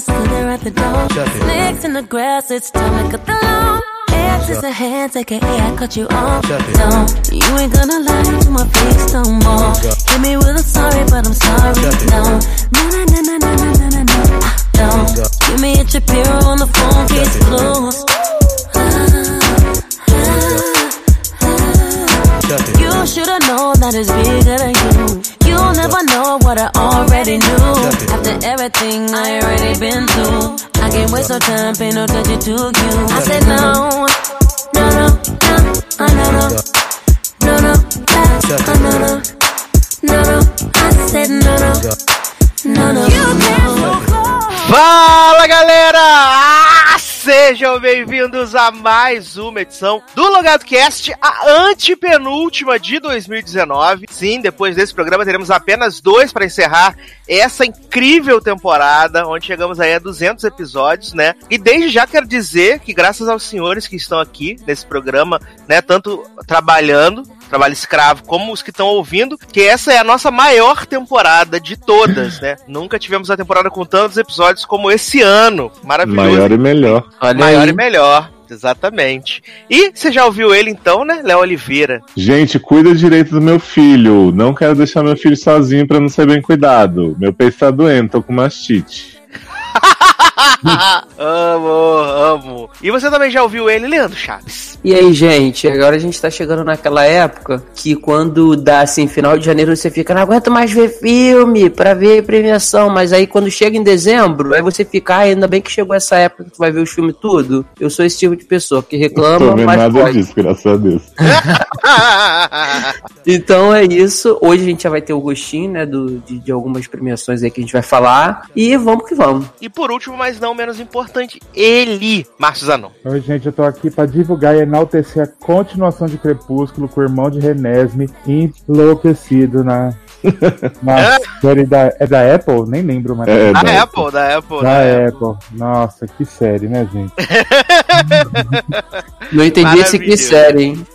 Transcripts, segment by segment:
still there at the door. Snakes in the grass, it's time to cut the lawn. Exes and hands, aka I cut you off. Don't, you ain't gonna lie to my face no more. Hit me with a sorry, but I'm sorry. No, no, no, no, no, no, no, no, no. Don't, give me a Shapiro on the phone, case closed. You should've known that it's bigger than you. You'll never know what I already knew. After everything I already been through, I can't waste no time, pay no attention to you. I said no, no, no, no, uh, no, no, no, no, uh, no, no, no, no. I said no, no, no, no. Go Fala galera! Sejam bem-vindos a mais uma edição do Logado Cast, a antepenúltima de 2019. Sim, depois desse programa teremos apenas dois para encerrar essa incrível temporada, onde chegamos aí a 200 episódios, né? E desde já quero dizer que graças aos senhores que estão aqui nesse programa, né, tanto trabalhando trabalho escravo, como os que estão ouvindo, que essa é a nossa maior temporada de todas, né? Nunca tivemos uma temporada com tantos episódios como esse ano. Maravilhoso. Maior e melhor. Maior e melhor. Exatamente. E você já ouviu ele então, né? Léo Oliveira. Gente, cuida direito do meu filho. Não quero deixar meu filho sozinho pra não ser bem cuidado. Meu peixe tá doendo, tô com mastite. amo, amo. E você também já ouviu ele, Leandro Chaves? E aí, gente, agora a gente tá chegando naquela época que quando dá assim, final de janeiro, você fica, não aguento mais ver filme pra ver premiação, mas aí quando chega em dezembro, aí você fica, ah, ainda bem que chegou essa época que tu vai ver os filmes tudo. Eu sou esse tipo de pessoa que reclama, mas nada pode. disso, graças a Deus. Então é isso. Hoje a gente já vai ter o gostinho, né, do, de, de algumas premiações aí que a gente vai falar. E vamos que vamos. e por último, mas não menos importante, ele, Márcio Zanon. Oi, gente, eu tô aqui pra divulgar e enaltecer a continuação de Crepúsculo com o irmão de Renesme enlouquecido na, na série da, é da Apple? Nem lembro mais. É, Da da Apple, da Apple, da da Apple. Nossa, que série, né, gente? Não entendi esse série, hein?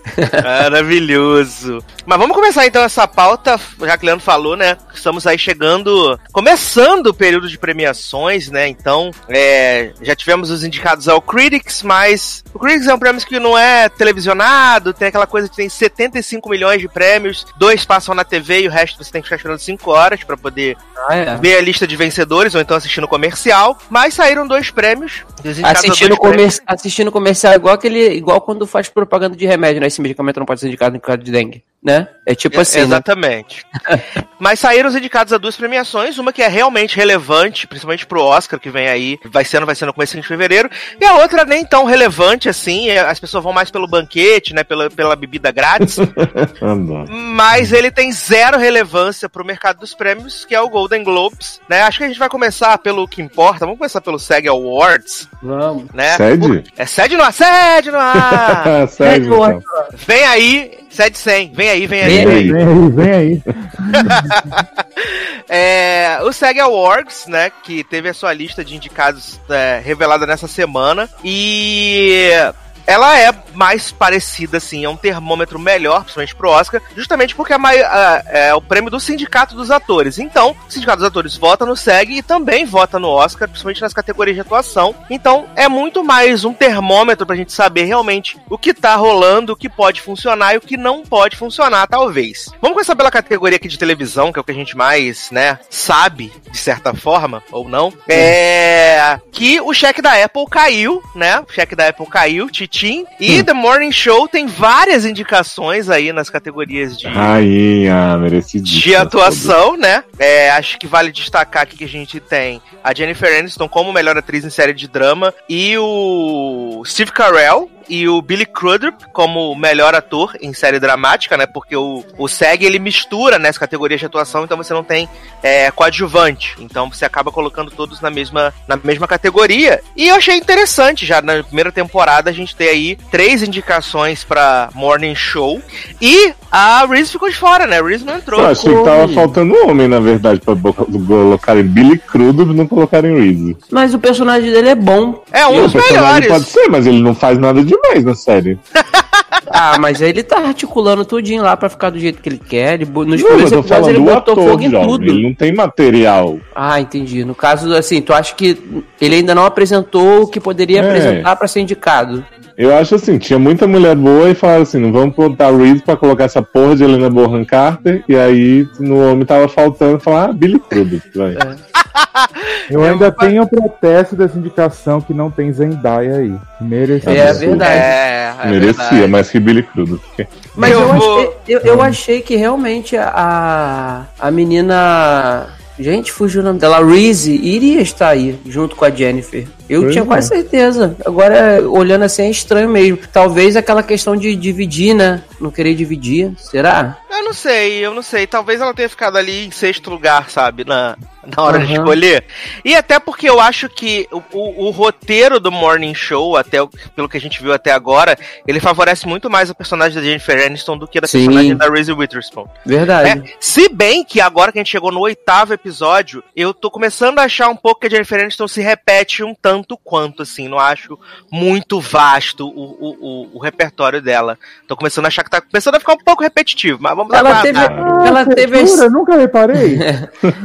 Maravilhoso. Mas vamos começar então essa pauta, já que o Leandro falou, né? Estamos aí chegando, começando o período de premiações, né? Então, é, já tivemos os indicados ao Critics, mas o Critics é um prêmio que não é televisionado, tem aquela coisa que tem 75 milhões de prêmios, dois passam na TV e o resto você tem que ficar esperando 5 horas pra poder Ah, é. ver a lista de vencedores ou então assistindo o comercial. Mas saíram dois prêmios. Assistindo, dois prêmios. comer... assistindo comercial igual aquele. igual quando faz propaganda de remédio, né? Esse medicamento não pode ser indicado em caso de dengue. Né? É tipo É, assim, né? Exatamente. Mas saíram os indicados a duas premiações, uma que é realmente relevante, principalmente pro Oscar, que vem aí, vai sendo, vai sendo no começo de fevereiro, e a outra nem tão relevante assim, é, as pessoas vão mais pelo banquete, né, pela, pela bebida grátis, mas ele tem zero relevância pro mercado dos prêmios, que é o Golden Globes, né, acho que a gente vai começar pelo que importa, vamos começar pelo SEG Awards, Vamos. né. Sede? É sede no ar, sede no ar! Sério, então. vem aí, sede 100, vem aí, vem aí. Vem aí. Vem aí, vem aí. É, o SEG Awards, né, que teve a sua lista de indicados é, revelada nessa semana e ela é mais parecida, assim, é um termômetro melhor, principalmente pro Oscar, justamente porque é, a- é o prêmio do Sindicato dos Atores. Então, o Sindicato dos Atores vota no SEG e também vota no Oscar, principalmente nas categorias de atuação. Então, é muito mais um termômetro pra gente saber realmente o que tá rolando, o que pode funcionar e o que não pode funcionar, talvez. Vamos começar pela categoria aqui de televisão, que é o que a gente mais, né, sabe, de certa forma, ou não. É. Que o cheque da Apple caiu, né? O cheque da Apple caiu, E The Morning Show tem várias indicações aí nas categorias de, Rainha, merecidíssima. de atuação, né? É, acho que vale destacar aqui que a gente tem a Jennifer Aniston como melhor atriz em série de drama e o Steve Carell e o Billy Crudup como melhor ator em série dramática, né? Porque o, o SEG ele mistura nas categorias de atuação, então você não tem é, coadjuvante. Então você acaba colocando todos na mesma, na mesma categoria. E eu achei interessante já na primeira temporada a gente ter aí três indicações pra Morning Show e a Reese ficou de fora, né? A Reese não entrou. Eu achei que tava faltando um homem, na verdade, pra colocarem Billy Crudup e não colocarem Reese. Mas o personagem dele é bom. É um dos melhores. pode ser, mas ele não faz nada demais na série. Ah, mas ele tá articulando tudinho lá pra ficar do jeito que ele quer. Ele, nos Não, primeiros episódios ele do botou ator, fogo em jovem. tudo. Ele não tem material. Ah, entendi. No caso, assim, tu acha que ele ainda não apresentou o que poderia É. apresentar pra ser indicado? Eu acho assim, tinha muita mulher boa e falaram assim, não vamos botar Reed pra colocar essa porra de Helena Bonham Carter, e aí no homem tava faltando falar, ah, Billy Crudup, vai. Eu ainda tenho protesto dessa indicação que não tem Zendaya aí. Merecia. É verdade. É, é Merecia, verdade. mais que Billy Crudup. Mas Eu eu, vou- achei, eu, eu achei que realmente a, a menina. Gente, fugiu o nome dela. Reese iria estar aí, junto com a Jennifer. Eu Pois tinha é. quase certeza. Agora, olhando assim, é estranho mesmo. Talvez aquela questão de dividir, né? Não querer dividir. Será? Eu não sei, eu não sei. Talvez ela tenha ficado ali em sexto lugar, sabe? Na, na hora de Aham. escolher. E até porque eu acho que o, o- o roteiro do Morning Show, até o- pelo que a gente viu até agora, ele favorece muito mais a personagem da Jennifer Aniston do que a da Sim. personagem da Reese Witherspoon. Verdade. É, se bem que agora que a gente chegou no oitavo episódio, eu tô começando a achar um pouco que a Jennifer Aniston se repete um tanto quanto, assim. Não acho muito vasto o, o, o, o repertório dela. Tô começando a achar que tá começando a ficar um pouco repetitivo, mas vamos Ela aguardar. teve, Ah, ela teve as, censura, nunca reparei.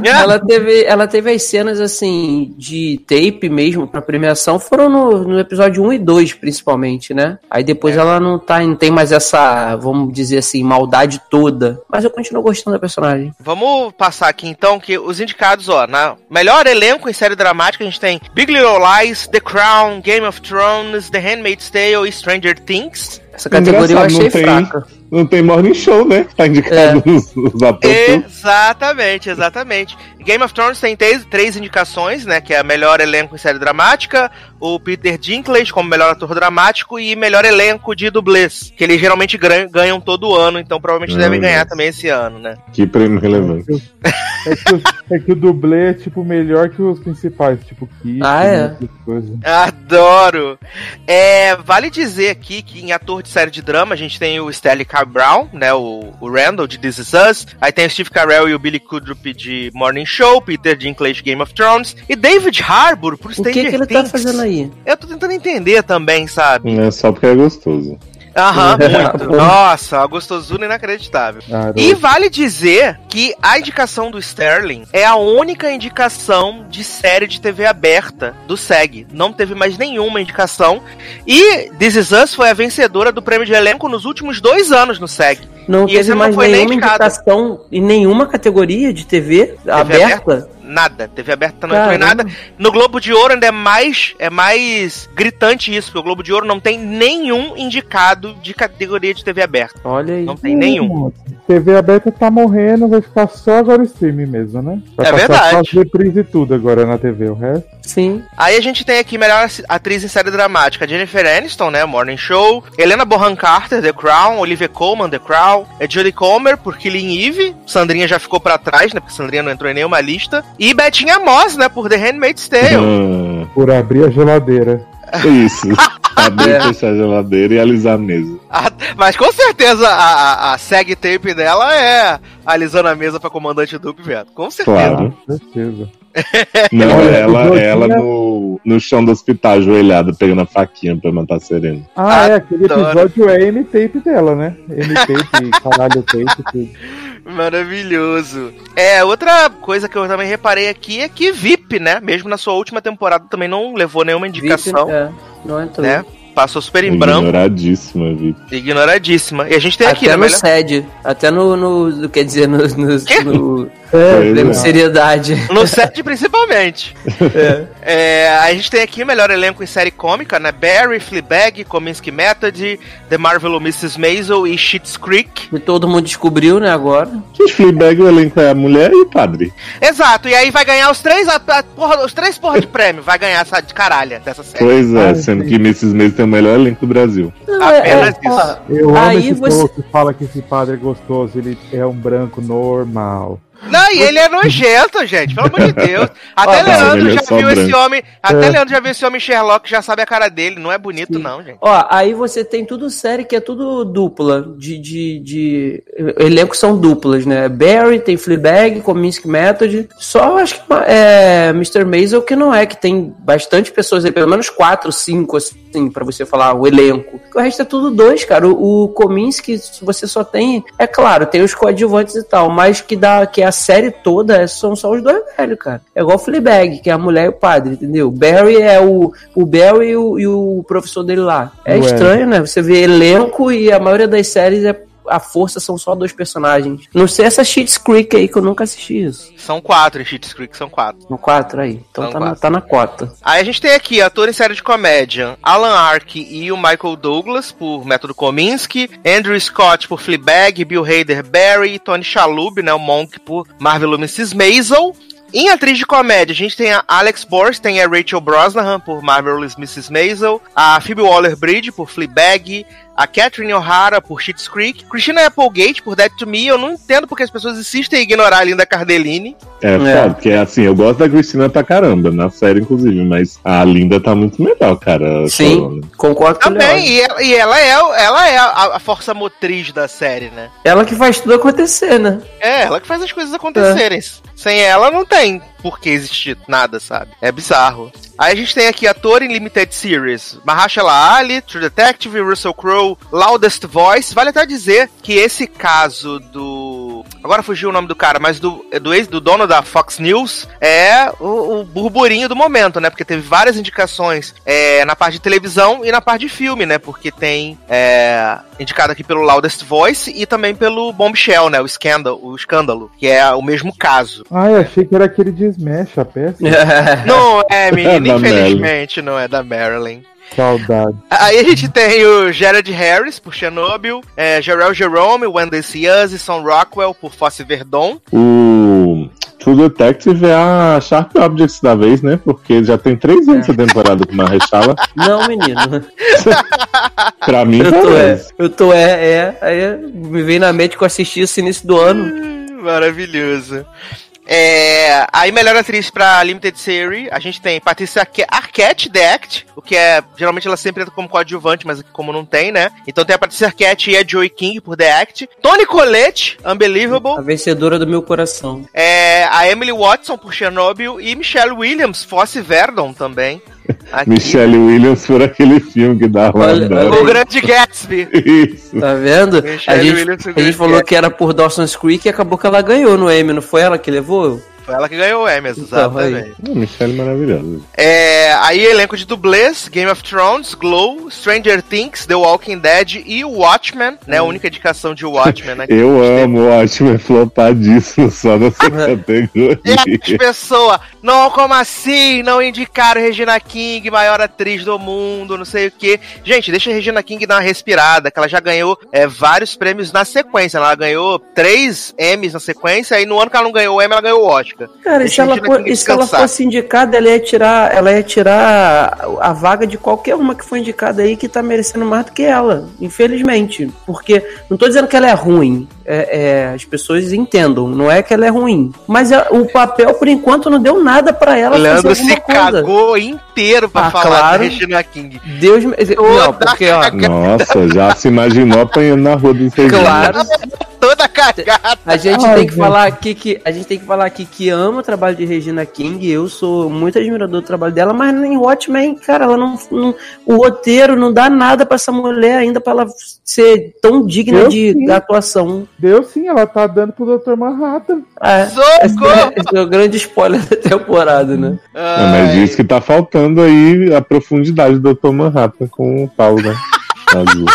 ela teve, ela teve as cenas assim de tape mesmo pra premiação foram no, no episódio 1 e 2 principalmente, né? Aí depois ela não tá, não tem mais essa, vamos dizer assim, maldade toda. Mas eu continuo gostando da personagem. Vamos passar aqui então que os indicados, ó, na melhor elenco em série dramática, a gente tem Big Little Lies, The Crown, Game of Thrones, The Handmaid's Tale e Stranger Things. Essa categoria eu Engraçado, achei não tem- fraca. Não tem Morning Show, né? Tá indicado nos, nos atores. Exatamente, exatamente. Game of Thrones tem três, três indicações, né? Que é melhor elenco em série dramática, o Peter Dinklage como melhor ator dramático e melhor elenco de dublês, que eles geralmente ganham todo ano, então provavelmente devem ganhar também esse ano, né? Que prêmio relevante. É que, o- é que o dublê é tipo melhor que os principais, tipo Kit, Ah, é? coisas. Adoro! É, vale dizer aqui que em ator de série de drama a gente tem o Stanley K. Brown, né, o, o Randall de This Is Us, aí tem o Steve Carell e o Billy Crudup de Morning Show, Peter Dinklage Game of Thrones e David Harbour por O Stranger que, que ele tá Things. fazendo aí? Eu tô tentando entender também, sabe? É só porque é gostoso. Aham, muito. Nossa, uma gostosura inacreditável. Garoto. E vale dizer que a indicação do Sterling é a única indicação de série de TV aberta do SEG. Não teve mais nenhuma indicação. E This Is Us foi a vencedora do prêmio de elenco nos últimos dois anos no SEG. Não E teve não mais foi nem nenhuma indicação em nenhuma categoria de TV, aberta? Nada. TV aberta não entrou em nada. No Globo de Ouro ainda é mais, é mais gritante isso, porque o Globo de Ouro não tem nenhum indicado de categoria de TV aberta. Olha aí. Não tem nenhum. TV aberta tá morrendo, vai ficar só agora o streaming mesmo, né? Vai É verdade. só as reprise e tudo agora na TV, o resto. Sim. Aí a gente tem aqui melhor atriz em série dramática, Jennifer Aniston, né, Morning Show, Helena Bonham Carter, The Crown, Olivia Colman, The Crown, é Jodie Comer por Killing Eve, Sandrinha já ficou pra trás, né, porque Sandrinha não entrou em nenhuma lista, e Bettinha Moss, né, por The Handmaid's Tale. Ah, Por abrir a geladeira. isso. Abrir É. e fechar a geladeira e alisar a mesa. Ah, mas com certeza a, a, a seg tape dela é alisando a mesa pra comandante Dupe, velho. Com certeza. Claro. Com certeza. Não, ela, ela no, no chão do hospital, ajoelhada, pegando a faquinha pra matar a Serena. Ah, é, aquele episódio é M-tape dela, né? M-tape, caralho, tape, tudo. Maravilhoso. É, outra coisa que eu também reparei aqui é que VIP, né, mesmo na sua última temporada também não levou nenhuma indicação, VIP, é, não entrou. né? Passou super em branco, Ignoradíssima, VIP. ignoradíssima. E a gente tem aqui, Até né, no melhor... SED. Até no, no- Quer dizer, no, no, no É, Pois prêmio é. seriedade. No set, principalmente. É, a gente tem aqui o melhor elenco em série cômica, né? Barry, Fleabag, Kominsky Method, The Marvel Mrs. Maisel e Schitt's Creek. Que todo mundo descobriu, né, agora. Que Fleabag, o elenco é a mulher e o padre. Exato, e aí vai ganhar os três, a, a porra- os três porra de prêmio. Vai ganhar essa de caralha dessa série. Pois é, Ah, sendo sim. que Mrs. Maisel tem o melhor elenco do Brasil. Não, Apenas ó, isso. Eu amo Aí esse você- povo que fala que esse padre é gostoso, ele é um branco normal. Não, e ele é nojento, gente, pelo amor de Deus. Até Ó, Leandro é já viu esse branco. homem. Até É. Leandro já viu esse homem Sherlock, já sabe a cara dele. Não é bonito, não, gente. Ó, aí você tem tudo série que é tudo dupla, de, de, de... Elencos são duplas, né? Barry, tem Fleabag, Cominsky Method. Só acho que é Mr. Maisel que não é, que tem bastante pessoas aí, pelo menos quatro, cinco, assim, pra você falar, o elenco. O resto é tudo dois, cara. O, o Kominsky, você só tem... É claro, tem os coadjuvantes e tal, mas que, dá, que a série toda são só os dois velhos, cara. É igual Fleabag, que é a mulher e o padre, entendeu? Barry é o, o Barry e o, e o professor dele lá. É Ué. estranho, né? Você vê elenco e a maioria das séries é a força são só dois personagens. Não sei essa Cheats Creek aí que eu nunca assisti isso. São quatro, em Cheats Creek são quatro. No 4 aí. Então São tá na, quatro. tá na cota. Aí a gente tem aqui ator em série de comédia, Alan Arkin e o Michael Douglas por Método Kominsky, Andrew Scott por Fleabag, Bill Hader Barry, Tony Shalhoub, né, o Monk por Marvel Mrs. Maisel. Em atriz de comédia, a gente tem a Alex Borstein e a Rachel Brosnahan por Marvelous Mrs. Maisel, a Phoebe Waller-Bridge por Fleabag, a Catherine O'Hara por Schitt's Creek, Christina Applegate por Dead to Me. Eu não entendo porque as pessoas insistem em ignorar a Linda Cardellini. É, É. foda, porque assim, eu gosto da Cristina pra caramba, na série, inclusive, mas a Linda tá muito melhor, cara. Sim, falando. concordo com. Também, e ela, e ela é, ela é a, a força motriz da série, né? Ela que faz tudo acontecer, né? É, ela que faz as coisas acontecerem. Sem ela não tem por que existir nada, sabe? É bizarro. Aí a gente tem aqui ator em Limited Series, Mahershala Ali, True Detective, Russell Crowe, Loudest Voice. Vale até dizer que esse caso do... Agora fugiu o nome do cara, mas do, do ex do dono da Fox News é o, o burburinho do momento, né? Porque teve várias indicações é, na parte de televisão e na parte de filme, né? Porque tem é, indicado aqui pelo Loudest Voice e também pelo Bombshell, né? O escândalo, o escândalo, que é o mesmo caso. Ai, achei que era aquele de Smash, a peça. Não é, menino, Da infelizmente não é da Marilyn. Saudade. Aí a gente tem o Jared Harris por Chernobyl, é, Jarrell Jerome, Wendell Ciaz e Sam Rockwell por Fosse Verdon. O True Detective é a Sharp Objects da vez, né? Porque já tem três anos essa temporada com a Rechala. Não, menino. Pra mim, Eu tô é. Eu tô é, é. Aí me vem na mente que eu assisti esse início do ano. Hum, Maravilhoso. É, aí, melhor atriz pra Limited Series, a gente tem Patrícia Arque- Arquette, The Act, o que é, geralmente ela sempre entra como coadjuvante, mas como não tem, né? Então tem a Patrícia Arquette e a Joey King por The Act. Tony Collette, Unbelievable. A vencedora do meu coração. É, a Emily Watson por Chernobyl e Michelle Williams, Fosse Verdon também. Aqui. Michelle Williams por aquele filme que dava adoro. O Grande Gatsby. Isso. Tá vendo? Michelle A gente, Williams, a gente falou que era por Dawson's Creek e acabou que ela ganhou no Emmy, não foi ela que levou? Foi ela que ganhou o Emmy, Então, exatamente. Ah, Michelle maravilhosa. É, aí elenco de dublês, Game of Thrones, Glow, Stranger Things, The Walking Dead e Watchmen, né? A única indicação de Watchmen aqui. Eu amo o é flopadíssimo só nessa categoria. E as pessoas, não, como assim? Não indicaram Regina King, maior atriz do mundo, não sei o quê. Gente, deixa a Regina King dar uma respirada, que ela já ganhou é, vários prêmios na sequência. Ela ganhou três Emmys na sequência, e no ano que ela não ganhou o Emmy, ela ganhou o Oscar. Cara, e se ela, for- e se ela fosse indicada, ela ia tirar, ela ia tirar a vaga de qualquer uma que foi indicada aí que tá merecendo mais do que ela, infelizmente. Porque não tô dizendo que ela é ruim, é, é, as pessoas entendam, não é que ela é ruim. Mas é- o papel, por enquanto, não deu nada pra ela O Leandro fazer alguma se coisa. cagou inteiro pra Ah, falar claro. da Regina King. Deus me... Não, porque, ó, Nossa, já se imaginou apanhando na rua dos regimes. claro, Toda cagada. A gente Ai, tem que gente. falar aqui que a gente tem que falar aqui que ama o trabalho de Regina King. Eu sou muito admirador do trabalho dela, mas em Watchmen, cara, ela não, não- o roteiro não dá nada pra essa mulher ainda pra ela ser tão digna Eu de sim. atuação. Deu sim, ela tá dando pro Dr. Manhattan. É, Socorro! esse é o grande spoiler da temporada, né? É, mas diz que tá faltando aí a profundidade do Dr. Manhattan com o Paulo, né? Azul.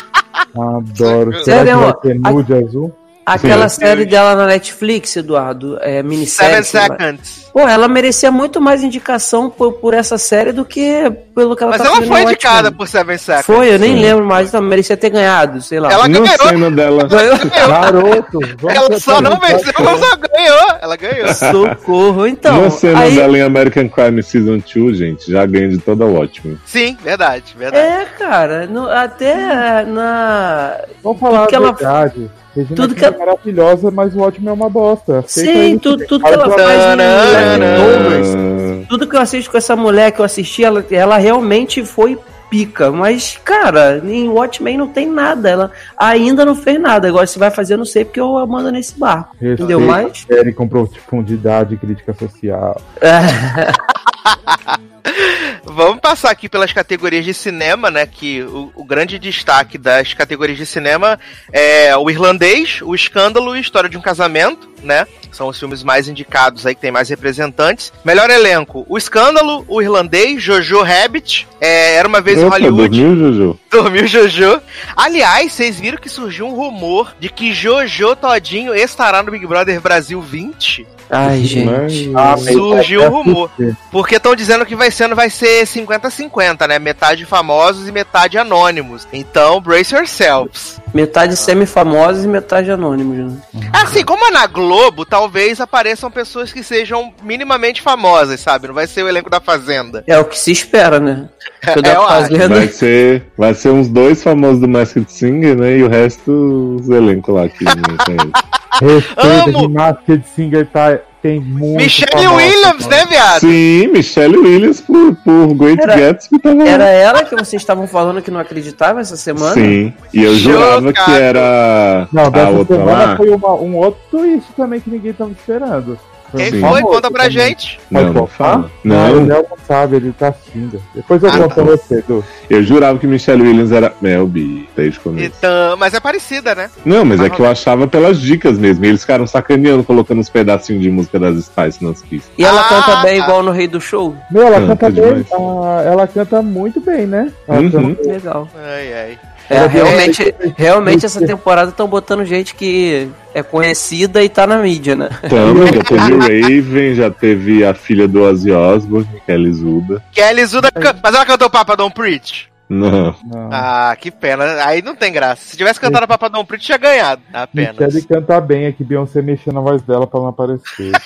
Adoro. Será Sério, que vai ó, ter nude azul? Aquela Sim. série dela na Netflix, Eduardo, é Seven minissérie. lá. Seconds. Pô, ela merecia muito mais indicação por, por essa série do que pelo que ela Mas tá ela fazendo foi indicada por Seven Seconds. Foi, eu nem Sim. lembro mais, então merecia ter ganhado, sei lá. Ela Na ganhou. cena dela. Garoto, vamos Ela só não venceu, mas ela ganhou. Ela ganhou. Socorro, então. Na cena aí- dela em American Crime Season 2, gente, já ganha de toda a Watchmen. Sim, verdade, verdade. É, cara, no- até na. Vamos falar Tudo que a ela- verdade. Regina tudo que é ela- maravilhosa, mas o ótimo é uma bosta. Sim, tudo, tudo que ela faz Leftovers, tudo que eu assisto com essa mulher que eu assisti, ela, ela realmente foi pica. Mas, cara, em Watchmen não tem nada. Ela ainda não fez nada. Agora, se vai fazer, eu não sei, porque eu mando nesse barco. Respeita Entendeu? Mas. a série com profundidade e crítica social. Vamos passar aqui pelas categorias de cinema, né? Que o, o grande destaque das categorias de cinema é o irlandês, o escândalo e história de um casamento, né? São os filmes mais indicados aí que tem mais representantes. Melhor elenco: o escândalo, o irlandês, Jojo Rabbit, é, era uma vez em Opa, Hollywood. dormiu, Juju? Dormiu Jojo. Aliás, vocês viram que surgiu um rumor de que Jojo Todinho estará no Big Brother Brasil 20? Ai, gente. Ah, Surgiu é um rumor. Porque estão dizendo que vai ser, vai ser 50-50, né? Metade famosos e metade anônimos. Então, brace yourselves. Metade semi-famosos e metade anônimos. Né? Assim, como é na Globo, talvez apareçam pessoas que sejam minimamente famosas, sabe? Não vai ser o elenco da Fazenda. É o que se espera, né? Porque o É, da eu acho. Fazenda- Vai ser, vai ser uns dois famosos do Masked Singer, né? E o resto, os elencos lá que não. Respeita Amo. que Masked Singer tá, tem muito. Michelle famosa, Williams, né, viado? Sim, Michelle Williams por, por Great Era- Gatsby tava lá. Era ela que vocês estavam falando que não acreditava essa semana? Sim, e eu jurava que era Não, a dessa outra semana lá. foi uma- um outro twist também que ninguém tava esperando. Quem Sim. foi? famoso Conta pra também. gente. Não, não fala. Não, o Não, Léo não sabe, ele tá assistindo. Depois eu Ah, conto tá. pra você, Edu. eu jurava que Michelle Williams era Mel B desde o começo. Então, mas é parecida, né? Não, mas é que eu achava pelas dicas mesmo. E eles ficaram sacaneando, colocando uns pedacinhos de música das Spice nas pistas. E ela Ah, canta bem tá. igual no Rei do Show? Meu, ela Canta canta bem. ah, ela canta muito bem, né? Ela Uhum. canta- Legal. Ai, ai. É, realmente, realmente essa temporada estão botando gente que é conhecida e tá na mídia, né? Então, já teve o Raven, já teve a filha do Ozzy Osbourne, Kelly Zuda. Kelly Zuda, can- mas ela cantou Papa Don't Preach? Não. Não. Ah, que pena. Aí não tem graça. Se tivesse cantado Papa Don't Preach, tinha ganhado. Apenas. Michelle canta bem, é que Beyoncé mexeu na voz dela pra não aparecer.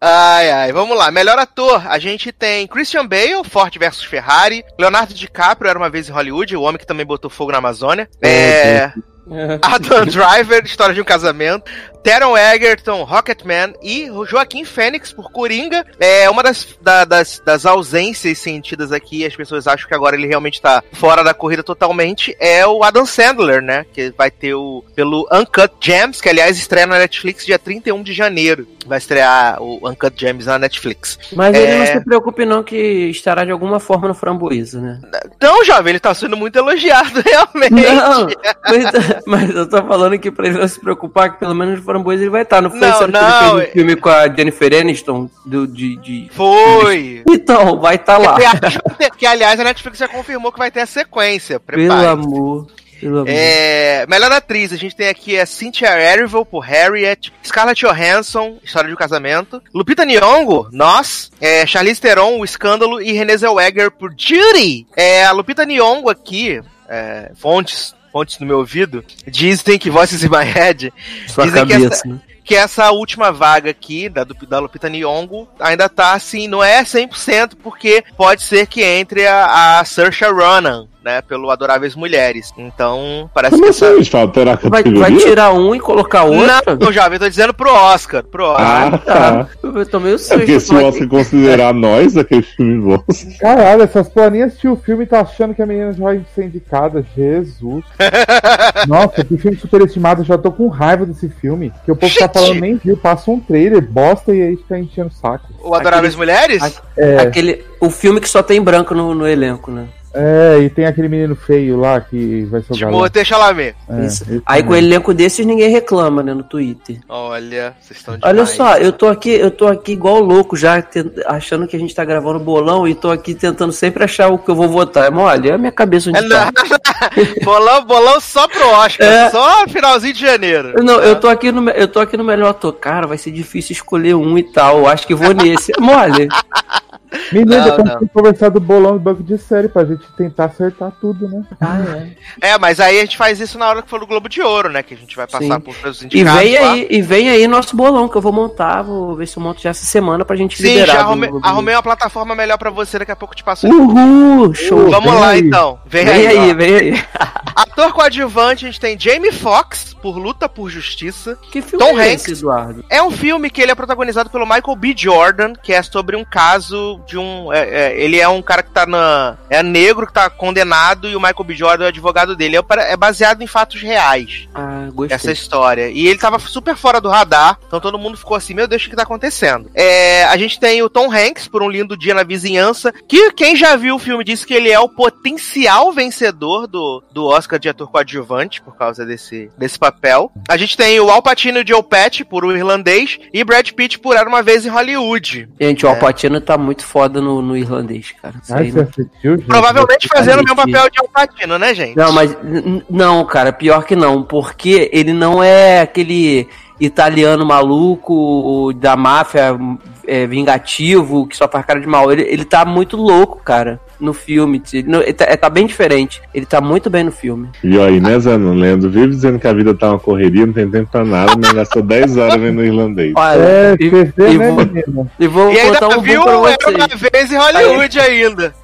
Ai, ai, vamos lá. Melhor ator, a gente tem Christian Bale, Ford versus Ferrari, Leonardo DiCaprio, Era Uma Vez em Hollywood, o homem que também botou fogo na Amazônia, é... Adam Driver, História de um Casamento, Taron Egerton, Rocketman e Joaquim Fênix por Coringa. É uma das, da- das, das ausências sentidas aqui, as pessoas acham que agora ele realmente tá fora da corrida totalmente, é o Adam Sandler, né? Que vai ter o pelo Uncut Gems, que aliás estreia na Netflix dia 31 de janeiro. Vai estrear o Uncut Gems na Netflix. Mas ele É. não se preocupe não que estará de alguma forma no Framboesa, né? Então, jovem, ele tá sendo muito elogiado, realmente. Não, mas, mas eu tô falando que pra ele não se preocupar que pelo menos no Framboesa ele vai estar. Não foi Não, esse ano que não, ele é- fez um filme com a Jennifer Aniston? Do, de, de... Foi. Então, vai estar lá. Que, aliás, a Netflix já confirmou que vai ter a sequência. Pelo Prepare. amor. Pelo amor. É, melhor atriz, a gente tem aqui a Cynthia Erivo por Harriet, Scarlett Johansson, História de um Casamento, Lupita Nyong'o, Nós, é, Charlize Theron, O Escândalo e Renée Zellweger por Judy. É, a Lupita Nyong'o aqui, é, fontes, fontes no meu ouvido, dizem que Voices in My Head, Sua dizem que cabeça, essa- né? Que essa última vaga aqui da, da Lupita Nyong'o ainda tá assim, não é 100%, porque pode ser que entre a, a Saoirse Ronan, né, pelo Adoráveis Mulheres. Então, parece Como que assim? essa... Vai Vai, tirar um e colocar outro? Não, jovem, eu tô dizendo pro Oscar, pro Oscar. Ah, tá. Eu tomei o É porque se o Oscar considerar nós, aquele filme bom. Caralho, essas planinhas assistiu o filme e tá achando que a menina já vai ser indicada. Jesus. Nossa, que filme superestimado. Eu já tô com raiva desse filme. Que o povo tá. Falando nem viu. Passa um trailer, bosta e aí fica enchendo o saco. O Adoráveis Mulheres? Aquele- É, Aquele, o filme que só tem branco no, no elenco, né? É, e tem aquele menino feio lá que vai ser o. Timothée Chalamet. É, Isso. Aí com também. elenco desses ninguém reclama, né, no Twitter. Olha, vocês estão Olha só, eu tô aqui, eu tô aqui igual louco já, achando que a gente tá gravando bolão e tô aqui tentando sempre achar o que eu vou votar. Mas olha, a minha cabeça onde É, tá. bolão, bolão só pro Oscar, É. só finalzinho de janeiro. Não, eu tô aqui no, eu tô aqui no melhor ator. Cara, vai ser difícil escolher um e tal. Eu acho que vou nesse. Mole. Menino, Não, depois não. tem que conversar do bolão do banco de série pra gente tentar acertar tudo, né? Ah, é. É, mas aí a gente faz isso na hora que for do Globo de Ouro, né? Que a gente vai passar Sim. por todos os E indicados vem lá. aí, e vem aí nosso bolão que eu vou montar. Vou ver se eu monto já essa semana pra gente Sim, liberar. já do- arrumei, uma plataforma melhor pra você, daqui a pouco eu te passo. Uhul, show. Vamos vem lá aí. então. Vem, Vem aí. aí, vem aí. Ator coadjuvante, a gente tem Jamie Foxx, por Luta por Justiça. Que filme Tom é Hanks. esse, Eduardo? É um filme que ele é protagonizado pelo Michael B. Jordan, que é sobre um caso de um. é, é, ele é um cara que tá na. É negro que tá condenado e o Michael B. Jordan é o advogado dele. É, é baseado em fatos reais, Ah, gostei. essa história. E ele tava super fora do radar, então todo mundo ficou assim: meu Deus, o que tá acontecendo? É, a gente tem o Tom Hanks, por um lindo dia na vizinhança, que quem já viu o filme disse que ele é o potencial vencedor do, do Oscar de ator coadjuvante, por causa desse, desse papel. A gente tem o Al Pacino e Joe Pesci, por o irlandês, e Brad Pitt por Era Uma Vez em Hollywood. Gente, o Alpatino tá muito foda no, no irlandês, cara. Isso Ah, aí você não... assistiu, gente? Provavelmente fazendo o Pitt. papel de Al Pacino, né, gente? não, mas não, cara, pior que não, porque ele não é aquele italiano maluco da máfia é, vingativo que só faz cara de mal. Ele, ele tá muito louco, cara, no filme. Ele, ele tá, é, tá bem diferente. Ele tá muito bem no filme. E aí, né, Zano? Leandro vive dizendo que a vida tá uma correria, não tem tempo pra nada, mas gastou 10 horas vendo o irlandês. Olha, É, e, você vê, e né, vou- e vou E ainda um viu pra Era Uma vocês. Vez em Hollywood ainda.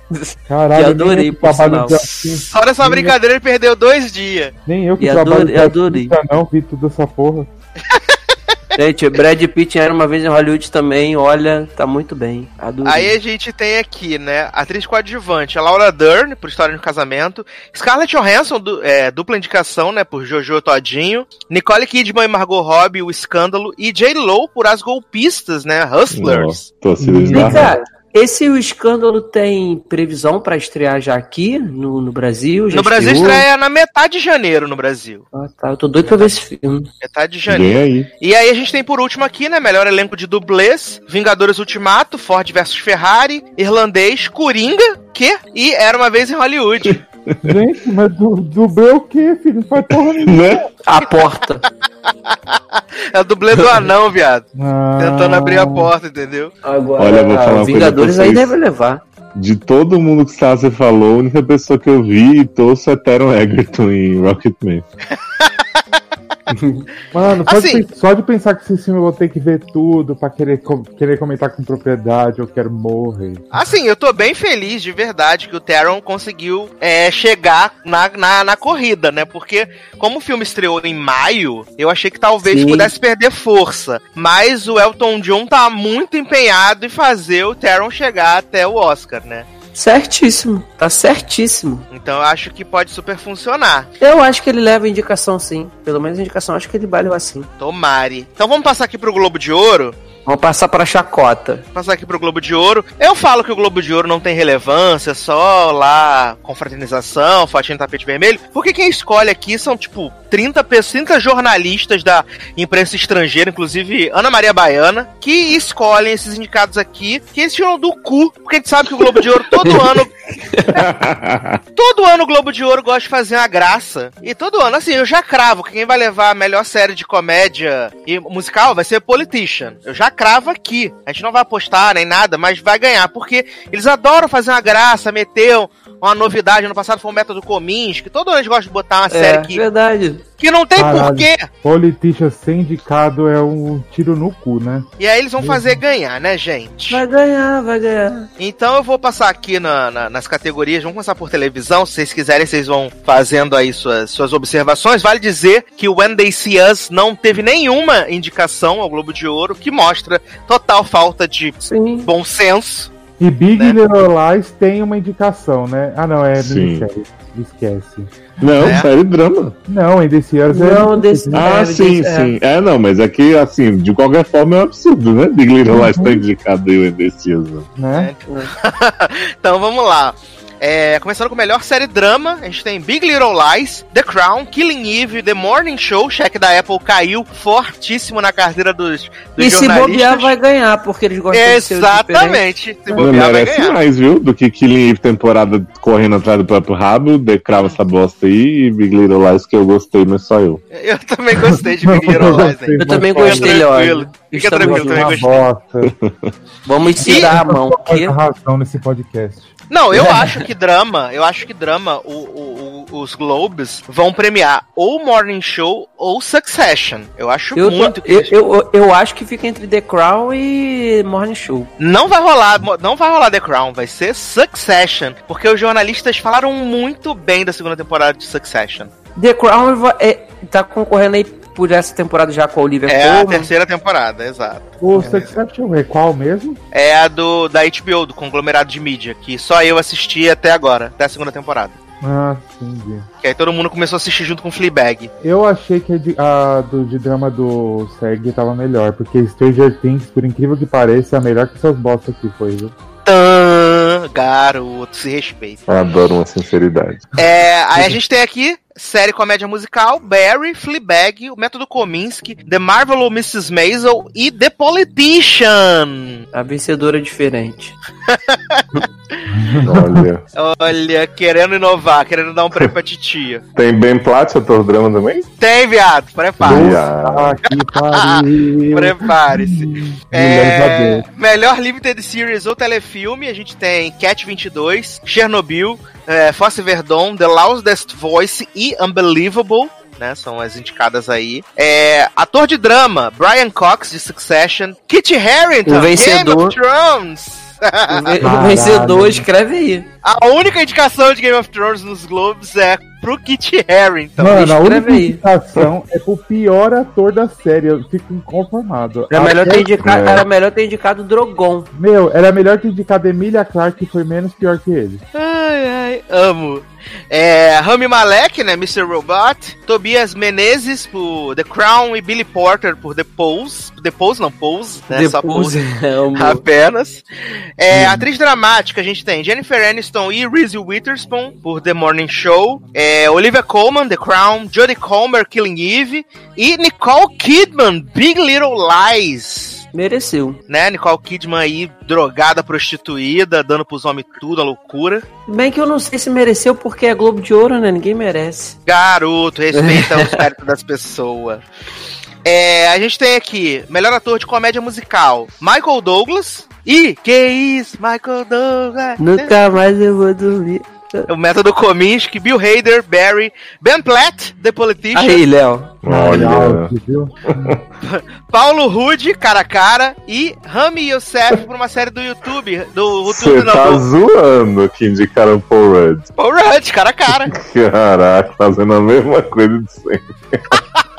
Caralho, Que adorei, eu que por sinal. de artista- Só nessa brincadeira ele perdeu dois dias. Nem eu que E trabalho adorei- de adorei. não vi tudo essa porra. Gente, Brad Pitt era uma vez em Hollywood também, olha, tá muito bem. Adorei. Aí a gente tem aqui, né, atriz coadjuvante, a Laura Dern, por História de um Casamento, Scarlett Johansson, du- é, dupla indicação, né, por Jojo Todinho, Nicole Kidman e Margot Robbie, O Escândalo, e J. Lo por As Golpistas, né, Hustlers. Nossa, torcida de esse o escândalo tem previsão pra estrear já aqui no, no Brasil? Já No Brasil estreou? estreia na metade de janeiro no Brasil. Ah, tá. Eu tô doido pra ver esse filme. Metade de janeiro. Vem aí. E aí a gente tem por último aqui, né, melhor elenco de dublês, Vingadores Ultimato, Ford vs Ferrari, Irlandês, Coringa, que? E Era Uma Vez em Hollywood. Gente, mas du dublê o quê, filho? Não faz porra nenhuma. Né? A porta. é o dublê do anão, viado. Ah, Tentando abrir a porta, entendeu? Agora, Olha, vou falar uma coisa Vingadores aí vocês. deve levar. De todo mundo que você falou, a única pessoa que eu vi e torço é Teron Egerton em Rocketman. Mano, só, Assim- de, pen- só de pensar que esse filme eu vou ter que ver tudo pra querer, com- querer comentar com propriedade, eu quero morrer. Assim, eu tô bem feliz de verdade que o Taron conseguiu é, chegar na, na, na corrida, né? Porque, como o filme estreou em maio, eu achei que talvez Sim. pudesse perder força. Mas o Elton John tá muito empenhado em fazer o Taron chegar até o Oscar, né? Certíssimo. Tá certíssimo. Então eu acho que pode super funcionar. Eu acho que ele leva indicação sim. Pelo menos indicação acho que ele vai levar sim. Tomare. Então vamos passar aqui pro Globo de Ouro. Vamos passar pra chacota. Passar aqui pro Globo de Ouro. Eu falo que o Globo de Ouro não tem relevância, só lá confraternização, fotinho no tapete vermelho, porque quem escolhe aqui são, tipo, 30, pessoas, 30 jornalistas da imprensa estrangeira, inclusive Ana Maria Baiana, que escolhem esses indicados aqui, que eles tiram do cu, porque a gente sabe que o Globo de Ouro todo ano Todo ano o Globo de Ouro gosta de fazer uma graça. E todo ano, assim, eu já cravo que quem vai levar a melhor série de comédia e musical vai ser Politician. Eu já cravo aqui. A gente não vai apostar nem nada, mas vai ganhar. Porque eles adoram fazer uma graça, meter uma novidade. No passado foi o método Comins, que todo ano eles gostam de botar uma É, série que, verdade. que não tem Caralho. porquê. Politician ser indicado é um tiro no cu, né? E aí eles vão fazer ganhar, né, gente? Vai ganhar, vai ganhar. Então eu vou passar aqui na- na- nas categorias, vamos começar por televisão. Se vocês quiserem, vocês vão fazendo aí suas, suas observações. Vale dizer que o When They See Us não teve nenhuma indicação ao Globo de Ouro, que mostra total falta de Sim. bom senso. E Big Né? Little Lies tem uma indicação, né? Ah, não, é minissérie. Esquece. Não, É? série drama. Não, ainda esse ano Não, desse- Ah, É, sim, é. sim. É, não, mas aqui, assim, de qualquer forma é um absurdo, né? Big Little Lies tá indicado aí o indeciso. né? Então vamos lá. É, começando com a melhor série drama, a gente tem Big Little Lies, The Crown, Killing Eve, The Morning Show, cheque da Apple caiu fortíssimo na carteira dos, dos E se jornalistas. bobear, vai ganhar, porque eles gostam de ser diferentes. Exatamente. Se Não bobear, vai merece ganhar. mais, viu? Do que Killing Eve temporada correndo atrás do próprio rabo, decrava essa bosta aí e Big Little Lies que eu gostei, mas só eu. Eu também gostei de Big Little Lies? Eu também Fica gostei, tranquilo. Leone. Fica tranquilo, também gostei. bosta. Vamos ensinar a mão. Que... razão nesse podcast. Não, eu acho que drama, eu acho que drama, o- o- o- os Globes vão premiar ou Morning Show ou Succession. Eu acho Eu, muito que eu, eu, eu acho que fica entre The Crown e Morning Show. Não vai rolar, não vai rolar The Crown, vai ser Succession, porque os jornalistas falaram muito bem da segunda temporada de Succession. The Crown é, tá concorrendo aí por essa temporada já com a Olivia É a terceira temporada, exato. O Succession é qual mesmo? É a do da HBO, do conglomerado de mídia, que só eu assisti até agora, até a segunda temporada. Ah, entendi. Que aí todo mundo começou a assistir junto com Fleabag. Eu achei que a de, a do, de drama do SEG tava melhor, porque Stranger Things, por incrível que pareça, é melhor que seus bosta aqui foi, viu? Tã, garoto, se respeita. Eu adoro uma sinceridade. É, aí a gente tem aqui série comédia musical, Barry, Fleabag, o Método Kominsky, The Marvel Mrs. Maisel e The Politician. A vencedora é diferente. Olha. Olha, querendo inovar, querendo dar um prêmio pra titia. Tem Ben Platt, ator drama também? Tem, viado, prepare. Viado. Ah! Prepare-se. É, melhor Limited Series ou telefilme, a gente tem Cat 22, Chernobyl, é, Fosse Verdon, The Loudest Voice e Unbelievable. Né, são as indicadas aí. É, ator de drama, Brian Cox, de Succession. Kit Harington, O vencedor. Game of Thrones. O, ve- o Caralho. vencedor, escreve aí. A única indicação de Game of Thrones nos Globes é Kit Harington. Mano, a única aí. indicação é pro pior ator da série. Eu fico inconformado. Era melhor, ter indicado, É. era melhor ter indicado Drogon. Meu, era melhor ter indicado Emilia Clarke, que foi menos pior que ele. Ai, ai, amo. É, Rami Malek, né, Mr. Robot. Tobias Menezes por The Crown e Billy Porter por The Pose. The Pose, não, Pose, né, só Depois, Pose é, meu- apenas. É, Atriz dramática, a gente tem Jennifer Aniston e Reese Witherspoon por The Morning Show. É, Olivia Colman, The Crown. Jodie Comer, Killing Eve. E Nicole Kidman, Big Little Lies. Mereceu. Né, Nicole Kidman aí, drogada, prostituída, dando pros homens tudo, a loucura. Bem que eu não sei se mereceu porque é Globo de Ouro, né? Ninguém merece. Garoto, respeita os méritos das pessoas. É, a gente tem aqui, melhor ator de comédia musical, Michael Douglas. E, que isso, Michael Douglas? Nunca mais eu vou dormir. O método Kominsky, Bill Hader, Barry, Ben Platt, The Politician, Aí, Léo. Olha. Paulo Rude, cara a cara, e Rami Youssef por uma série do YouTube, do Você YouTube tá do zoando que indicaram Paul Rudd. Paul Rudd, cara a cara. Caraca, fazendo a mesma coisa de sempre.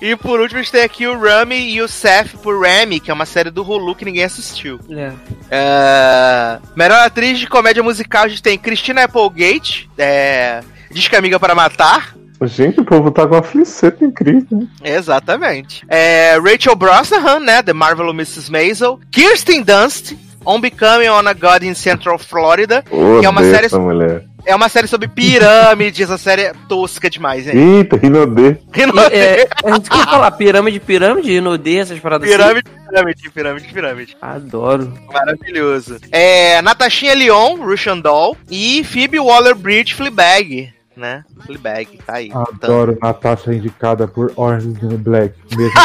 E por último a gente tem aqui o Rami Youssef por Rami, que é uma série do Hulu que ninguém assistiu. É. É, Melhor atriz de comédia musical, a gente tem Christina Applegate, é... Diz que Amiga para Matar. Gente, o povo tá com uma fliceta incrível. né? Exatamente. É, Rachel Brosnahan, né? The Marvel Mrs. Maisel. Kirsten Dunst, On Becoming on a God in Central Florida. Odeio Que é uma série- essa mulher. É uma série sobre pirâmides, essa série é tosca demais, hein? Eita, Rinodê. E, é, a gente quer falar pirâmide, pirâmide, inodê, essas paradas assim. Pirâmide, pirâmide, pirâmide, pirâmide. Adoro. Maravilhoso. É, Natashinha Lyon, Russian Doll. E Phoebe Waller-Bridge, Fleabag. Né? Fleabag, tá aí. Então, Adoro Natasha indicada por Orange is the Black. Mesmo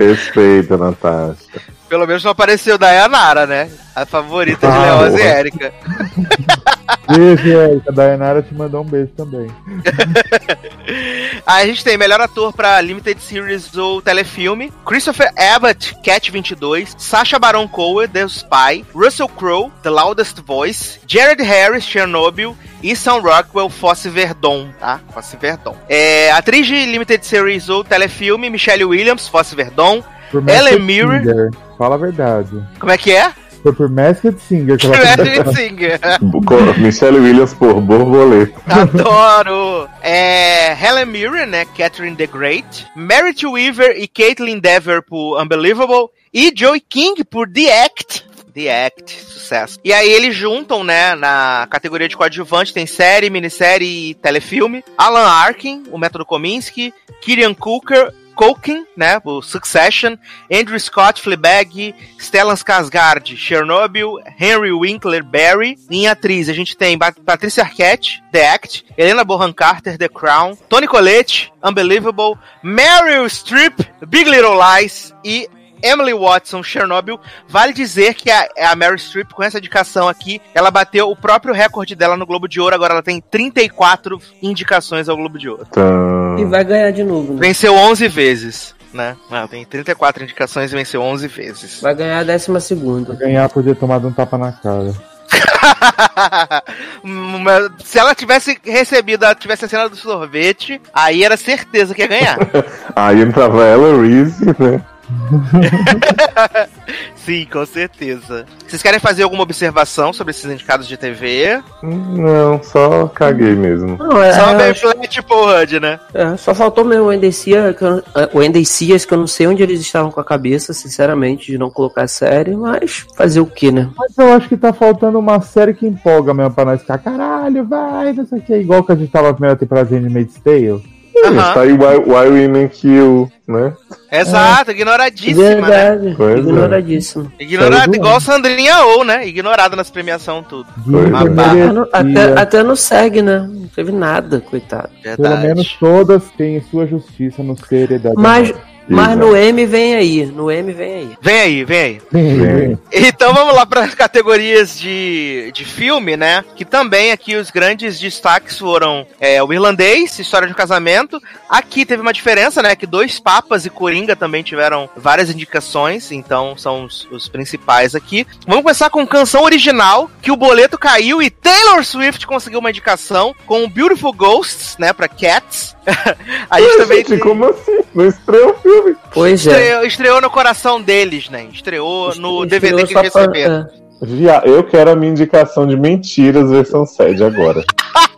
Respeita, Natasha. pelo menos não apareceu Dayanara, né? A favorita de Ah, Leoz e. Erika. Beijo, Erika. A Dayanara te mandou um beijo também. Aí a gente tem melhor ator pra Limited Series ou telefilme: Christopher Abbott, Cat 22, Sacha Baron Cohen, The Spy, Russell Crowe, The Loudest Voice, Jared Harris, Chernobyl e Sam Rockwell, Fosse Verdon, tá? Fosse Verdon. É, atriz de Limited Series ou telefilme: Michelle Williams, Fosse Verdon. Por Ellen Mirren. Singer. Fala a verdade. Como é que é? Foi por Masked Singer que ela Masked Singer. Michelle Williams por borboleta. Adoro! É, Helen Mirren, né? Catherine the Great. Merit Weaver e Caitlin Dever por Unbelievable. E Joey King por The Act. The Act, sucesso. E aí eles juntam, né, na categoria de coadjuvante, tem série, minissérie e telefilme. Alan Arkin, o Método Kominsky, Kieran Cooker, Culkin, né, o Succession, Andrew Scott, Fleabag, Stellan Skarsgård, Chernobyl, Henry Winkler, Barry. Em atriz, a gente tem Pat- Patricia Arquette, The Act, Helena Bonham Carter, The Crown, Tony Collette, Unbelievable, Meryl Streep, Big Little Lies e Emily Watson, Chernobyl. Vale dizer que a, a Meryl Streep, com essa indicação aqui, ela bateu o próprio recorde dela no Globo de Ouro. Agora ela tem 34 indicações ao Globo de Ouro. Então, E vai ganhar de novo, né? Venceu 11 vezes, né? Ela tem 34 indicações e venceu 11 vezes. Vai ganhar a décima segunda. Ganhar podia tomar um tapa na cara. Mas Se ela tivesse recebido, ela tivesse a cena do sorvete, aí era certeza que ia ganhar. Aí entrava ela, Reese, né? Sim, com certeza. Vocês querem fazer alguma observação sobre esses indicados de TV? Não, só caguei mesmo. Não, é, Só é, meio flat Paul Rudd, né? é, só faltou mesmo o Endecia, que eu- é, o Endecias, que eu não sei onde eles estavam com a cabeça, sinceramente, de não colocar série, mas fazer o que, né? Mas eu acho que tá faltando uma série que empolga mesmo pra nós ficar, caralho, vai, não sei o que. Igual que a gente tava na primeira temporada de Handmaid's Tale. Aham. Tá aí Why, Why Women Kill, né? Exato, ignoradíssima, né? Verdade, Pois é. ignoradíssimo. Ignorada, igual Sandrinha ou, né? Ignorada nas premiações tudo. É. Até no, até, até no SEG, né? Não teve nada, coitado. Verdade. Pelo menos todas têm sua justiça no seriedade. Mas, mas no M vem aí, no M vem aí. Vem aí, vem aí. Vem. Então vamos lá para as categorias de, de filme, né? Que também aqui os grandes destaques foram é, o Irlandês, História de um Casamento. Aqui teve uma diferença, né? Que dois Papas e Coringa também tiveram várias indicações, então são os, os principais aqui. Vamos começar com canção original, que o boleto caiu e Taylor Swift conseguiu uma indicação com Beautiful Ghosts, né? Para Cats. A gente Ué, também gente, tem- como assim? Não estreou o filme. Pois é. estreou, estreou no coração deles, né? Estreou no DVD que Estreou eles só pra- receberam. Já, eu quero a minha indicação de mentiras versão sede agora.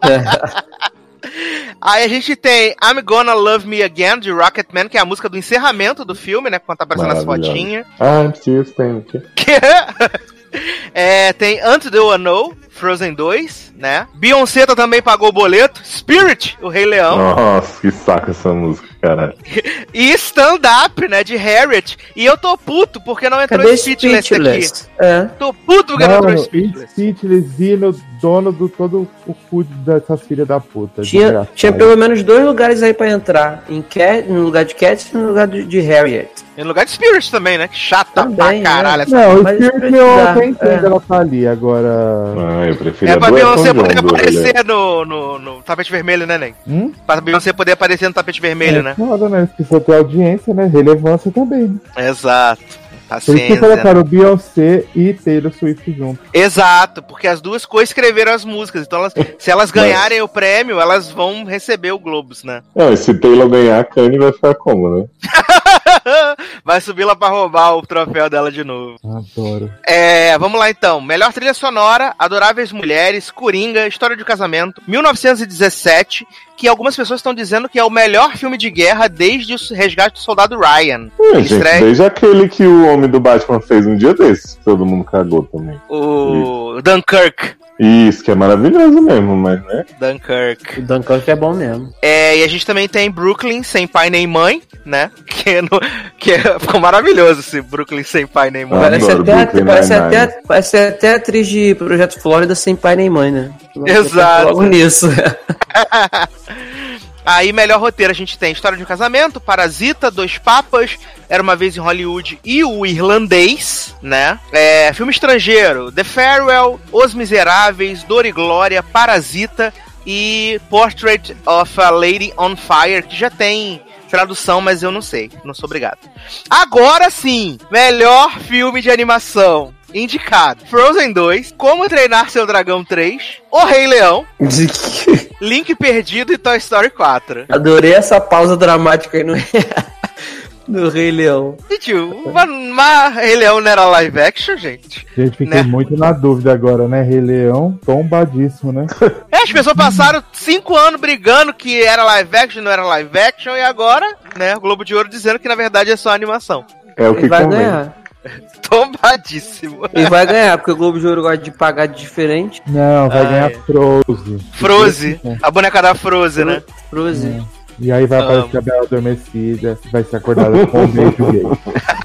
Aí a gente tem I'm Gonna Love Me Again, de Rocketman, que é a música do encerramento do filme, né? Quando tá aparecendo as fotinhas. Ah, I'm still standing. é, tem Unto the Unknown, Frozen 2, né? Beyoncé também pagou o boleto. Spirit, o Rei Leão. Nossa, que saco essa música, caralho. E Stand Up, né? De Harriet. E eu tô puto porque não entrou Cadê Speechless, Speechless? aqui. É. Tô puto porque não entrou Mano, Speechless. Speechless e no dono do todo o cu dessas filhas da puta. Tinha, tinha pelo menos dois lugares aí pra entrar. Em Cat, no lugar de Cat e no lugar de, de Harriet. Em lugar de Spirit também, né? Que chata Também, pra caralho. é. essa Não, o Spirit eu até entendo é. ela tá ali, agora. Ah, eu prefiro É a pra Beyoncé poder John, aparecer no, no, no tapete vermelho, né, Nen? Hum? Pra Beyoncé poder aparecer no tapete vermelho, é né? foda, né? Precisa ter audiência, né? Relevância também, né? Exato. Tá Por isso que sendo. colocaram Beyoncé e Taylor Swift junto. Exato, porque as duas coescreveram as músicas. Então, elas, se elas ganharem o prêmio, elas vão receber o Globos, né? Não, e se Taylor ganhar, a Kanye vai ficar como, né? Vai subir lá pra roubar o troféu dela de novo. Adoro. É, vamos lá então. Melhor trilha sonora, Adoráveis Mulheres, Coringa, História de Casamento, 1917, que algumas pessoas estão dizendo que é o melhor filme de guerra desde o resgate do soldado Ryan. É, gente, estreia- desde aquele que o homem do Batman fez um dia desses, todo mundo cagou também. O Dunkirk. Isso, que é maravilhoso mesmo, mas né? Dunkirk. O Dunkirk é bom mesmo. É, e a gente também tem Brooklyn sem pai nem mãe, né? Que, no- que ficou maravilhoso esse Brooklyn sem pai nem mãe. Parece adoro até, Brooklyn parece, Nine-Nine. até, parece até atriz de Projeto Flórida sem pai nem mãe, né? Exato. Logo nisso. Aí, melhor roteiro, a gente tem História de um Casamento, Parasita, Dois Papas, Era Uma Vez em Hollywood e O Irlandês, né? É, filme estrangeiro, The Farewell, Os Miseráveis, Dor e Glória, Parasita e Portrait of a Lady on Fire, que já tem tradução, mas eu não sei, não sou obrigado. Agora sim, melhor filme de animação. Indicado: Frozen 2, Como Treinar Seu Dragão 3, O Rei Leão, Link Perdido e Toy Story 4. Adorei essa pausa dramática aí no, no Rei Leão. Gente, uma Rei Leão não era live action, gente? Gente, fiquei Né? muito na dúvida agora, né? Rei Leão, tombadíssimo, né? É, as pessoas passaram cinco anos brigando que era live action, não era live action, e agora, né, o Globo de Ouro dizendo que na verdade é só animação. É o Ele que vai convém. ganhar. Tombadíssimo. E vai ganhar, porque o Globo de Ouro gosta de pagar de diferente. Não, vai Ah, ganhar é. Frozen. Froze. A boneca da Froze, né? Frozen. E aí vai Amo. aparecer a Bela Adormecida, vai ser acordada com um beijo gay.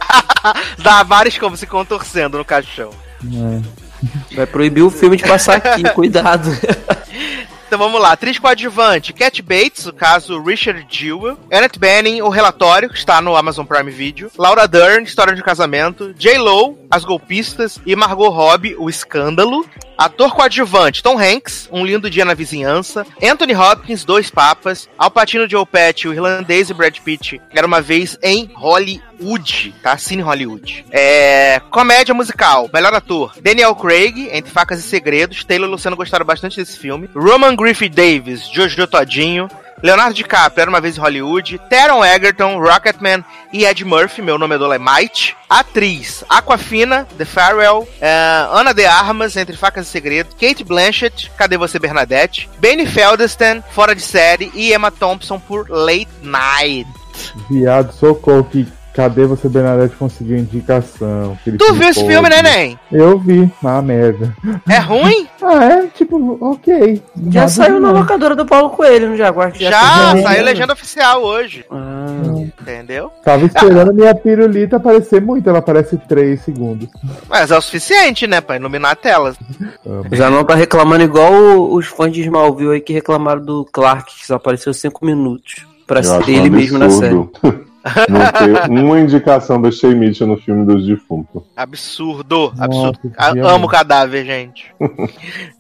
Dá vários como se contorcendo no caixão. É. Vai proibir o filme de passar aqui, cuidado. Então vamos lá, atriz coadjuvante, Cat Bates, o caso Richard Jewell, Annette Bening, o relatório, que está no Amazon Prime Video, Laura Dern, História de Casamento, J-Lo, As Golpistas e Margot Robbie, O Escândalo. Ator coadjuvante, Tom Hanks, Um Lindo Dia na Vizinhança, Anthony Hopkins, Dois Papas, Al Pacino, Joe Pesci, o irlandês e Brad Pitt, Era Uma Vez em Hollywood, tá? Cine Hollywood. É... Comédia musical, melhor ator, Daniel Craig, Entre Facas e Segredos, Taylor e Luciano gostaram bastante desse filme, Roman Griffith Davis, Jojo Todinho, Leonardo DiCaprio, Era Uma Vez em Hollywood, Taron Egerton, Rocketman e Ed Murphy, meu nome é Dolemite. Atriz, Aquafina, The Farewell, eh, Ana de Armas, Entre Facas e Segredos, Kate Blanchett, Cadê Você Bernadette, Benny Feldstein, Fora de Série e Emma Thompson por Late Night. Viado, socorro que cadê você, Bernadette, conseguiu indicação? Aquele Tu viu esse filme, né, neném? Eu vi, uma merda. É ruim? Ah, é, tipo, ok. Já Nada saiu na locadora do Paulo Coelho no Jaguar. Já, tem- saiu legenda oficial hoje, Ah, entendeu? Tava esperando minha pirulita aparecer muito, ela aparece 3 segundos. Mas é o suficiente, né, pra iluminar a tela. já não tá reclamando igual os fãs de Smallville aí que reclamaram do Clark, que só apareceu 5 minutos. Pra Eu ser ele mesmo na série. Não ter uma indicação do Shea Mitchell no filme dos defuntos. Absurdo, Nossa, absurdo. que A- viagem. amo o cadáver, gente.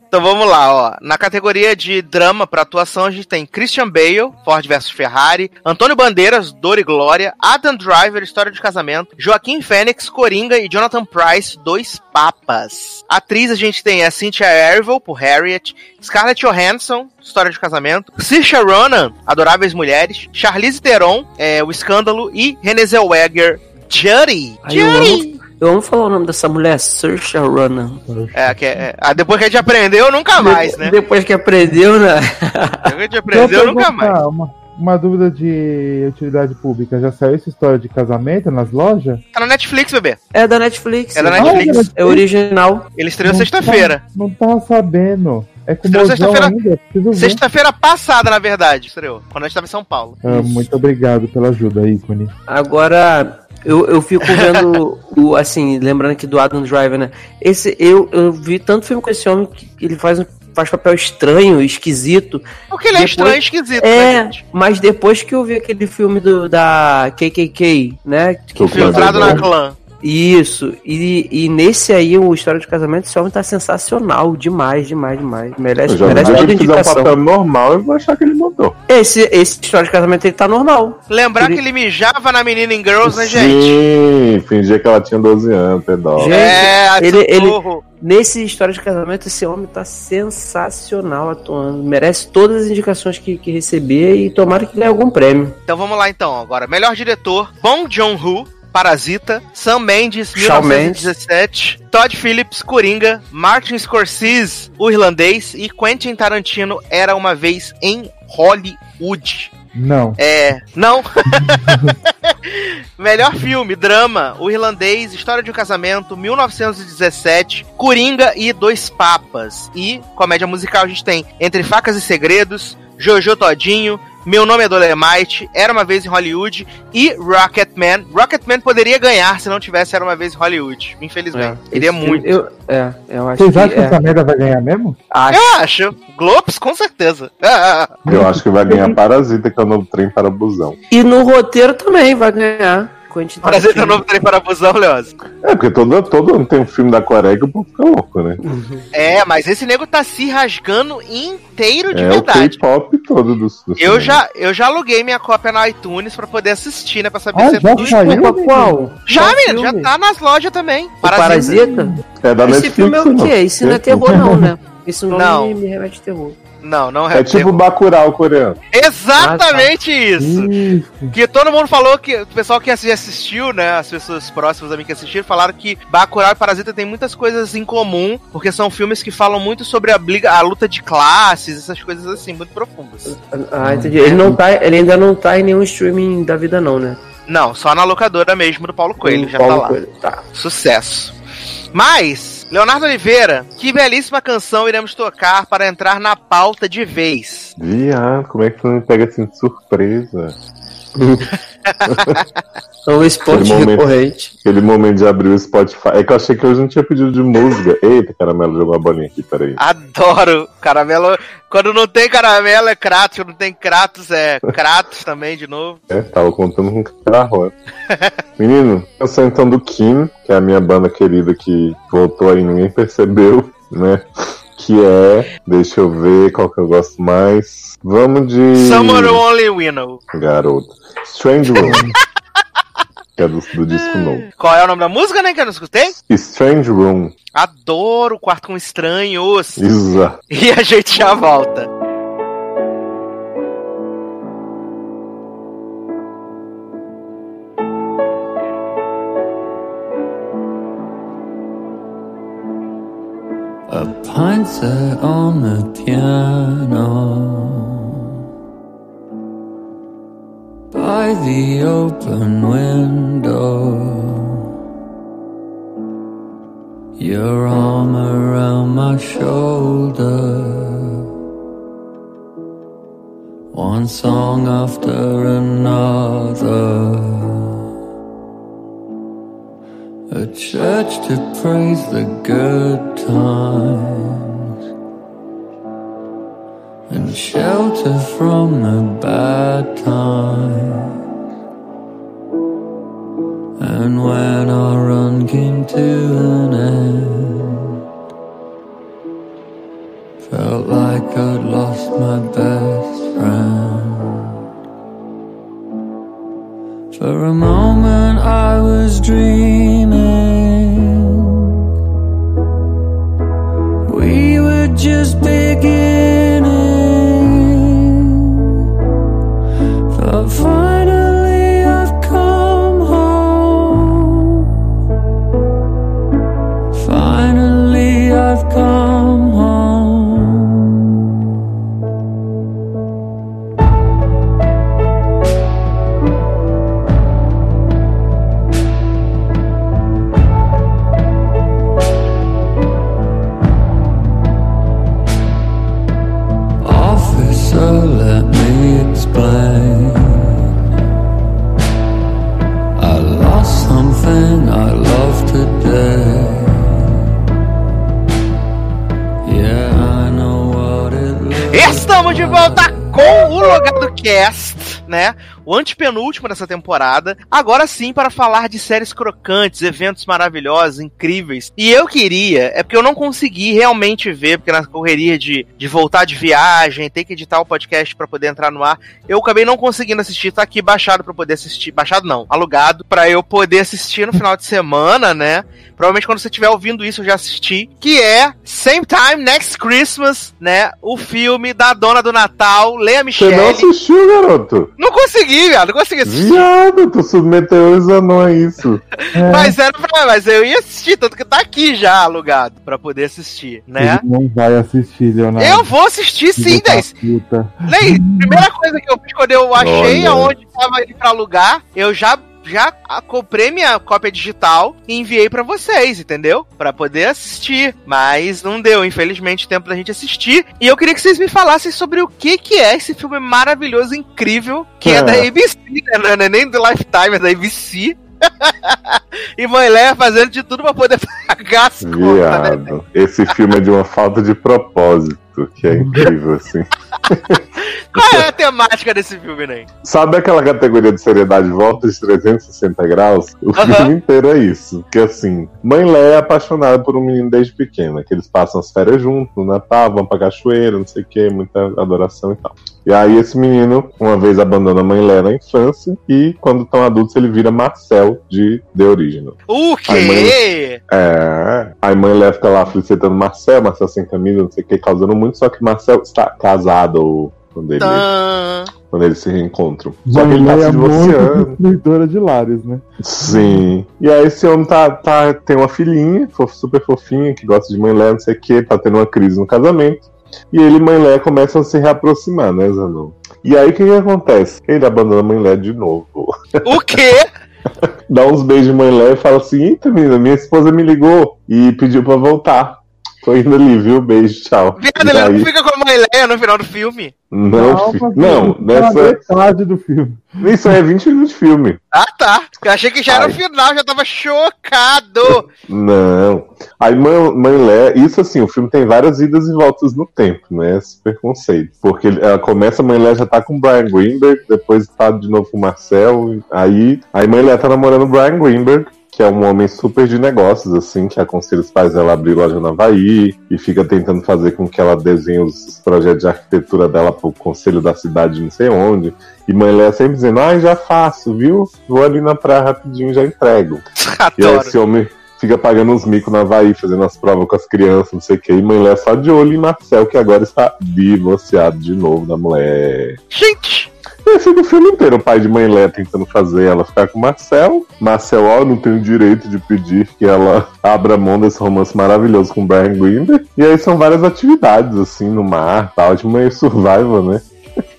Então vamos lá, ó. Na categoria de drama pra atuação, a gente tem Christian Bale, Ford vs Ferrari, Antônio Bandeiras, Dor e Glória, Adam Driver, História de Casamento, Joaquim Fênix, Coringa e Jonathan Price, Dois Papas. Atriz a gente tem a Cynthia Erivo, por Harriet, Scarlett Johansson, História de Casamento, Saoirse Ronan, Adoráveis Mulheres, Charlize Theron, é, O Escândalo e Renée Zellweger, Judy. Eu Judy. Eu amo falar o nome dessa mulher, Saoirse Ronan. É, que é, é. Ah, depois que a gente aprendeu, nunca mais, né? Depois que aprendeu, né? Depois que a gente aprendeu, nunca mais. Uma, uma dúvida de utilidade pública. Já saiu essa história de casamento nas lojas? Tá na Netflix, bebê. É da Netflix. É da Ah, Netflix. É original. Ele estreou sexta-feira. tá- Não tava sabendo. É com Estreou sexta-feira-. Sexta-feira passada, na verdade, estreou. Quando a gente tava em São Paulo. Ah, muito obrigado pela ajuda, ícone. Agora, eu, eu fico vendo o, assim, lembrando aqui do Adam Driver, né? Esse, eu, eu vi tanto filme com esse homem que ele faz, um- faz papel estranho, esquisito. Porque ele é Depois- estranho e esquisito, né, É, gente? mas depois que eu vi aquele filme do, da KKK, né? Que Filtrado na clã. Isso, e, e nesse aí, o História de Casamento, esse homem tá sensacional, demais, demais, demais. Merece, Eu já merece toda ele fizer um indicação. papel normal, eu vou achar que ele mudou. Esse, esse História de Casamento, ele tá normal. Lembrar Ele- que ele mijava na menina em Girls, né, gente? Sim, fingia que ela tinha 12 anos, pedal. Gente, É, ele- ele-. Nesse História de Casamento, esse homem tá sensacional atuando. Merece todas as indicações que, que receber e tomara que ganhe algum prêmio. Então vamos lá, então. Agora, melhor diretor, Bong Joon-ho, Parasita, Sam Mendes, Shawn 1917, Todd Phillips, Coringa, Martin Scorsese, o irlandês e Quentin Tarantino, Era Uma Vez em Hollywood. Não. É. Não. Melhor filme, drama, O Irlandês, História de um Casamento, 1917, Coringa e Dois Papas. E comédia musical a gente tem Entre Facas e Segredos, Jojo Todinho, Meu Nome é Dolemite, Era Uma Vez em Hollywood e Rocketman. Rocketman poderia ganhar se não tivesse Era Uma Vez em Hollywood, infelizmente. Esse filme, muito. Eu, é, eu acho Vocês que. acham que é, essa merda vai ganhar mesmo? acho. Eu acho. Globes, com certeza. Eu acho que vai ganhar Parasita, que é o novo trem para busão. E no roteiro também vai ganhar. Prazer Tarantino. ter novo trem para a busão, Leoz. É, porque todo, todo ano tem um filme da Coreia que o povo fica louco, né? É, mas esse nego tá se rasgando inteiro de é verdade. o K-pop todo do, do Eu já, eu já aluguei minha cópia na iTunes pra poder assistir, né? Pra saber Ah, se é já tudo. saiu? Qual? Já, Qual menino, já tá nas lojas também. O Parasita? É da Esse Netflix, filme é o não. quê? Isso não é terror, não, né? Isso não, Não. Me, me remete a terror. Não, não É tipo Bacurau coreano. Exatamente isso! Isso. Que todo mundo falou que. O pessoal que assi- assistiu, né? As pessoas próximas a mim que assistiram, falaram que Bacurau e Parasita tem muitas coisas em comum, porque são filmes que falam muito sobre a, briga, a luta de classes, essas coisas assim, muito profundas. Ah, entendi. Ele, não tá, ele ainda não tá em nenhum streaming da vida, não, né? Não, só na locadora mesmo do Paulo Coelho, já Paulo tá lá. Coelho, Tá. Sucesso. Mas, Leonardo Oliveira, que belíssima canção iremos tocar para entrar na pauta de vez. Viado, como é que tu me pega assim de surpresa? É um esporte Aquele momento. recorrente. Aquele momento de abrir o Spotify. É que eu achei que hoje não tinha pedido de música. Eita, caramelo, jogou uma bolinha aqui, peraí. Adoro caramelo. Quando não tem caramelo é Kratos, quando não tem Kratos é Kratos também, de novo. É, tava contando com carro. Menino, canção então do Kim, que é a minha banda querida que voltou aí, ninguém percebeu, né? Que é, deixa eu ver qual que eu gosto mais. Vamos de. Summer Only Winnow. Garoto. Strange Room. que é do, do disco novo. Qual é o nome da música, né, que eu não escutei? Strange Room. Adoro Quarto com Estranhos. Exato. E a gente já volta. A set on the piano by the open window. Your arm around my shoulder. One song after another. A church to praise the good times and shelter from the bad times. And when our run came to an end, felt like I'd lost my best friend. For a moment I was dreaming. We were just beginning. But Estamos de volta com o Logado Cast, né? O antepenúltimo dessa temporada. Agora sim, para falar de séries crocantes, eventos maravilhosos, incríveis. E eu queria, é porque eu não consegui realmente ver, porque na correria de, de voltar de viagem, ter que editar o podcast para poder entrar no ar, eu acabei não conseguindo assistir. Tá aqui baixado para poder assistir. Baixado não, alugado, para eu poder assistir no final de semana, né? Provavelmente quando você estiver ouvindo isso eu já assisti. Que é Same Time Next Christmas, né? O filme da Dona do Natal, Lea Você Michele. não assistiu, garoto? Não consegui, viado. Não consegui assistir. Viado, tu submeteu os anões a isso. É, Mas era pra. Mas eu ia assistir, tanto que tá aqui já alugado pra poder assistir, né? Ele não vai assistir, Leonardo. Eu vou assistir sim, Filho da 10. puta. Lei, primeira coisa que eu fiz quando eu achei Olha. aonde tava ele pra alugar, eu já. Já comprei minha cópia digital e enviei pra vocês, entendeu? Pra poder assistir. Mas não deu, infelizmente, tempo da gente assistir. E eu queria que vocês me falassem sobre o que, que é esse filme maravilhoso, incrível, que é, É. da ABC, né? Não é nem do Lifetime, é da ABC. e Mãe Leia fazendo de tudo pra poder pagar as contas, né? Viado. Esse filme é de uma falta de propósito, que é incrível, assim. Qual é a temática desse filme, Ney? Sabe aquela categoria de seriedade volta de 360 graus? O Aham. filme inteiro é isso. Que assim, mãe Leia é apaixonada por um menino desde pequena, que eles passam as férias juntos, no Natal, vão pra cachoeira, não sei o que, muita adoração e tal. E aí esse menino, uma vez abandona a mãe Leia na infância, e quando estão adultos ele vira Marcel de The Original. O quê? É. Aí mãe Leia fica lá felicitando Marcel, Marcel sem camisa, não sei o que, causando muito, só que Marcel está casado ou quando, ele, Tã. quando eles se reencontram. Só que ele tá Mãe se é muito divorciando. de lares, né? Sim. E aí esse homem tá, tá, tem uma filhinha, super fofinha, que gosta de mãe Leia, não sei o que, tá tendo uma crise no casamento. E ele e mãe Leia começam a se reaproximar, né, Zanon? E aí o que, que acontece? Ele abandona a mãe Lé de novo. O quê? Dá uns beijos de mãe Lé e fala assim: Eita, menina, minha esposa me ligou e pediu pra voltar. Tô indo ali, viu? Beijo, tchau. Viado, ele aí- não fica com a mãe Leia no final do filme. Não, fi- não, é nessa. metade do filme. Isso é 20 minutos de filme. Ah, tá. Eu achei que já era Ai. o final, já tava chocado. Não. Aí, Mãe, Mãe Lé, isso assim, o filme tem várias idas e voltas no tempo, né? Super conceito. Porque ele- ela começa, Mãe Lé já tá com o Brian Greenberg, depois tá de novo com o Marcel. Aí, aí Mãe Lé tá namorando o Brian Greenberg, que é um homem super de negócios, assim, que aconselha os pais dela a abrir loja no Havaí e fica tentando fazer com que ela desenhe os projetos de arquitetura dela pro conselho da cidade, de não sei onde. E Mãe Lé sempre dizendo, ai, já faço, viu? Vou ali na praia rapidinho e já entrego. E aí Adoro. esse homem fica pagando uns micos na Havaí, fazendo as provas com as crianças, não sei o que. E mãe Lé só de olho em Marcel, que agora está divorciado de novo da mulher. Gente, E assim, no filme inteiro, o pai de mãe Lé tentando fazer ela ficar com Marcel. Marcel, ó, não tem o direito de pedir que ela abra mão desse romance maravilhoso com Brian Greenberg. E aí são várias atividades, assim, no mar, tal, de meio survival, né?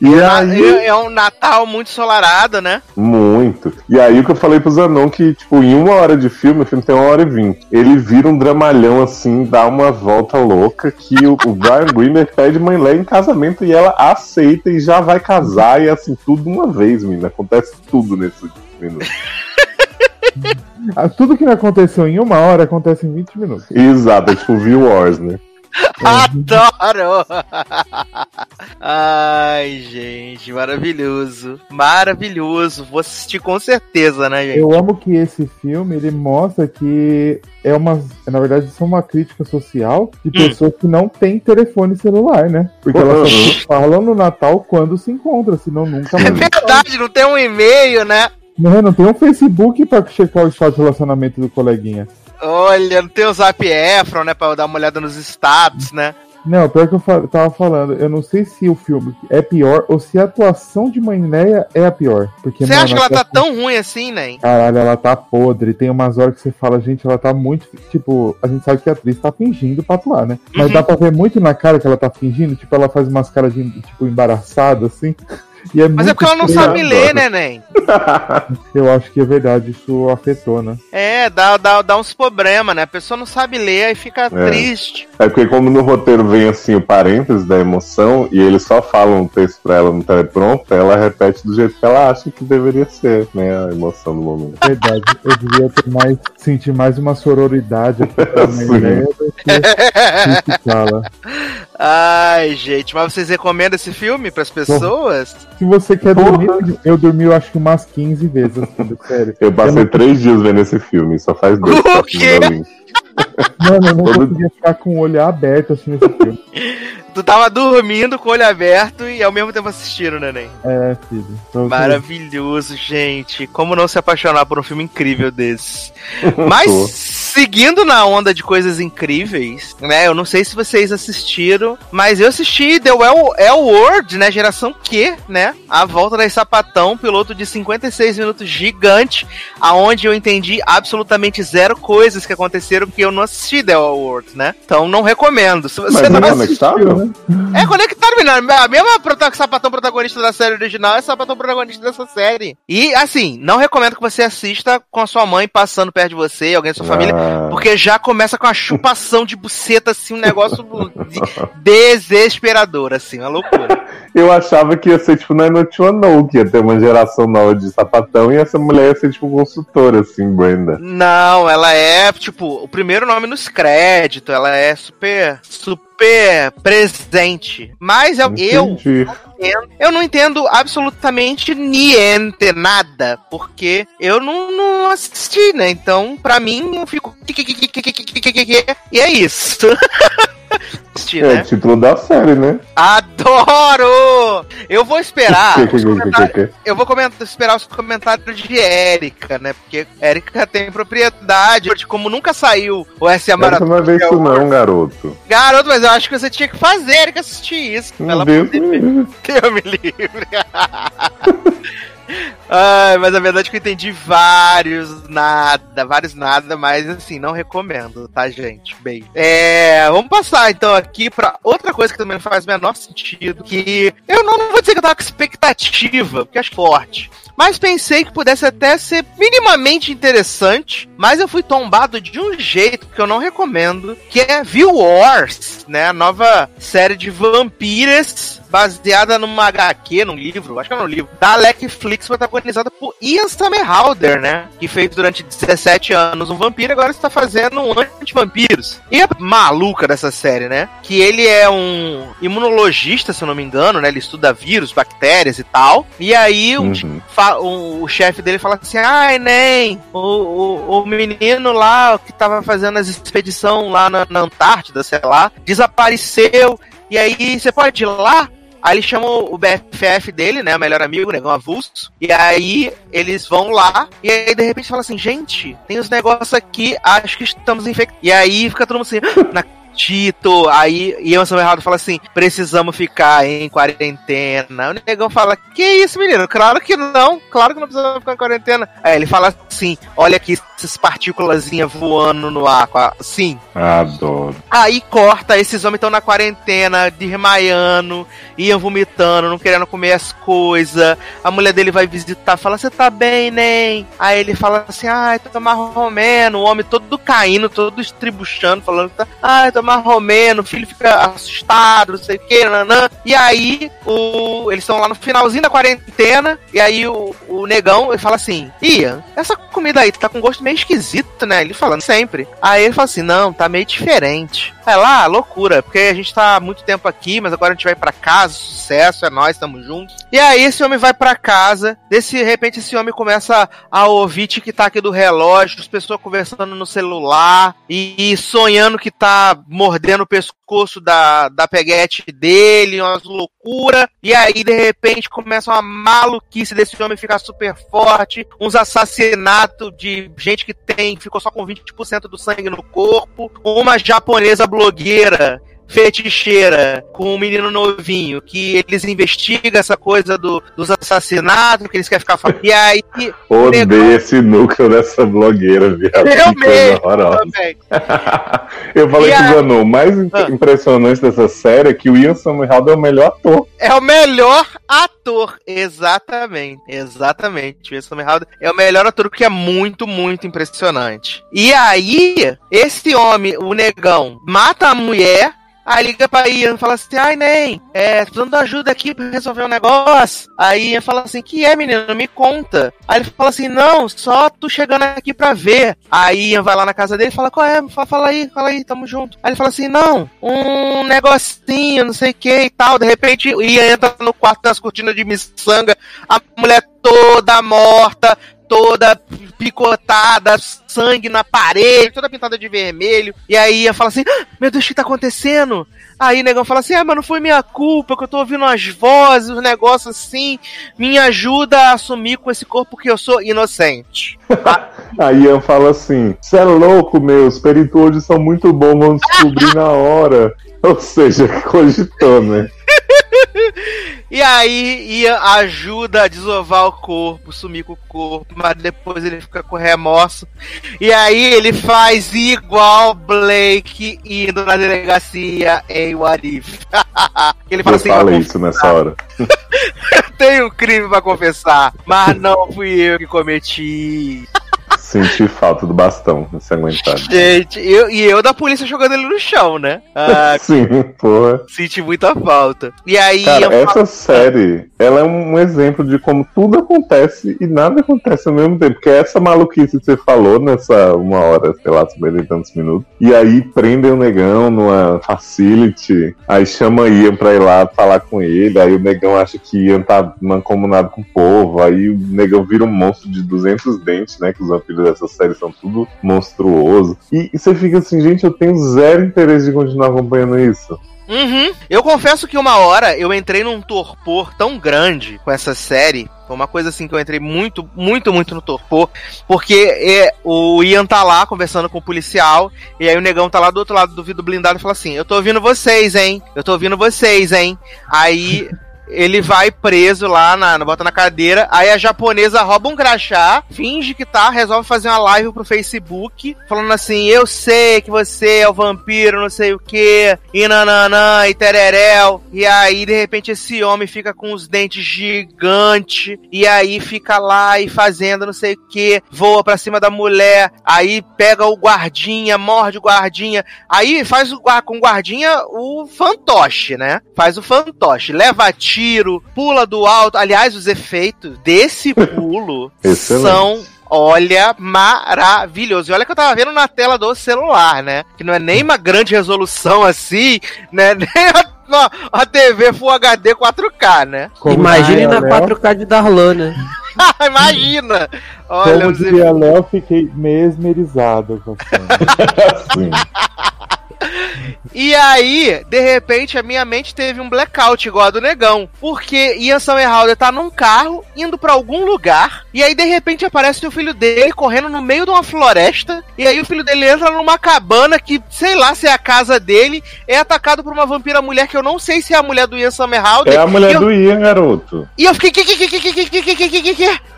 E aí... é é um Natal muito ensolarado, né? Muito. E aí o que eu falei pro Zanon que, tipo, em uma hora de filme, o filme tem uma hora e vinte. Ele vira um dramalhão assim, dá uma volta louca que o, o Brian Greenberg pede mãe Lé em casamento e ela aceita e já vai casar e assim, tudo uma vez, menina. Acontece tudo nesse minuto. Ah, Tudo que não aconteceu em uma hora acontece em 20 minutos. Exato, é tipo View Wars, né? Adoro! Ai, gente, maravilhoso. Maravilhoso. Vou assistir com certeza, né, gente? Eu amo que esse filme ele mostra que é uma, na verdade, isso é uma crítica social de pessoas que não têm telefone celular, né? Porque elas só falam no Natal quando se encontram, senão nunca É mais. verdade, não tem um e-mail, né? Não, não tem um Facebook pra checar o estado de relacionamento do coleguinha. Olha, não tem o Zap Efron, né? Pra eu dar uma olhada nos status, né? Não, pior que eu tava falando, eu não sei se o filme é pior ou se a atuação de Mãe Leia é a pior. Porque, Você mano, acha que ela a tá tão ruim assim, né? Caralho, ela tá podre. Tem umas horas que você fala, gente, ela tá muito. Tipo, a gente sabe que a atriz tá fingindo pra atuar, né? Mas Uhum. dá pra ver muito na cara que ela tá fingindo. Tipo, ela faz umas caras de, tipo, embaraçada, assim. E é Mas é porque ela não sabe ler, né, Nen? Eu acho que é verdade, isso afetou, né? É, dá, dá, dá uns problemas, né? A pessoa não sabe ler e fica triste. É porque como no roteiro vem assim o parênteses da emoção e eles só falam o texto pra ela no teleprompter, ela repete do jeito que ela acha que deveria ser, né? A emoção do momento. Verdade. Eu devia ter mais. sentir mais uma sororidade aqui pra que criticá-la. Ai, gente, mas vocês recomendam esse filme pras pessoas? Se você quer Porra. dormir, eu dormi, eu acho que umas 15 vezes, assim, sério. Eu passei não- três dias vendo esse filme, só faz dois. O quê? Mano, eu não Todo- conseguia ficar com o olho aberto assim nesse filme. Tu tava dormindo com o olho aberto e ao mesmo tempo assistindo, neném. É, filho. Maravilhoso, gente. Como não se apaixonar por um filme incrível desse? Mas, seguindo na onda de coisas incríveis, né? Eu não sei se vocês assistiram, mas eu assisti The Well L World, né? Geração Q, né? A volta da Sapatão, piloto de 56 minutos gigante, aonde eu entendi absolutamente zero coisas que aconteceram porque eu não assisti The Well World, né? Então não recomendo. Se você Mas não não é assistiu, conectável? É conectado, menino. A mesma prota- sapatão protagonista da série original é sapatão protagonista dessa série. E, assim, não recomendo que você assista com a sua mãe passando perto de você, alguém da sua família, Ah, porque já começa com a chupação de buceta, assim, um negócio de- desesperador, assim, uma loucura. eu achava que ia ser tipo na Not One Know, que ia ter uma geração nova de sapatão e essa mulher ia ser tipo consultora, assim, Brenda. Não, ela é, tipo, o primeiro nome nos créditos, ela é super, super presente. Mas eu, eu. Entendo- eu não entendo absolutamente niente, nada, porque eu não, não assisti, né? Então, pra mim, eu fico. E é isso. Assisti, É né? o título da série, né? Adoro! Eu vou esperar. Eu vou comentar- esperar os comentários de Érica, né? Porque Érica tem propriedade. de Como nunca saiu o S.A. Maratona. não vai ver isso não, garoto. Garoto, mas eu acho que você tinha que fazer Érica assistir isso. Meu ela Deus poder. Deus me livre. Ai, mas a verdade é que eu entendi vários nada, vários nada, mas assim, não recomendo, tá, gente? Bem. É, vamos passar então aqui pra outra coisa que também não faz o menor sentido, que eu não, não vou dizer que eu tava com expectativa, porque acho forte. Mas pensei que pudesse até ser minimamente interessante, mas eu fui tombado de um jeito que eu não recomendo, que é View Wars, né? A nova série de vampiras baseada numa HQ, num livro, acho que é um livro, da Netflix, protagonizada por Ian Somerhalder, né? Que fez durante 17 anos um vampiro, agora está fazendo um anti-vampiros. E a maluca dessa série, né? Que ele é um imunologista, se eu não me engano, né? Ele estuda vírus, bactérias e tal. E aí o, Uhum. o, o chefe dele fala assim: ai, nem, o, o, o menino lá que tava fazendo as expedição lá na, na Antártida, sei lá, desapareceu. E aí você pode ir lá? Aí ele chama o BFF dele, né? O melhor amigo, o negão avulso. E aí eles vão lá. E aí de repente fala assim: gente, tem os negócios aqui, acho que estamos infectados. E aí fica todo mundo assim: na Tito, aí Ian Somerhalder fala assim: precisamos ficar em quarentena. O negão fala: Que isso, menino? Claro que não, claro que não precisamos ficar em quarentena. Aí ele fala assim: Olha aqui essas partículas voando no ar. Sim. Adoro. Aí corta, esses homens estão na quarentena, desmaiando, iam vomitando, não querendo comer as coisas. A mulher dele vai visitar, fala: Você tá bem, nem? Aí ele fala assim: Ai, tô marromeno. O homem todo caindo, todo estribuchando, falando: Ai, tô marromeno. O filho fica assustado, não sei o que, nanã. E aí, o... eles estão lá no finalzinho da quarentena. E aí, o, o negão ele fala assim: Ian, essa comida aí tá com gosto meio esquisito, né? Ele falando sempre. Aí ele fala assim: Não, tá meio diferente. É lá, loucura, porque a gente tá há muito tempo aqui, mas agora a gente vai pra casa, sucesso, é nós, tamo juntos. E aí esse homem vai pra casa, desse de repente esse homem começa a ouvir tic-tac do relógio, as pessoas conversando no celular e, e sonhando que tá mordendo o pescoço da, da peguete dele, umas loucura. E aí de repente começa uma maluquice desse homem ficar super forte, uns assassinatos de gente que tem, ficou só com 20% do sangue no corpo, uma japonesa blogueira feticheira com um menino novinho que eles investigam essa coisa do, dos assassinatos, que eles querem ficar falando. E aí, Odeio esse núcleo dessa blogueira, viado. eu mesmo também. Eu falei E que o Zanon, o mais Ah. impressionante dessa série é que o Ian Somerhalder é o melhor ator. É o melhor ator. Exatamente. Exatamente. O Ian Somerhalder é o melhor ator, o que é muito, muito impressionante. E aí, esse homem, o negão, mata a mulher. Aí liga pra Ian e fala assim: Ai, nem, é, precisando de ajuda aqui pra resolver um negócio. Aí Ian fala assim: Que é, menino? Me conta. Aí ele fala assim: Não, só tu chegando aqui pra ver. Aí Ian vai lá na casa dele e fala: Qual é? Fala, fala aí, fala aí, tamo junto. Aí ele fala assim: Não, um negocinho, não sei o que e tal. De repente, Ian entra no quarto das cortinas de miçanga, a mulher toda morta, toda picotada, sangue na parede, toda pintada de vermelho. E aí Ian fala assim: "Ah, Meu Deus, o que tá acontecendo? Aí o negão fala assim: Ah, mas não foi minha culpa, que eu tô ouvindo as vozes, os negócios assim. Me ajuda a assumir com esse corpo que eu sou inocente. Aí Ian fala assim: Você é louco, meu, os peritos hoje são muito bons, vão descobrir na hora. Ou seja, cogitou, né? E aí Ian ajuda a desovar o corpo, sumir com o corpo, mas depois ele fica com remorso. E aí ele faz igual Blake indo na delegacia em Warif. ele fala Eu assim: falei "Eu isso nessa hora. tenho um crime pra confessar, mas não fui eu que cometi. Senti falta do bastão ensanguentado. Gente, eu, e eu da polícia jogando ele no chão, né? Ah, Sim, porra. senti muita falta. E aí Cara, eu essa série, ela é um exemplo de como tudo acontece e nada acontece ao mesmo tempo. Porque essa maluquice que você falou nessa uma hora, sei lá, 50 e tantos minutos. E aí prendem o negão numa facility, aí chama Ian pra ir lá falar com ele, aí o negão acha que Ian tá mancomunado com o povo, aí o negão vira um monstro de 200 dentes, né? Que os vampiros dessa série são tudo monstruoso. E, e você fica assim, gente, eu tenho zero interesse de continuar acompanhando isso. Uhum. Eu confesso que uma hora eu entrei num torpor tão grande com essa série. Foi uma coisa assim que eu entrei muito, muito, muito no torpor. Porque é, o Ian tá lá conversando com o policial. E aí o negão tá lá do outro lado do vidro blindado e fala assim: Eu tô ouvindo vocês, hein? Eu tô ouvindo vocês, hein? Aí ele vai preso lá, na, bota na cadeira, aí a japonesa rouba um crachá, finge que tá, resolve fazer uma live pro Facebook, falando assim, eu sei que você é o vampiro, não sei o que, e nananã, e tereréu, e aí de repente esse homem fica com os dentes gigantes, e aí fica lá e fazendo não sei o que, voa pra cima da mulher, aí pega o guardinha, morde o guardinha, aí faz o, com o guardinha o fantoche, né? Faz o fantoche, leva tiro, pula do alto, aliás, os efeitos desse pulo são Olha, maravilhoso. E olha que eu tava vendo na tela do celular, né? Que não é nem uma grande resolução assim, né? Nem a, a TV Full HD 4K, né? Como Imagine na Léo- 4K de Darlan, né? Imagina! Olha, Como diria Léo, fiquei mesmerizado com a cena. Sim. E aí, de repente, a minha mente teve um blackout igual a do negão. Porque Ian Somerhalder tá num carro, indo para algum lugar, e aí de repente aparece o filho dele correndo no meio de uma floresta. E aí o filho dele entra numa cabana que, sei lá se é a casa dele, é atacado por uma vampira mulher que eu não sei se é a mulher do Ian Somerhalder. É a mulher eu... do Ian, garoto. E eu fiquei.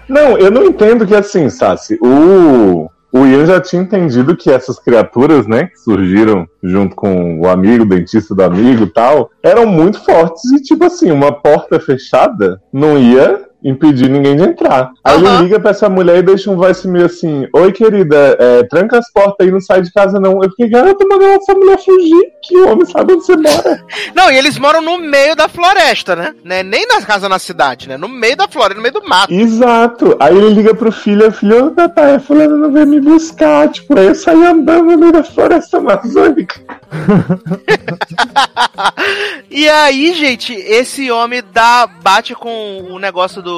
Não, eu não entendo que assim, Sassi, o o Ian já tinha entendido que essas criaturas, né, que surgiram junto com o amigo, o dentista do amigo e tal, eram muito fortes e, tipo assim, uma porta fechada não ia impedir ninguém de entrar. Aí Aham. ele liga pra essa mulher e deixa um voice meio assim: Oi, querida, é, tranca as portas aí, não sai de casa não. Eu fiquei, garota, mandou essa mulher fugir. Que homem sabe onde você mora. Não, e eles moram no meio da floresta, né? né? Nem na casa na cidade, né? No meio da floresta, no meio do mato. Exato. Aí ele liga pro filho, a filha, ô papai, a fulana não veio me buscar. Tipo, aí eu saí andando no meio da floresta amazônica. E aí, gente, esse homem dá, bate com o negócio do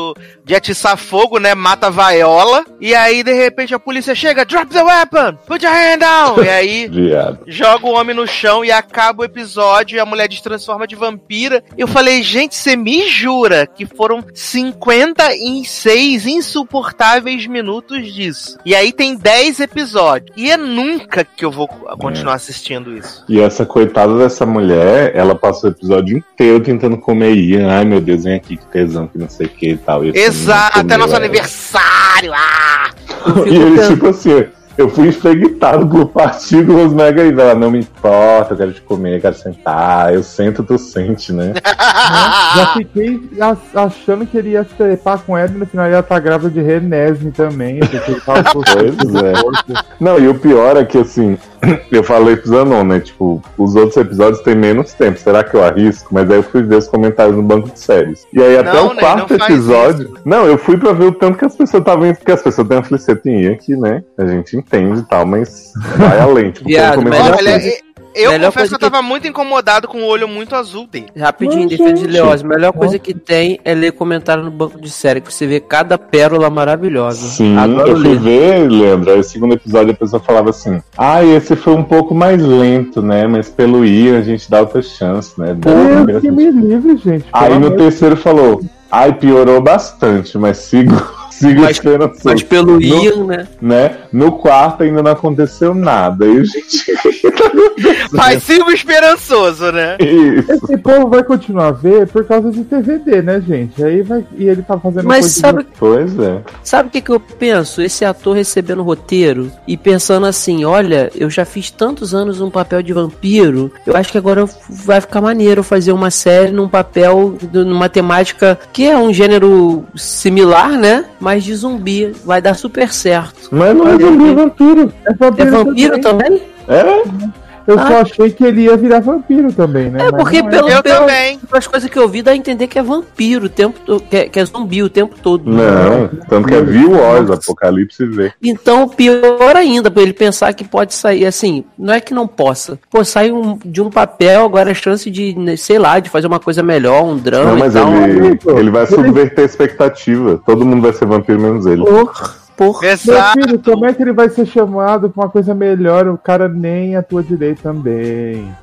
de atiçar fogo, né? Mata a vaiola. E aí, de repente, a polícia chega, drop the weapon, put your hand down. E aí, joga o homem no chão e acaba o episódio e a mulher destransforma de vampira. Eu falei, gente, você me jura que foram 56 insuportáveis minutos disso. E aí tem 10 episódios. E é nunca que eu vou continuar assistindo isso. E essa coitada dessa mulher, ela passou o episódio inteiro tentando comer Ian. Ai meu Deus, vem aqui, que tesão, que não sei o que tal. E Exato, até nosso ela. aniversário. Ah! E ele, tipo assim, eu fui infectado por partículas mega e ela não me importa, eu quero te comer, eu quero sentar. Eu sento, tu sente, né? Já fiquei achando que ele ia se trepar com ela e no final ia estar grávida de Renesme também. Porque ele tava com Pois é. Não, e o pior é que assim, eu falei pro Zanon, né? Tipo, os outros episódios têm menos tempo. Será que eu arrisco? Mas aí eu fui ver os comentários no banco de séries. E aí até Não, o né, quarto não episódio. Não, eu fui pra ver o tanto que as pessoas estavam indo, porque as pessoas têm uma flicetinha aqui, né? A gente entende e tal, mas vai além. Tipo, Viado, assim, Olha, eu Melhor confesso coisa que eu que- tava muito incomodado com o olho muito azul dele. Rapidinho, Ai, defesa de. Leoz. A melhor coisa que tem é ler comentário no banco de série, que você vê cada pérola maravilhosa. Sim, Adoro eu fui ler. ver, Leandro, aí o segundo episódio a pessoa falava assim, ah, esse foi um pouco mais lento, né? Mas pelo Ian a gente dá outra chance, né? Primeira que me livre, gente. Aí no terceiro falou, ai, piorou bastante, mas sigo, sigo Mas- Mas pelo No- Ian, né? né? No quarto ainda não aconteceu nada. E a gente. Mas sigo esperançoso, né? Isso. Esse povo vai continuar a ver por causa de TVD, né, gente? Aí vai. E ele tá fazendo Mas coisa sabe, Pois é. sabe o que, que eu penso? Esse ator recebendo o roteiro e pensando assim: olha, eu já fiz tantos anos um papel de vampiro, eu acho que agora vai ficar maneiro fazer uma série num papel, numa temática que é um gênero similar, né? Mas de zumbi. Vai dar super certo. Mas não é zumbi, é vampiro. É vampiro, É vampiro também. também? É? Eu só Ah. achei que ele ia virar vampiro também, né? É Mas porque pelo, Eu pelo, também. pelas coisas que eu vi, dá a entender que é vampiro o tempo todo, que é, que é zumbi o tempo todo. Não. Tanto que é Viu Wars, Apocalipse V. Então, pior ainda, pra ele pensar que pode sair assim, não é que não possa. Pô, sai um- de um papel, agora a chance de, né, sei lá, de fazer uma coisa melhor, um drama Não, e mas tal. ele, ele vai subverter a expectativa. Todo mundo vai ser vampiro menos ele. Por, por. Meu Exato. filho, como é que ele vai ser chamado pra uma coisa melhor? O cara nem atua direito também.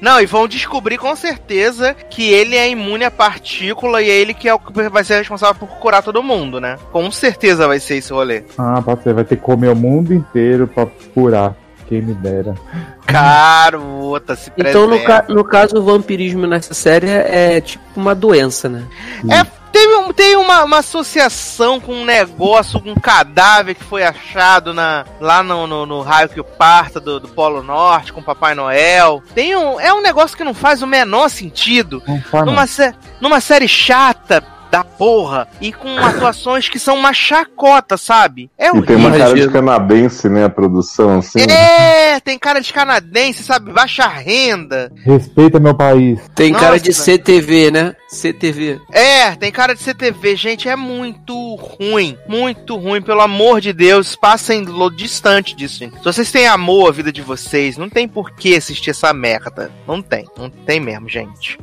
Não, e vão descobrir com certeza que ele é imune à partícula e é ele que é o que vai ser responsável por curar todo mundo, né? Com certeza vai ser esse rolê. Ah, pode ser, vai ter que comer o mundo inteiro pra curar. quem me dera. Garota, se Então, no, ca- no caso, o vampirismo nessa série é tipo uma doença, né? É, teve um- tem uma, uma associação com um negócio, com um cadáver que foi achado na, lá no, no, no raio que o parta do, do Polo Norte, com o Papai Noel. Tem um, é um negócio que não faz o menor sentido. Não faz Numa, sé- numa série chata da porra e com atuações que são uma chacota, sabe? É E tem uma cara de canadense, né? A produção, assim. É, tem cara de canadense, sabe? Baixa renda. Respeita meu país. Tem Nossa. cara de CTV, né? CTV. É, tem cara de CTV, gente, é muito ruim, muito ruim, pelo amor de Deus, passem distante disso, gente. Se vocês têm amor à vida de vocês, não tem por que assistir essa merda. Não tem, não tem mesmo, gente.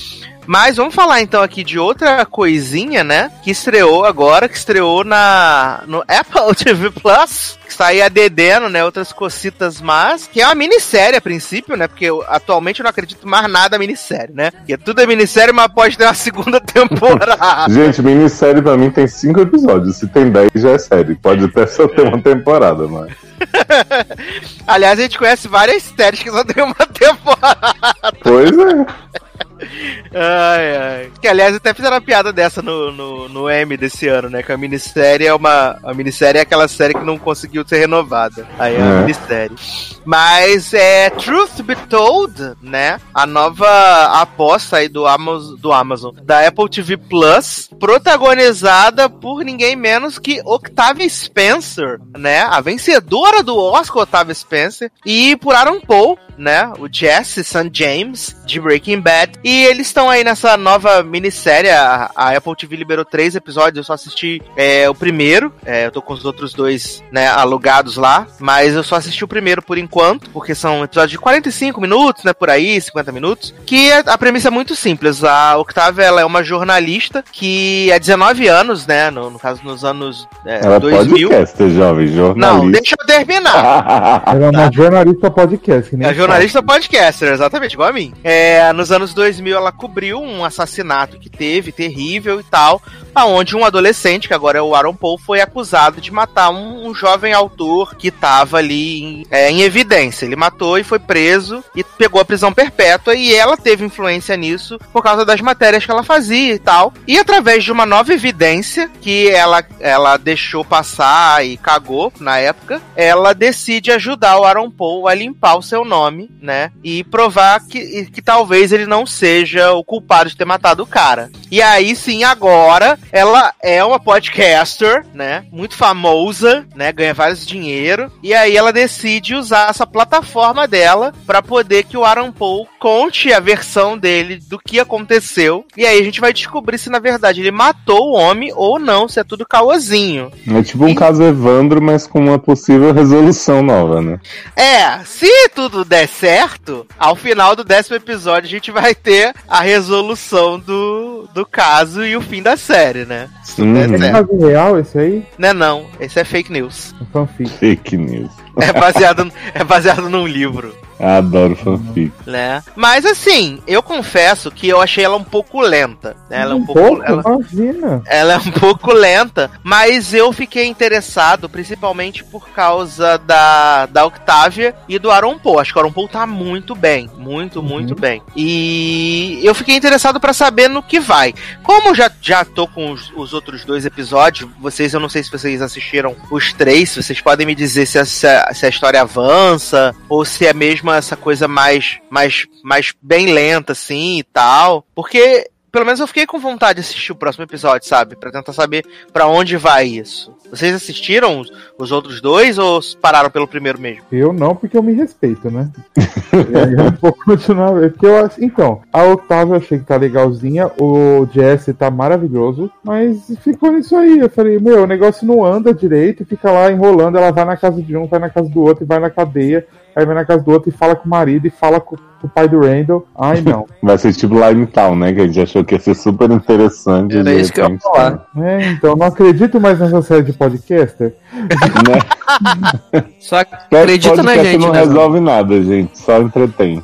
Mas vamos falar então aqui de outra coisinha, né? Que estreou agora, que estreou na no Apple TV Plus, que está aí adedendo, né? Outras cocitas más, que é uma minissérie a princípio, né? Porque eu, atualmente eu não acredito mais nada minissérie, né? Porque tudo é minissérie, mas pode ter uma segunda temporada. Gente, minissérie pra mim tem cinco episódios. Se tem dez, já é série. Pode até só ter uma temporada, mas. Aliás, a gente conhece várias séries que só tem uma temporada. Pois é. Ai, ai. Que aliás até fizeram uma piada dessa no, no, no M desse ano, né? Que a minissérie é uma. A minissérie é aquela série que não conseguiu ser renovada. Aí é a É. minissérie. Mas é Truth Be Told, né? A nova aposta aí do Amazon, do Amazon, da Apple TV Plus, protagonizada por ninguém menos que Octavia Spencer, né? A vencedora do Oscar, Octavia Spencer, e por Aaron Paul, né? O Jesse St. James, de Breaking Bad. E eles estão aí nessa nova minissérie. A, a Apple TV liberou três episódios, eu só assisti é, o primeiro. É, eu tô com os outros dois, né, alugados lá. Mas eu só assisti o primeiro por enquanto, porque são episódios de 45 minutos, né? Por aí, 50 minutos. Que a, a premissa é muito simples. A Octavia ela é uma jornalista que há 19 anos, né? No, no caso, nos anos é, Ela é 2000. podcaster, jovem, Não, jornalista. deixa eu terminar. Ela é uma jornalista podcast, que nem É jornalista podcaster, exatamente, igual a mim. É, nos anos 2000 ela cobriu um assassinato que teve, terrível e tal, aonde um adolescente, que agora é o Aaron Paul, foi acusado de matar um, um jovem autor que tava ali em, é, em evidência. Ele matou e foi preso e pegou a prisão perpétua e ela teve influência nisso por causa das matérias que ela fazia e tal. E através de uma nova evidência que ela, ela deixou passar e cagou na época, ela decide ajudar o Aaron Paul a limpar o seu nome, né? E provar que, que talvez ele não seja o culpado de ter matado o cara. E aí sim, agora, ela é uma podcaster, né? Muito famosa, né? Ganha vários dinheiro. E aí ela decide usar essa plataforma dela para poder que o Aaron Paul conte a versão dele do que aconteceu. E aí a gente vai descobrir se na verdade ele matou o homem ou não, se é tudo caosinho. É tipo um caso Evandro, mas com uma possível resolução nova, né? É, se tudo der certo, ao final do décimo episódio a gente vai ter a resolução do, do caso e o fim da série, né? Se tudo der Uhum. É certo. caso real esse aí? Não é não, esse é fake news. Um fanfic. Fake news. É baseado, é baseado num livro. Adoro fanfic. né? Mas assim, eu confesso que eu achei ela um pouco lenta. Né? Ela é um, um pouco. pouco, ela, imagina. ela é um pouco lenta, mas eu fiquei interessado, principalmente por causa da, da Octavia e do Aaron Paul. Acho que o Aaron Paul tá muito bem, muito, muito bem. E eu fiquei interessado pra saber no que vai. Como eu já, já tô com os, os outros dois episódios, vocês, eu não sei se vocês assistiram os três, vocês podem me dizer se, essa, se a história avança ou se é mesmo essa coisa mais, mais, mais bem lenta, assim e tal. Porque pelo menos eu fiquei com vontade de assistir o próximo episódio, sabe? Pra tentar saber pra onde vai isso. Vocês assistiram os, os outros dois ou pararam pelo primeiro mesmo? Eu não, porque eu me respeito, né? eu vou continuar. Porque eu, então, a Otávio eu achei que tá legalzinha, o Jesse tá maravilhoso, mas ficou nisso aí. Eu falei, meu, o negócio não anda direito, fica lá enrolando, ela vai na casa de um, vai na casa do outro e vai na cadeia. Aí vai na casa do outro e fala com o marido e fala com, com o pai do Randall. Ai, não. Vai ser tipo Lime Town, né? Que a gente achou que ia ser super interessante. Era de isso que eu ia falar. É, então não acredito mais nessa série de podcaster. Né? Só acredita na gente, não né? resolve nada, gente. Só entretém.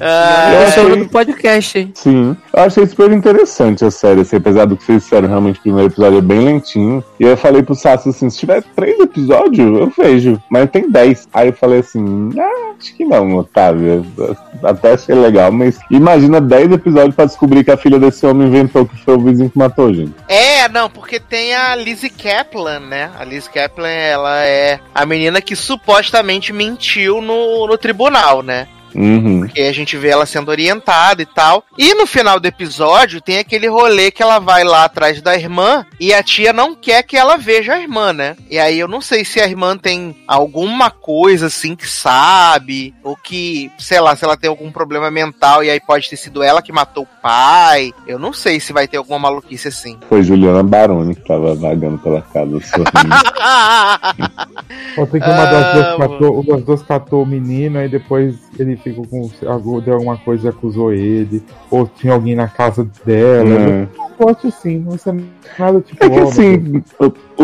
Ah, Eu achei- do podcast, hein? Sim, eu achei super interessante a série, assim, apesar do que vocês disseram, realmente o primeiro episódio é bem lentinho. E eu falei pro Sassi assim, se tiver três episódios, eu vejo, mas tem dez. Aí eu falei assim, ah, acho que não, Otávio. Até achei legal, mas imagina dez episódios pra descobrir que a filha desse homem inventou que foi o vizinho que matou, gente. É, não, porque tem a Lizzie Kaplan, né? A Lizzie Kaplan, ela é a menina que supostamente mentiu no, no tribunal, né? Uhum. Porque a gente vê ela sendo orientada e tal. E no final do episódio tem aquele rolê que ela vai lá atrás da irmã e a tia não quer que ela veja a irmã, né? E aí eu não sei se a irmã tem alguma coisa assim que sabe, ou que, sei lá, se ela tem algum problema mental e aí pode ter sido ela que matou o pai. Eu não sei se vai ter alguma maluquice assim. Foi Juliana Baroni que tava vagando pela casa sorrindo. Pode ser que uma das Ah, duas catou, duas catou o menino, aí depois ele ficou com. deu alguma coisa e acusou ele. Ou tinha alguém na casa dela. Hum. Não pode assim, não é nada tipo. É que assim,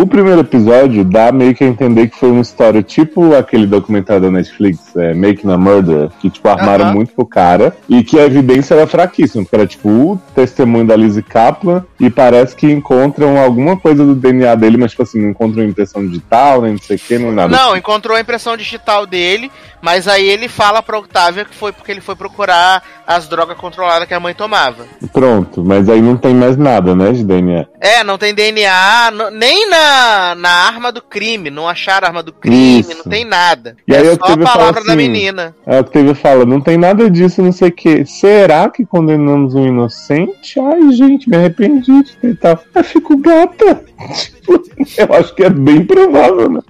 o, primeiro episódio dá meio que a entender que foi uma história tipo aquele documentário da Netflix, é, Making a Murder, que tipo armaram muito pro cara e que a evidência era fraquíssima, porque era tipo o testemunho da Lizzie Kaplan e parece que encontram alguma coisa do DNA dele, mas tipo assim, não encontram impressão digital, nem não sei o que, nem nada. Não, encontrou a impressão digital dele, mas aí ele fala pra Octavia que foi porque ele foi procurar as drogas controladas que a mãe tomava. Pronto, mas aí não tem mais nada, né, de DNA. É, não tem DNA, no- nem na, na arma do crime, não acharam a arma do crime, Isso. não tem nada. E aí é eu só a palavra da assim, menina. É o que teve fala, não tem nada disso, não sei o que. Será que condenamos um inocente? Ai, gente, me arrependi de tentar. Eu fico gata. Eu acho que é bem provável, né?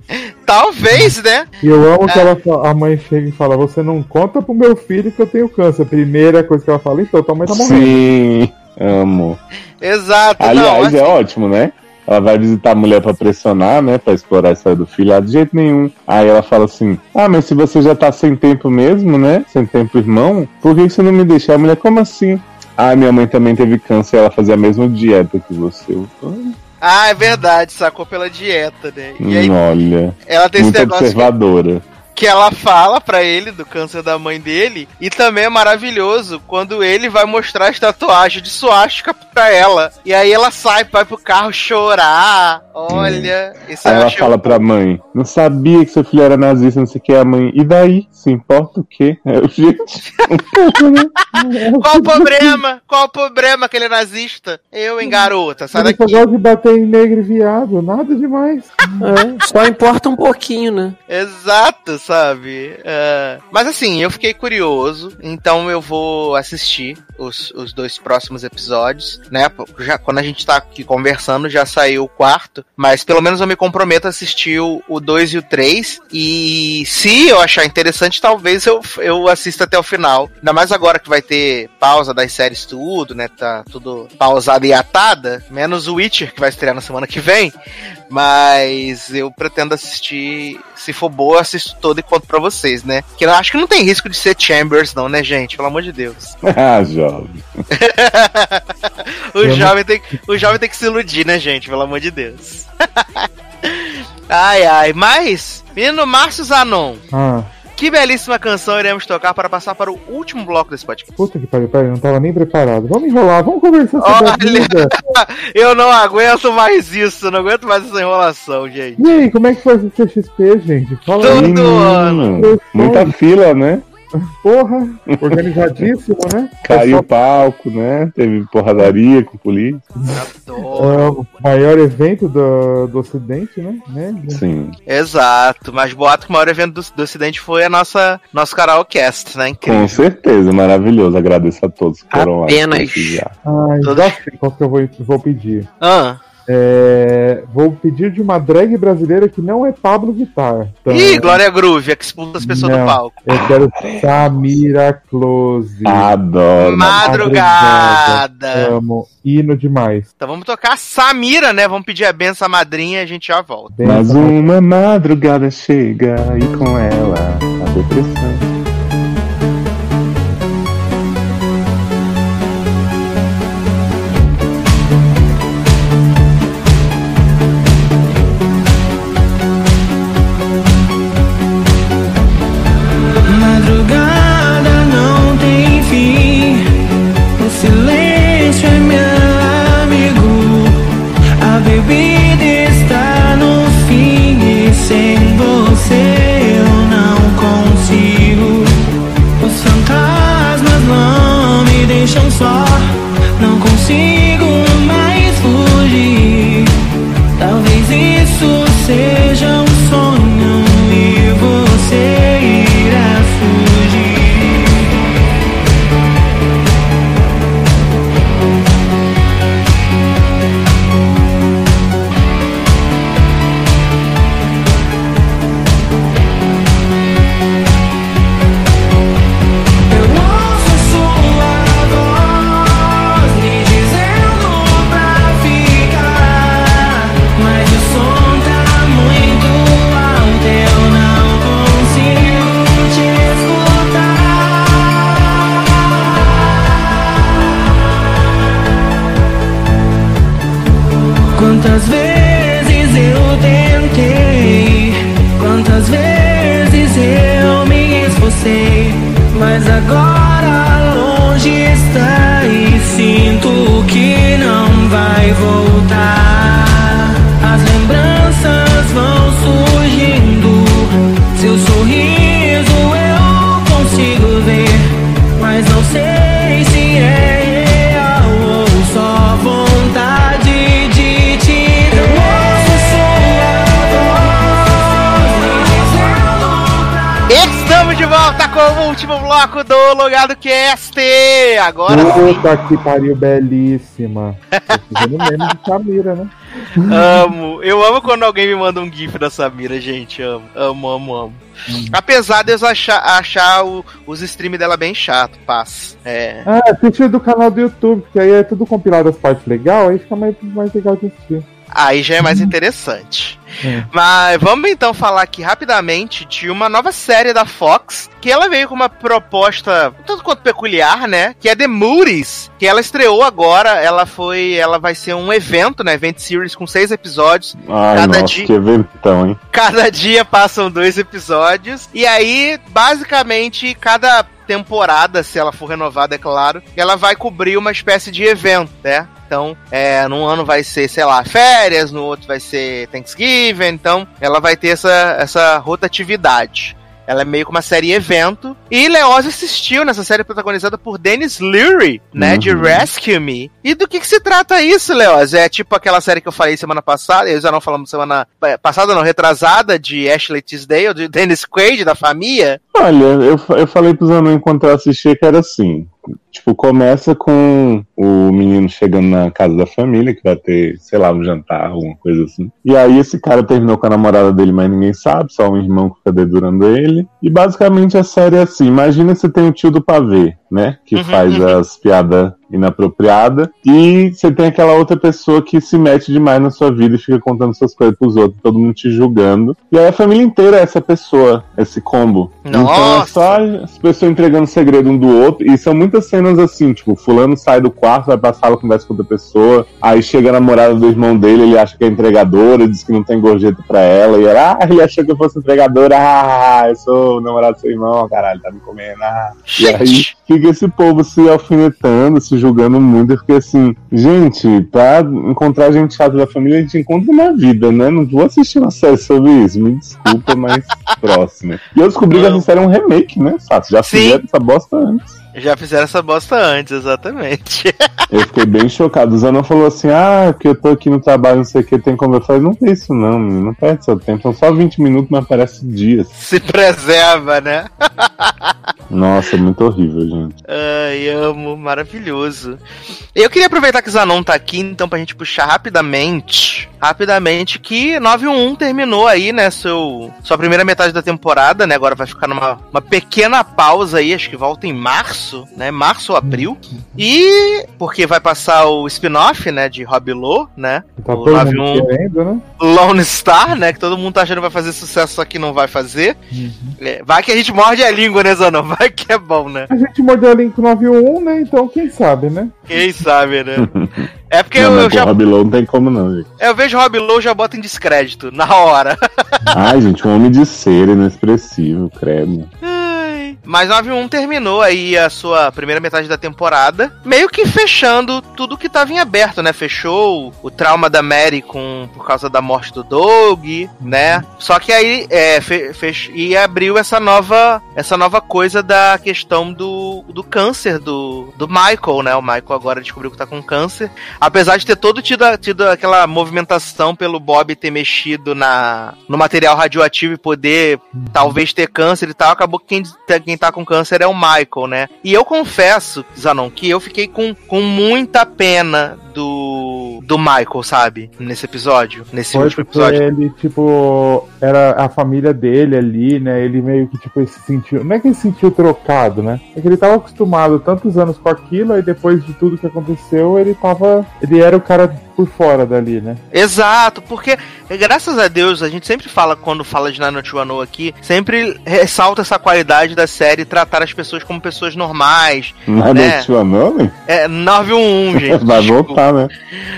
Talvez, né? E eu amo É. que ela, fa- a mãe chega e fala: Você não conta pro meu filho que eu tenho câncer. Primeira coisa que ela fala: Então, tua mãe tá morrendo. Sim, amo. Exato. não, Aliás, assim, é ótimo, né? Ela vai visitar a mulher pra pressionar, né? Pra explorar a história do filho. Ah, de jeito nenhum. Aí ela fala assim: Ah, mas se você já tá sem tempo mesmo, né? Sem tempo, irmão, por que você não me deixa? A mulher, como assim? Ah, minha mãe também teve câncer ela fazia a mesma dieta que você. Ah, é verdade, sacou pela dieta, né? E aí Olha, ela tem esse muito negócio que, observadora. que ela fala pra ele do câncer da mãe dele, e também é maravilhoso quando ele vai mostrar as tatuagens de suástica pra ela. E aí ela sai, vai pro carro chorar. Olha, isso Aí eu ela achei fala pra mãe: Não sabia que seu filho era nazista, não sei o que. A mãe, e daí? Se importa o quê? Eu, gente? Qual o problema? Qual o problema que ele é nazista? Eu, hein, garota? Sai daqui. gosta de bater em negro e viado, nada demais. É, só importa um pouquinho, né? Exato, sabe? É, Mas assim, eu fiquei curioso, então eu vou assistir os, os dois próximos episódios, né? Já, quando a gente tá aqui conversando, já saiu o quarto, mas pelo menos eu me comprometo a assistir o 2 e o 3. E se eu achar interessante, talvez eu, eu assista até o final. Ainda mais agora que vai ter pausa das séries tudo, né? Tá tudo pausado e atada, menos o Witcher, que vai estrear na semana que vem. Mas eu pretendo assistir. Se for boa, assisto todo e conto pra vocês, né? Que eu acho que não tem risco de ser Chambers, não, né, gente? Pelo amor de Deus. ah, jovem. O, jovem tem, o jovem tem que se iludir, né, gente? Pelo amor de Deus. ai, ai. Mas, menino Márcio Zanon, Ah, que belíssima canção iremos tocar para passar para o último bloco desse podcast. puta que pariu, peraí, não tava nem preparado. Vamos enrolar, vamos conversar sobre Olha. vida. Eu não aguento mais isso, não aguento mais essa enrolação, gente. E aí, como é que foi o CXP, gente? Fala aí. Todo Menino, ano. Muita fila, né? Porra, organizadíssimo, né? Caiu o palco, né? Teve porradaria com polícia. É o maior evento do, do Ocidente, né? né? Sim. Exato, mas boato que o maior evento do, do Ocidente foi a nossa nosso karaokast, né? Com Incrível. certeza, maravilhoso. Agradeço a todos que foram Apenas. lá. Todo- já sei qual que eu vou, vou pedir. Ah. É, vou pedir de uma drag brasileira que não é Pablo Vittar. Então, Ih, Glória Groove, a que expulsa as pessoas Não. do palco. Eu quero Samira Close. Adoro. Madrugada. Amo. Hino demais. Então vamos tocar Samira, né? Vamos pedir a benção à madrinha e a gente já volta. Mas uma madrugada chega e com ela a depressão. Agora sim, Puta que pariu, belíssima. Tô fazendo meme de Samira, né? amo. Eu amo quando alguém me manda um gif da Samira, gente. Amo, amo, amo, amo. Apesar de eu achar, achar o- os streams dela bem chato, paz. É. Ah, assistir do canal do YouTube, porque aí é tudo compilado as partes legais, aí fica mais, mais legal de assistir. Aí já é mais interessante. É. Mas vamos então falar aqui rapidamente de uma nova série da Fox, que ela veio com uma proposta tanto quanto peculiar, né? Que é The Moody's, que ela estreou agora, ela foi, ela vai ser um evento, né? Event Series com seis episódios. Ai, Cada nossa, dia- que eventão, hein? Cada dia passam dois episódios. E aí, basicamente, cada temporada, se ela for renovada, é claro, ela vai cobrir uma espécie de evento, né? Então, é, num ano vai ser, sei lá, férias, no outro vai ser Thanksgiving, então ela vai ter essa, essa rotatividade. Ela é meio que uma série evento. E Leoz assistiu nessa série protagonizada por Dennis Leary, né? De Uhum. Rescue Me. E do que, que se trata isso, Leoz? É tipo aquela série que eu falei semana passada, eu já não falamos semana passada, não, retrasada, de Ashley Tisdale, de Dennis Quaid, da família. Olha, eu, eu falei pros anões enquanto eu assistia que era assim. Tipo, começa com o menino chegando na casa da família, que vai ter, sei lá, um jantar, alguma coisa assim. E aí esse cara terminou com a namorada dele, mas ninguém sabe, só um irmão que fica dedurando ele. E basicamente a série é assim, imagina você tem o tio do pavê, né? Que Uhum, faz uhum. as piadas inapropriadas. E você tem aquela outra pessoa que se mete demais na sua vida e fica contando suas coisas pros outros, todo mundo te julgando. E aí a família inteira é essa pessoa, esse combo. Então é Nossa! só as pessoas entregando segredo um do outro. E são muitas cenas assim, tipo, fulano sai do quarto, vai pra sala, conversa com outra pessoa. Aí chega a namorada do irmão dele, ele acha que é entregadora, diz que não tem gorjeta pra ela. E ela, ah, ele achou que eu fosse entregadora. Ah, eu sou o namorado do seu irmão, caralho, tá me comendo. Ah. E aí fica esse povo se alfinetando, se julgando muito. Eu fiquei assim, gente, pra encontrar gente chata da família, a gente encontra na vida, né? Não vou assistir uma série sobre isso. Me desculpa, mas próxima. E eu descobri que Não. essa série é um remake, né? Sato? Já fizeram essa bosta antes. Já fizeram essa bosta antes, exatamente. Eu fiquei bem chocado. O Zanon falou assim: Ah, porque eu tô aqui no trabalho, não sei o que, tem como. Eu falei: Não tem isso, não, menino. Não perde seu tempo. São só 20 minutos, mas parece dias. Se preserva, né? Nossa, muito horrível, gente. Ai, amo, maravilhoso. Eu queria aproveitar que o Zanon tá aqui, então, pra gente puxar rapidamente, rapidamente, que 911 terminou aí, né, seu, sua primeira metade da temporada, né, agora vai ficar numa uma pequena pausa aí, acho que volta em março, né, março ou abril, e porque vai passar o spin-off, né, de Rob Lowe, né, Tá O todo 91. mundo querendo, né? Lone Star, né, que todo mundo tá achando que vai fazer sucesso, só que não vai fazer. É, vai que a gente morde a língua, né, Zanon, vai que é bom, né. A gente mordeu a Link 91, né? Então quem sabe, né? Quem sabe, né? É porque não, eu, eu já Rob Lowe não tem como, não, gente. eu vejo Rob Lowe já bota em descrédito, na hora. Ai, gente, um homem de cera inexpressivo, credo. Mas 91 terminou aí a sua primeira metade da temporada, meio que fechando tudo que tava em aberto, né? Fechou o trauma da Mary com, por causa da morte do Doug, né? Só que aí é, fe, fech, e abriu essa nova, essa nova coisa da questão do, do câncer do, do Michael, né? O Michael agora descobriu que tá com câncer. Apesar de ter todo tido, tido aquela movimentação pelo Bob ter mexido na, no material radioativo e poder talvez ter câncer e tal, acabou que quem, quem tá com câncer é o Michael, né? E eu confesso, Zanon, que eu fiquei com, com muita pena do, do Michael, sabe? Nesse episódio. Nesse Foi último porque episódio. ele, tipo, era a família dele ali, né? Ele meio que, tipo, se sentiu. Não é que ele se sentiu trocado, né? É que ele tava acostumado tantos anos com aquilo, aí depois de tudo que aconteceu, ele tava. Ele era o cara por fora dali, né? Exato, porque graças a Deus a gente sempre fala quando fala de Nano Wano aqui, sempre ressalta essa qualidade da série tratar as pessoas como pessoas normais. Não né? é sua nome? É 911, gente. Vai voltar, né?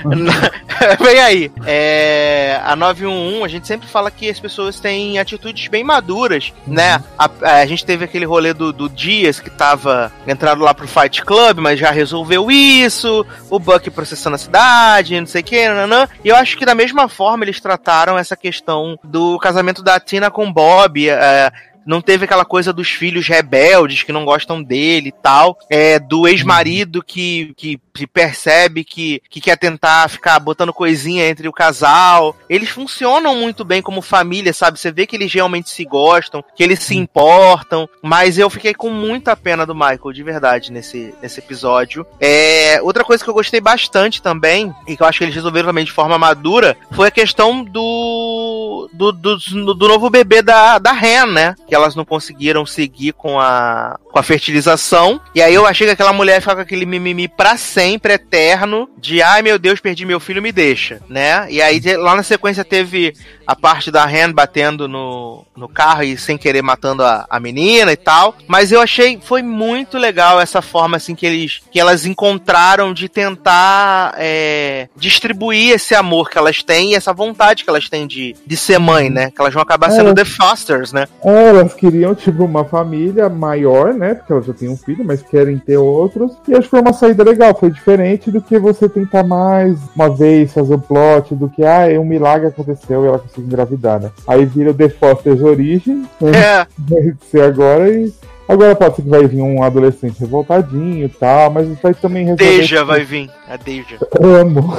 Vem aí. É, a 911, a gente sempre fala que as pessoas têm atitudes bem maduras, né? A, a gente teve aquele rolê do, do Dias que tava entrado lá pro Fight Club, mas já resolveu isso. O Buck processando a cidade, não sei o que, nanã. E eu acho que da mesma forma eles trataram essa questão do casamento da Tina com Bob. é, não teve aquela coisa dos filhos rebeldes que não gostam dele e tal. É, do ex-marido que, que, percebe que, que quer tentar ficar botando coisinha entre o casal. Eles funcionam muito bem como família, sabe? Você vê que eles realmente se gostam, que eles se importam. Mas eu fiquei com muita pena do Michael, de verdade, nesse, nesse episódio. É, outra coisa que eu gostei bastante também, e que eu acho que eles resolveram também de forma madura, foi a questão do, do, do, do novo bebê da, da Ren, né? Que elas não conseguiram seguir com a, com a fertilização. E aí eu achei que aquela mulher ficava com aquele mimimi pra sempre, eterno, de ai meu Deus, perdi meu filho, me deixa, né? E aí lá na sequência teve a parte da Ren batendo no, no carro e sem querer matando a, a menina e tal. Mas eu achei, foi muito legal essa forma assim que eles, que elas encontraram de tentar é, distribuir esse amor que elas têm e essa vontade que elas têm de, de ser mãe, né? Que elas vão acabar sendo É. The Fosters, né? É, elas queriam, tipo, uma família maior, né? Porque elas já têm um filho, mas querem ter outros. E acho que foi uma saída legal. Foi diferente do que você tentar mais uma vez fazer um plot do que, ah, um milagre aconteceu e ela conseguiu engravidar, né? Aí vira o The Foster's Origin, né? É, vai ser agora e. Agora pode ser que vai vir um adolescente revoltadinho e tal, mas vai também resolver. Deja vai vir. A Deja. Amo.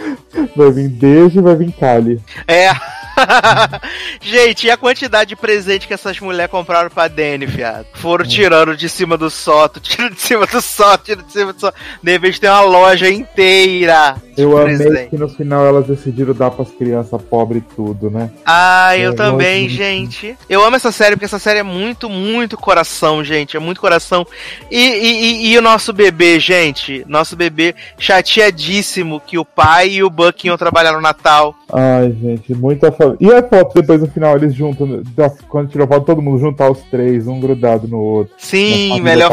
Vai vir Deja e vai vir Kali. É. Gente, e a quantidade de presente que essas mulheres compraram pra Dani, fiado? Foram tirando de cima do soto, tirando de cima do soto, tirando de cima do soto. De repente tem uma loja inteira. Eu amei presente. que no final elas decidiram dar pras crianças pobres tudo, né? Ah, eu Eu também, muito. gente. Eu amo essa série porque essa série é muito, muito coração, gente. É muito coração. E, e, e- e o nosso bebê, gente? Nosso bebê chateadíssimo que o pai e o Buck iam trabalhar no Natal. Ai, gente, muita E a foto depois no final, eles juntam, da- quando tirou a foto, todo mundo juntar os três, um grudado no outro. Sim, melhor.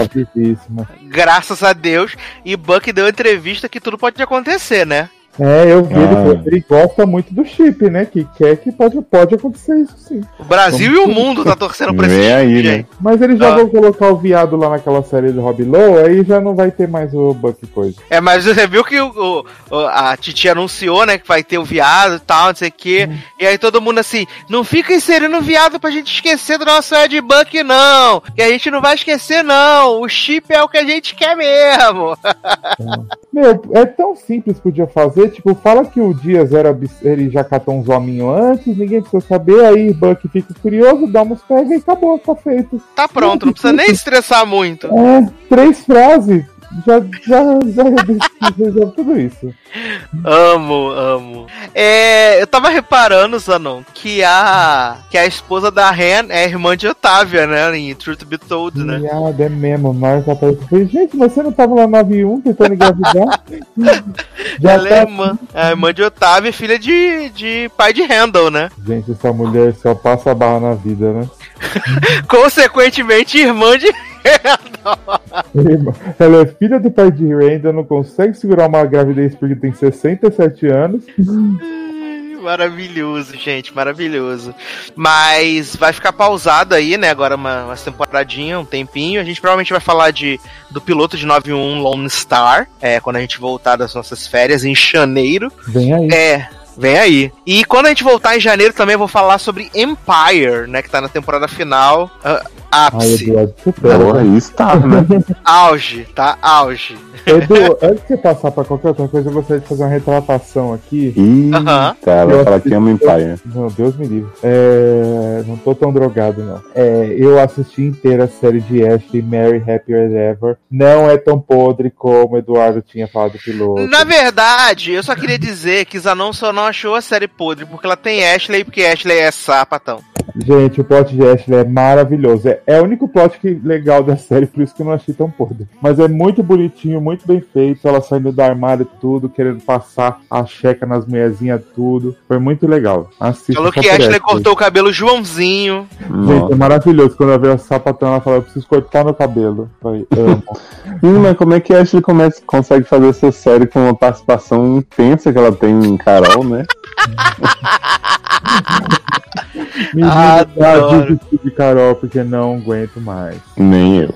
Graças a Deus. E Buck deu entrevista que tudo pode acontecer, né? É, eu vi, ele, Ah. que ele gosta muito do chip, né? Que quer que pode, pode acontecer isso sim. O Brasil e o mundo tá torcendo pra esse aí, né? Mas eles já Ah. vão colocar o viado lá naquela série do Rob Lowe, aí já não vai ter mais o Buck coisa. É, mas você viu que o, o- o- a Titi anunciou, né, que vai ter o viado e tal, não sei o quê. E aí todo mundo assim, não fica inserindo viado pra gente esquecer do nosso Ed Buck, não. Que a gente não vai esquecer, não. O chip é o que a gente quer mesmo. Meu, é tão simples podia fazer, tipo, fala que o Dias era ele já catou uns hominhos antes, ninguém precisa saber, aí Buck fica curioso, dá uns pega e acabou, tá feito. Tá pronto, não precisa nem estressar muito. É, três frases, já, já, já resolve tudo isso. Amo, amo. É, eu tava reparando, Zanon, que a que a esposa da Ren é irmã de Otávia, né, em Truth Be Told, né? Miada, é mesmo, Marca aparece e falei, gente, você não tava lá na 91 tentando engravidar? já Ela é tá... irmã, é irmã de Otávia filha de, de pai de Randall, né? Gente, essa mulher só passa a barra na vida, né? Consequentemente, irmã de Ela é filha do pai de Randall, não consegue segurar uma gravidez porque tem 67 anos. Maravilhoso, gente, maravilhoso. Mas vai ficar pausado aí, né? Agora uma, uma temporadinha, um tempinho. A gente provavelmente vai falar de, do piloto de 91 Lone Star, é, quando a gente voltar das nossas férias em janeiro. Vem aí. É, vem aí. E quando a gente voltar em janeiro também eu vou falar sobre Empire, né? Que tá na temporada final. ah, Ai, ápice. Eduardo, supera. Porra, aí está, né? Auge, tá? Auge. Edu, antes de você passar pra qualquer outra coisa, eu gostaria de fazer uma retratação aqui. Ih, Aham. cara, Eu vai falar que ama Empire. Não, Deus me livre. É, não tô tão drogado, não. É, eu assisti inteira a série de Ashley, Mary Happier Than Ever. Não é tão podre como o Eduardo tinha falado do piloto. Na verdade, eu só queria dizer que Zanon só não achou a série podre porque ela tem Ashley, porque Ashley é sapatão. Gente, o plot de Ashley é maravilhoso. É, é o único plot que, legal da série, por isso que eu não achei tão podre. Mas é muito bonitinho, muito bem feito. Ela saindo do armário tudo, querendo passar a checa nas mulherzinhas tudo. Foi muito legal. Assista Falou que Ashley Ashley. cortou o cabelo Joãozinho. Gente, é maravilhoso. Quando ela vê o sapatão, ela fala: Eu preciso cortar meu cabelo. Eu Falei, amo. Ih, mas como é que a Ashley começa, consegue fazer essa série com uma participação intensa que ela tem em Carol, né? Menina, Adoro. desistir de Carol, porque não aguento mais. Nem eu.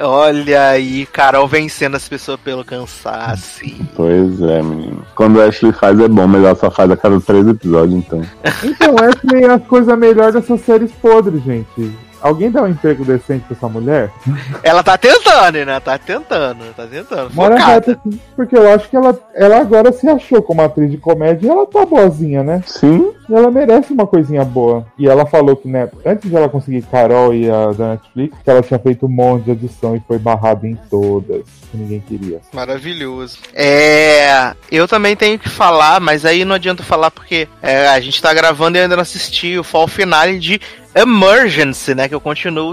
Olha aí, Carol vencendo as pessoas pelo cansaço. Pois é, menino. Quando a Ashley faz é bom, mas ela só faz a cada três episódios, então. Então, Ashley é a coisa melhor dessas séries podres, gente. Alguém dá um emprego decente pra essa mulher? Ela tá tentando, né? Tá tentando, tá tentando. Mora reta, porque eu acho que ela, ela agora se achou como atriz de comédia e ela tá boazinha, né? Sim, E ela merece uma coisinha boa. E ela falou que, né, antes de ela conseguir Carol e a da Netflix, que ela tinha feito um monte de edição e foi barrada em todas, que ninguém queria. Maravilhoso. É. Eu também tenho que falar, mas aí não adianta falar porque é, a gente tá gravando e eu ainda não assisti o fall finale de Emergency, né? Que eu continuo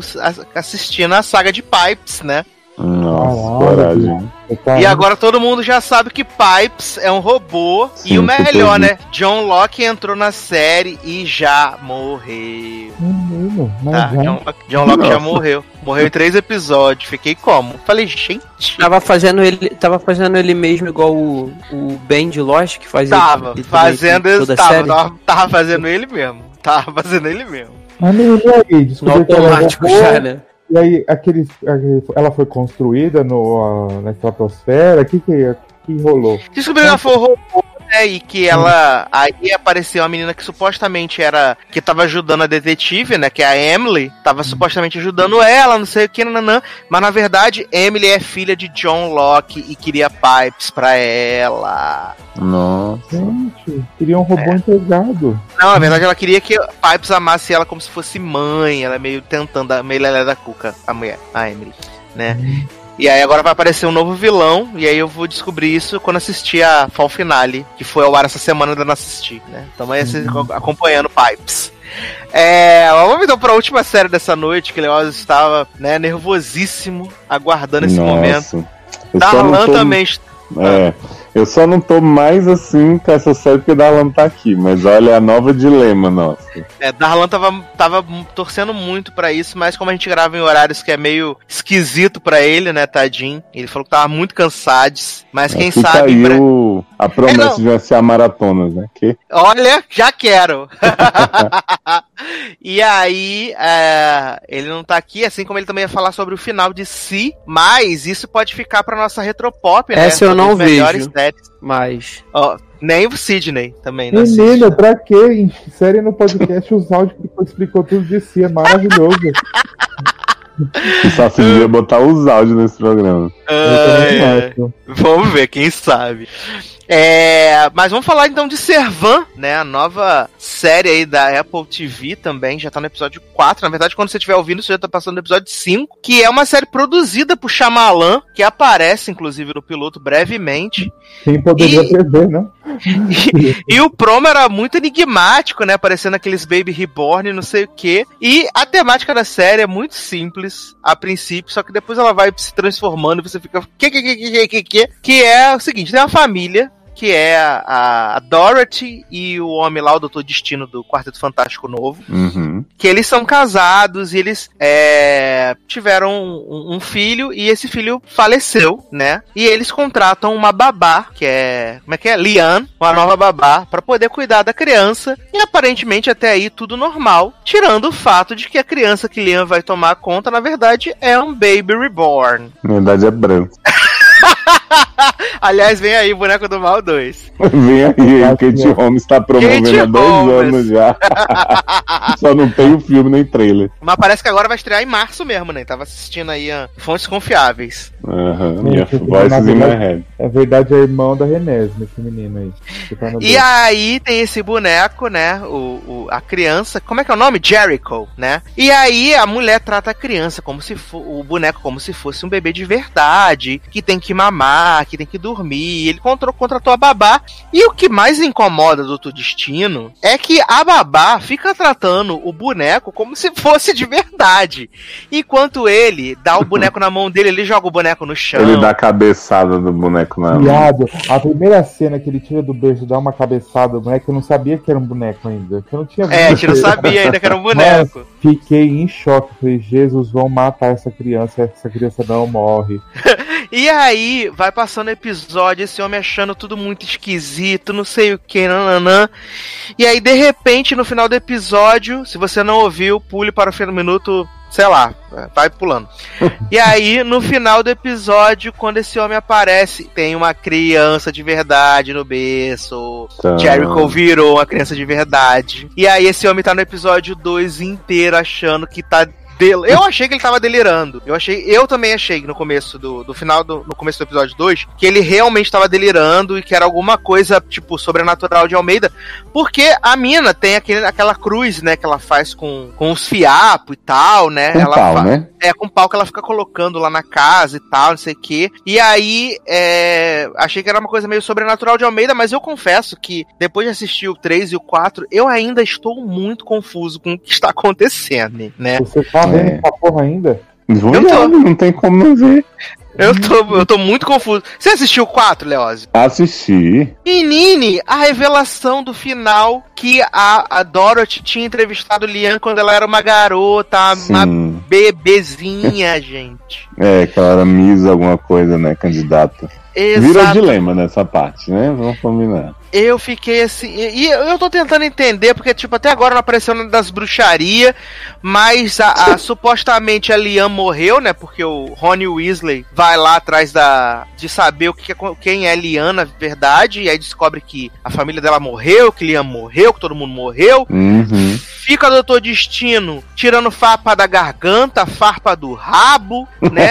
assistindo a saga de Pipes, né? nossa, Caralho, coragem. E agora todo mundo já sabe que Pipes é um robô. e Sim, o melhor, né? John Locke entrou na série e já morreu. Menino, Tá? já- John, Locke- John Locke já Nossa. morreu. Morreu em três episódios. Fiquei como? Falei, gente. Tava fazendo ele, tava fazendo ele mesmo igual o, o Ben de Lost, que faz Tava ele- ele fazendo a Tava, série. tava, tava fazendo ele mesmo. Tava fazendo ele mesmo. Mas e aí? No Descobriu que ela automático robô, já, né? E aí, aquele, aquele- ela foi construída no, na estratosfera? O que, que, que rolou? Descobriu que ela foi um robô? E que ela. Aí apareceu uma menina que supostamente era. Que tava ajudando a detetive, né? Que é a Emily. Tava supostamente ajudando ela, não sei o que, nanã. Mas na verdade, Emily é filha de John Locke e queria pipes pra ela. Nossa. Gente, queria um robô É. empregado. Não, na verdade ela queria que Pipes amasse ela como se fosse mãe. Ela é meio tentando, meio lelé da cuca, a mulher, a Emily, né? E aí agora vai aparecer um novo vilão, e aí eu vou descobrir isso quando assistir a Fall Finale, que foi ao ar essa semana, ainda não assisti, né? Então aí vocês acompanhando Pipes. É, vamos então pra última série dessa noite, que o Leoz estava né, nervosíssimo, aguardando esse momento. Só não Darlan tô- também. É, eu só não tô mais assim com essa série porque Darlan tá aqui, mas olha é a nova dilema nossa. É, Darlan tava, tava torcendo muito pra isso, mas como a gente grava em horários que é meio esquisito pra ele, né, tadinho? Ele falou que tava muito cansado, mas quem Fica sabe. aí bre- o- a É, promessa não. de ser a maratona, né? Que Olha, já quero! e aí, é, ele não tá aqui, assim como ele também ia falar sobre o final de si, mas isso pode ficar pra nossa retropop, né? Essa eu não vejo. séries. Mas. Ó, nem o Sidney também, não assiste. Menino, pra quê? Série no podcast, os áudios que explicou tudo de si. É maravilhoso. só se devia botar os áudios nesse programa. Acho. Vamos ver, quem sabe. É, mas vamos falar então de Servan, né? A nova série aí da Apple TV também, já tá no episódio 4. Na verdade, quando você estiver ouvindo, você já tá passando no episódio 5, que é uma série produzida por Shyamalan, que aparece inclusive no piloto brevemente. Quem poderia E- prever, né? E o promo era muito enigmático, né? Parecendo aqueles Baby Reborn, não sei o quê. E a temática da série é muito simples, a princípio, só que depois ela vai se transformando e você fica. Que, que, que, que, que, que, que é o seguinte: tem uma família que é a, a Dorothy e o homem lá, o Doutor Destino do Quarteto Fantástico Novo, Uhum. que eles são casados e eles é, tiveram um, um filho e esse filho faleceu, né? E eles contratam uma babá, que é, como é que é? Liane, uma nova babá, pra poder cuidar da criança. E aparentemente até aí tudo normal, tirando o fato de que a criança que Liane vai tomar conta, na verdade, é um baby reborn. Na verdade é branco. Aliás, vem aí o Boneco do Mal 2. Vem aí, o Kate Holmes está promovendo Kate há dois Holmes. anos já. Só não tem o filme nem trailer. Mas parece que agora vai estrear em março mesmo, né? Tava assistindo aí a fontes confiáveis. Aham, minha Gente, voices na in my verdade- head. É verdade, é irmão da Renesme, esse menino aí. tá E aí tem esse boneco, né? O, o- a criança. Como é que é o nome? Jericho, né? E aí a mulher trata a criança como se o boneco como se fosse um bebê de verdade, que tem que mamar, que tem que dormir. Ele contra- contratou a babá. E o que mais incomoda do Doutor Destino é que a babá fica tratando o boneco como se fosse de verdade. Enquanto ele dá o boneco na mão dele, ele joga o boneco no chão. Ele dá a cabeçada do boneco na mão. Viado, a primeira cena que ele tira do berço e dá uma cabeçada do boneco, eu não sabia que era um boneco ainda. Eu não tinha É, a gente não visto. sabia ainda que era um boneco. Fiquei em choque. Falei, Jesus, vão matar essa criança, essa criança não morre. E aí, vai passando o episódio, esse homem achando tudo muito esquisito, não sei o que, nananã. E aí, de repente, no final do episódio, se você não ouviu, pule para o fim do minuto, sei lá, vai pulando. e aí, no final do episódio, quando esse homem aparece, tem uma criança de verdade no berço. Tá. Jericho virou uma criança de verdade. E aí, esse homem tá no episódio 2 inteiro achando que tá. Del- Eu achei que ele tava delirando. Eu achei, eu também achei no começo do, do final do no começo do episódio 2 que ele realmente tava delirando e que era alguma coisa tipo sobrenatural de Almeida, porque a mina tem aquele, aquela cruz, né, que ela faz com, com os fiapos e tal, né? Com ela pau, fa- né? é, com pau que ela fica colocando lá na casa e tal, não sei o quê. E aí, é, achei que era uma coisa meio sobrenatural de Almeida, mas eu confesso que depois de assistir o 3 e o 4, eu ainda estou muito confuso com o que está acontecendo, né? Você tá vendo É. essa porra ainda? Viado, tô. não tem como não ver. Eu tô, eu tô muito confuso. Você assistiu o 4, Leose? Assisti. Menine, a revelação do final que a, a Dorothy tinha entrevistado Lian quando ela era uma garota, uma Sim. bebezinha, gente. É, que ela era Miss alguma coisa, né? Candidata. Vira Exato. dilema nessa parte, né? Vamos combinar. Eu fiquei assim. E e eu tô tentando entender, porque, tipo, até agora não apareceu nada das bruxarias, mas a, a- supostamente a Liam morreu, né? Porque o Ronnie Weasley vai lá atrás da. de saber o que, que é- quem é Liam na verdade, e aí descobre que a família dela morreu, que Liam morreu, que todo mundo morreu. Uhum. Fica o Doutor Destino tirando farpa da garganta, farpa do rabo, né?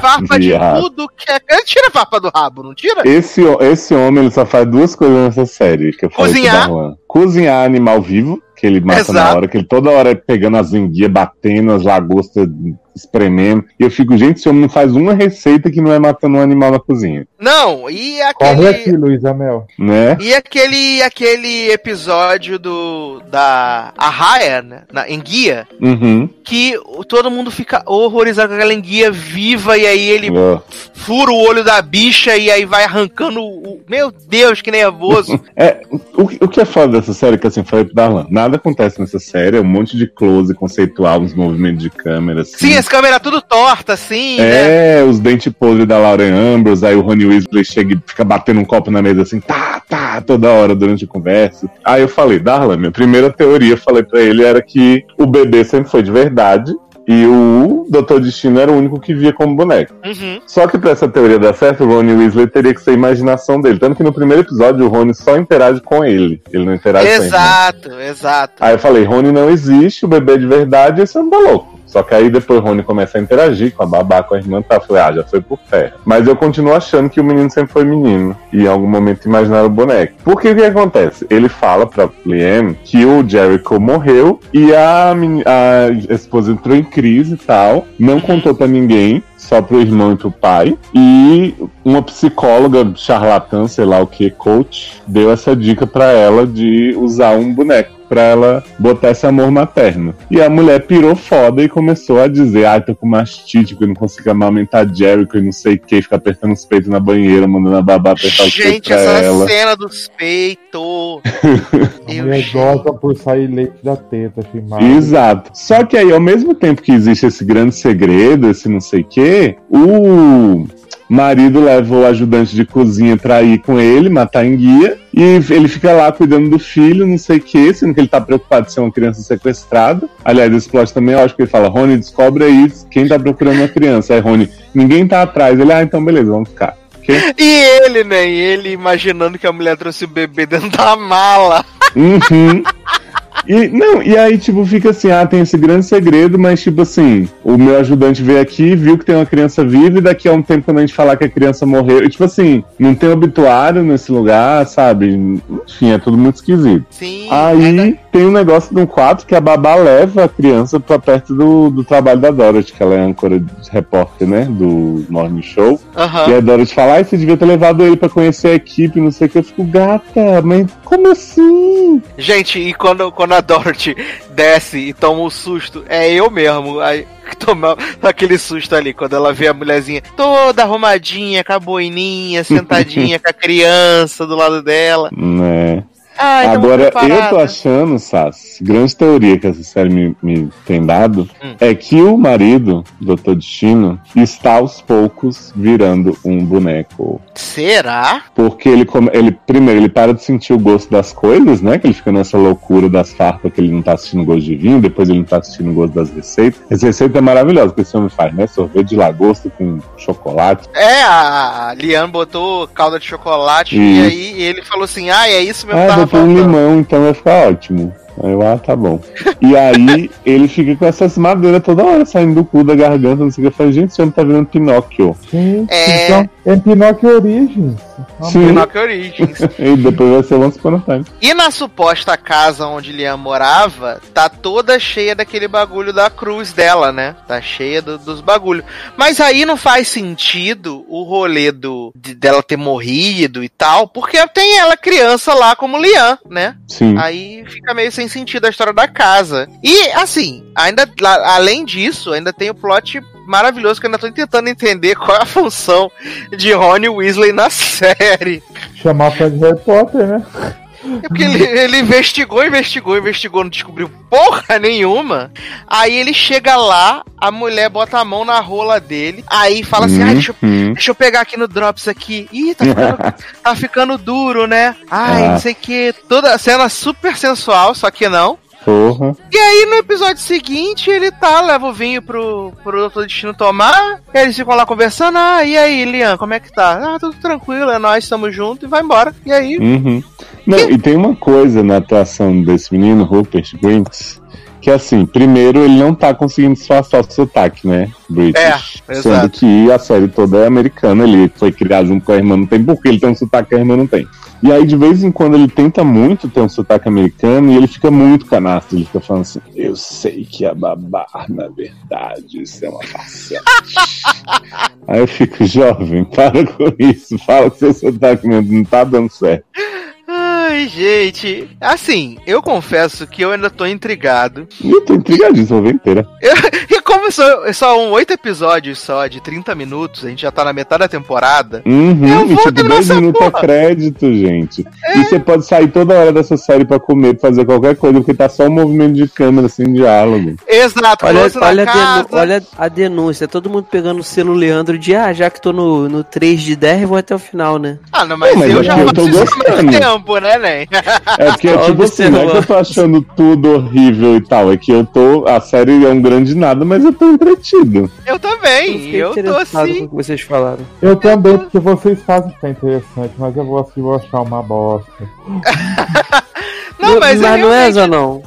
Farpa de tudo que é. Ele tira farpa do rabo, não tira? Esse, esse homem ele só faz duas coisas nessa série. Que eu falei Cozinhar. Darlan. Cozinhar animal vivo, que ele mata na Exato. hora, que ele toda hora é pegando as enguias, batendo as lagostas, espremendo. E eu fico, gente, esse homem não faz uma receita que não é matando um animal na cozinha. Não, e Corre aquele. aqui, Luiz Amel. Né? E aquele, aquele episódio do da Arraia, né, na enguia, Uhum. que todo mundo fica horrorizado com aquela enguia viva e aí ele Ó. fura o olho da bicha e aí vai arrancando o... Meu Deus, que nervoso. É, o, o que é foda dessa série, que assim, falei pro Darlan, nada acontece nessa série, é um monte de close conceitual, uns movimentos de câmera, assim. Sim, as câmeras tudo torta, assim, né? É, os dentes podres da Lauren Ambrose, aí o Rony Weasley chega e fica batendo um copo na mesa assim, tá, tá, toda hora durante a conversa. Aí eu falei, Darlan, minha primeira teoria, falei pra ele, era que o bebê sempre foi de verdade e o Doutor Destino era o único que via como boneco. Uhum. Só que pra essa teoria dar certo, o Rony Weasley teria que ser a imaginação dele. Tanto que no primeiro episódio o Rony só interage com ele, ele não interage com ele. Exato, exato. Aí eu falei, Rony não existe, o bebê é de verdade, esse homem tá louco. Só que aí depois o Rony começa a interagir com a babá, com a irmã, tá? Eu falei, ah, já foi por terra. Mas eu continuo achando que o menino sempre foi menino. E em algum momento imaginaram o boneco. Porque o que acontece? Ele fala pra Liam que o Jericho morreu e a, a esposa entrou em crise e tal. Não contou pra ninguém. Só pro irmão e pro pai. E uma psicóloga charlatã, sei lá o que, coach, deu essa dica pra ela de usar um boneco pra ela botar esse amor materno. E a mulher pirou foda e começou a dizer: ai, tô com mastite, que eu não consigo amamentar Jericho e não sei o que, ficar apertando os peitos na banheira, mandando a babá apertar os peitos Gente, essa ela. cena dos peitos. Mulher gosta por sair leite da teta, achei maravilhoso. Exato. Só que aí, ao mesmo tempo que existe esse grande segredo, esse não sei o quê, o marido leva o ajudante de cozinha pra ir com ele, matar em guia, e ele fica lá cuidando do filho, não sei o quê, sendo que ele tá preocupado de ser uma criança sequestrada. Aliás, esse plot também, eu acho que ele fala, Rony, descobre aí quem tá procurando uma criança. Aí, Rony, ninguém tá atrás. Ele, ah, então beleza, vamos ficar. E ele, né? E ele imaginando que a mulher trouxe o bebê dentro da mala. Uhum. E, não, e aí, tipo, fica assim, ah, tem esse grande segredo, mas, tipo assim, o meu ajudante veio aqui, viu que tem uma criança viva, e daqui a um tempo, quando a gente falar que a criança morreu, e, tipo assim, não tem obituário nesse lugar, sabe? Enfim, é tudo muito esquisito. Sim. Aí ainda- tem um negócio de um quadro que a babá leva a criança pra perto do, do trabalho da Dorothy, que ela é âncora de repórter, né? Do Morning Show. Aham. E a Dorothy fala, ai, você devia ter levado ele pra conhecer a equipe, não sei o que. Eu fico, gata, mas como assim? Gente, e quando, quando a Dorothy desce e toma um susto, é eu mesmo. Aí toma aquele susto ali, quando ela vê a mulherzinha toda arrumadinha, com a boininha, sentadinha com a criança do lado dela. Né? Ai, tamo Agora, eu tô achando, Sass, grande teoria que essa série me, me tem dado, Hum. é que o marido, Dr. Destino, está aos poucos virando um boneco. Será? Porque ele, come- ele primeiro, ele para de sentir o gosto das coisas, né? Que ele fica nessa loucura das farpas que ele não tá assistindo gosto de vinho, depois ele não tá assistindo gosto das receitas. Essa receita é maravilhosa que esse homem faz, né? Sorvete de lagosta com chocolate. É, a Liane botou calda de chocolate e aí ele falou assim: ah, é isso mesmo Ah, que tava um faltando. limão, então vai ficar ótimo. Aí eu, ah, tá bom. E aí ele fica com essas madeiras toda hora saindo do cu da garganta, não sei o que. Eu falei, gente, esse homem tá virando Pinóquio. Gente, É. então, é Pinóquio Origins. Sim. Pinóquio Origins. E depois vai ser Once Upon a Time. E na suposta casa onde Liam morava, tá toda cheia daquele bagulho da cruz dela, né? Tá cheia do- dos bagulhos. Mas aí não faz sentido o rolê do, de- dela ter morrido e tal, porque tem ela criança lá como Liam, né? Sim. Aí fica meio sem sentido a história da casa. E, assim, ainda além disso, ainda tem o plot maravilhoso que eu ainda tô tentando entender qual é a função de Rony Weasley na série. Chamar fã Harry Potter, né? É porque ele, ele investigou, investigou, investigou, não descobriu porra nenhuma. Aí ele chega lá, a mulher bota a mão na rola dele, aí fala assim: ah, deixa, eu- Uhum. deixa eu pegar aqui no Drops aqui. Ih, tá ficando, tá ficando duro, né? Ai, Ah. não sei o que. Toda cena super sensual, só que não. Porra. E aí no episódio seguinte ele tá, leva o vinho pro, pro Doutor Destino tomar, e eles ficam lá conversando, ah, e aí, Lian, como é que tá? Ah, tudo tranquilo, é nós, estamos juntos, e vai embora. E aí, Uhum. Não, e tem uma coisa na atuação desse menino, Rupert Grint, que assim, primeiro ele não tá conseguindo disfarçar o sotaque, né? British. É, Sendo exato. que a série toda é americana, ele foi criado junto com a irmã, não tem porque ele tem um sotaque que a irmã não tem. E aí, de vez em quando, ele tenta muito ter um sotaque americano e ele fica muito canastro. Ele fica falando assim: Eu sei que a babá, na verdade, isso é uma farsante. aí eu fico, jovem, para com isso. Fala que seu sotaque não tá dando certo. Ai, gente. Assim, eu confesso que eu ainda tô intrigado. Eu tô intrigadíssimo, vou ver inteira. E como só, são oito episódios só, de 30 minutos, a gente já tá na metade da temporada. Uhum, Eu e vou tipo, terminar 10 essa minutos é porra. crédito, gente. E você pode sair toda hora dessa série pra comer, pra fazer qualquer coisa, porque tá só um movimento de câmera, sem diálogo. Exato, Olha, olha, a olha a denúncia, todo mundo pegando o selo Leandro de ah, já que tô no, no 3 de 10, vou até o final, né? Ah, não, mas, Não, mas eu é já eu faço tô isso há gostando. muito tempo, né, É porque, Só tipo assim, não é que eu tô achando tudo horrível e tal, é que eu tô. A série é um grande nada, mas eu tô entretido. Eu também, eu tô interessado com assim. o que vocês falaram. Eu também, porque vocês fazem ficar interessante, mas eu vou assim, vou achar uma bosta. Não, mas, é não é, Zanão?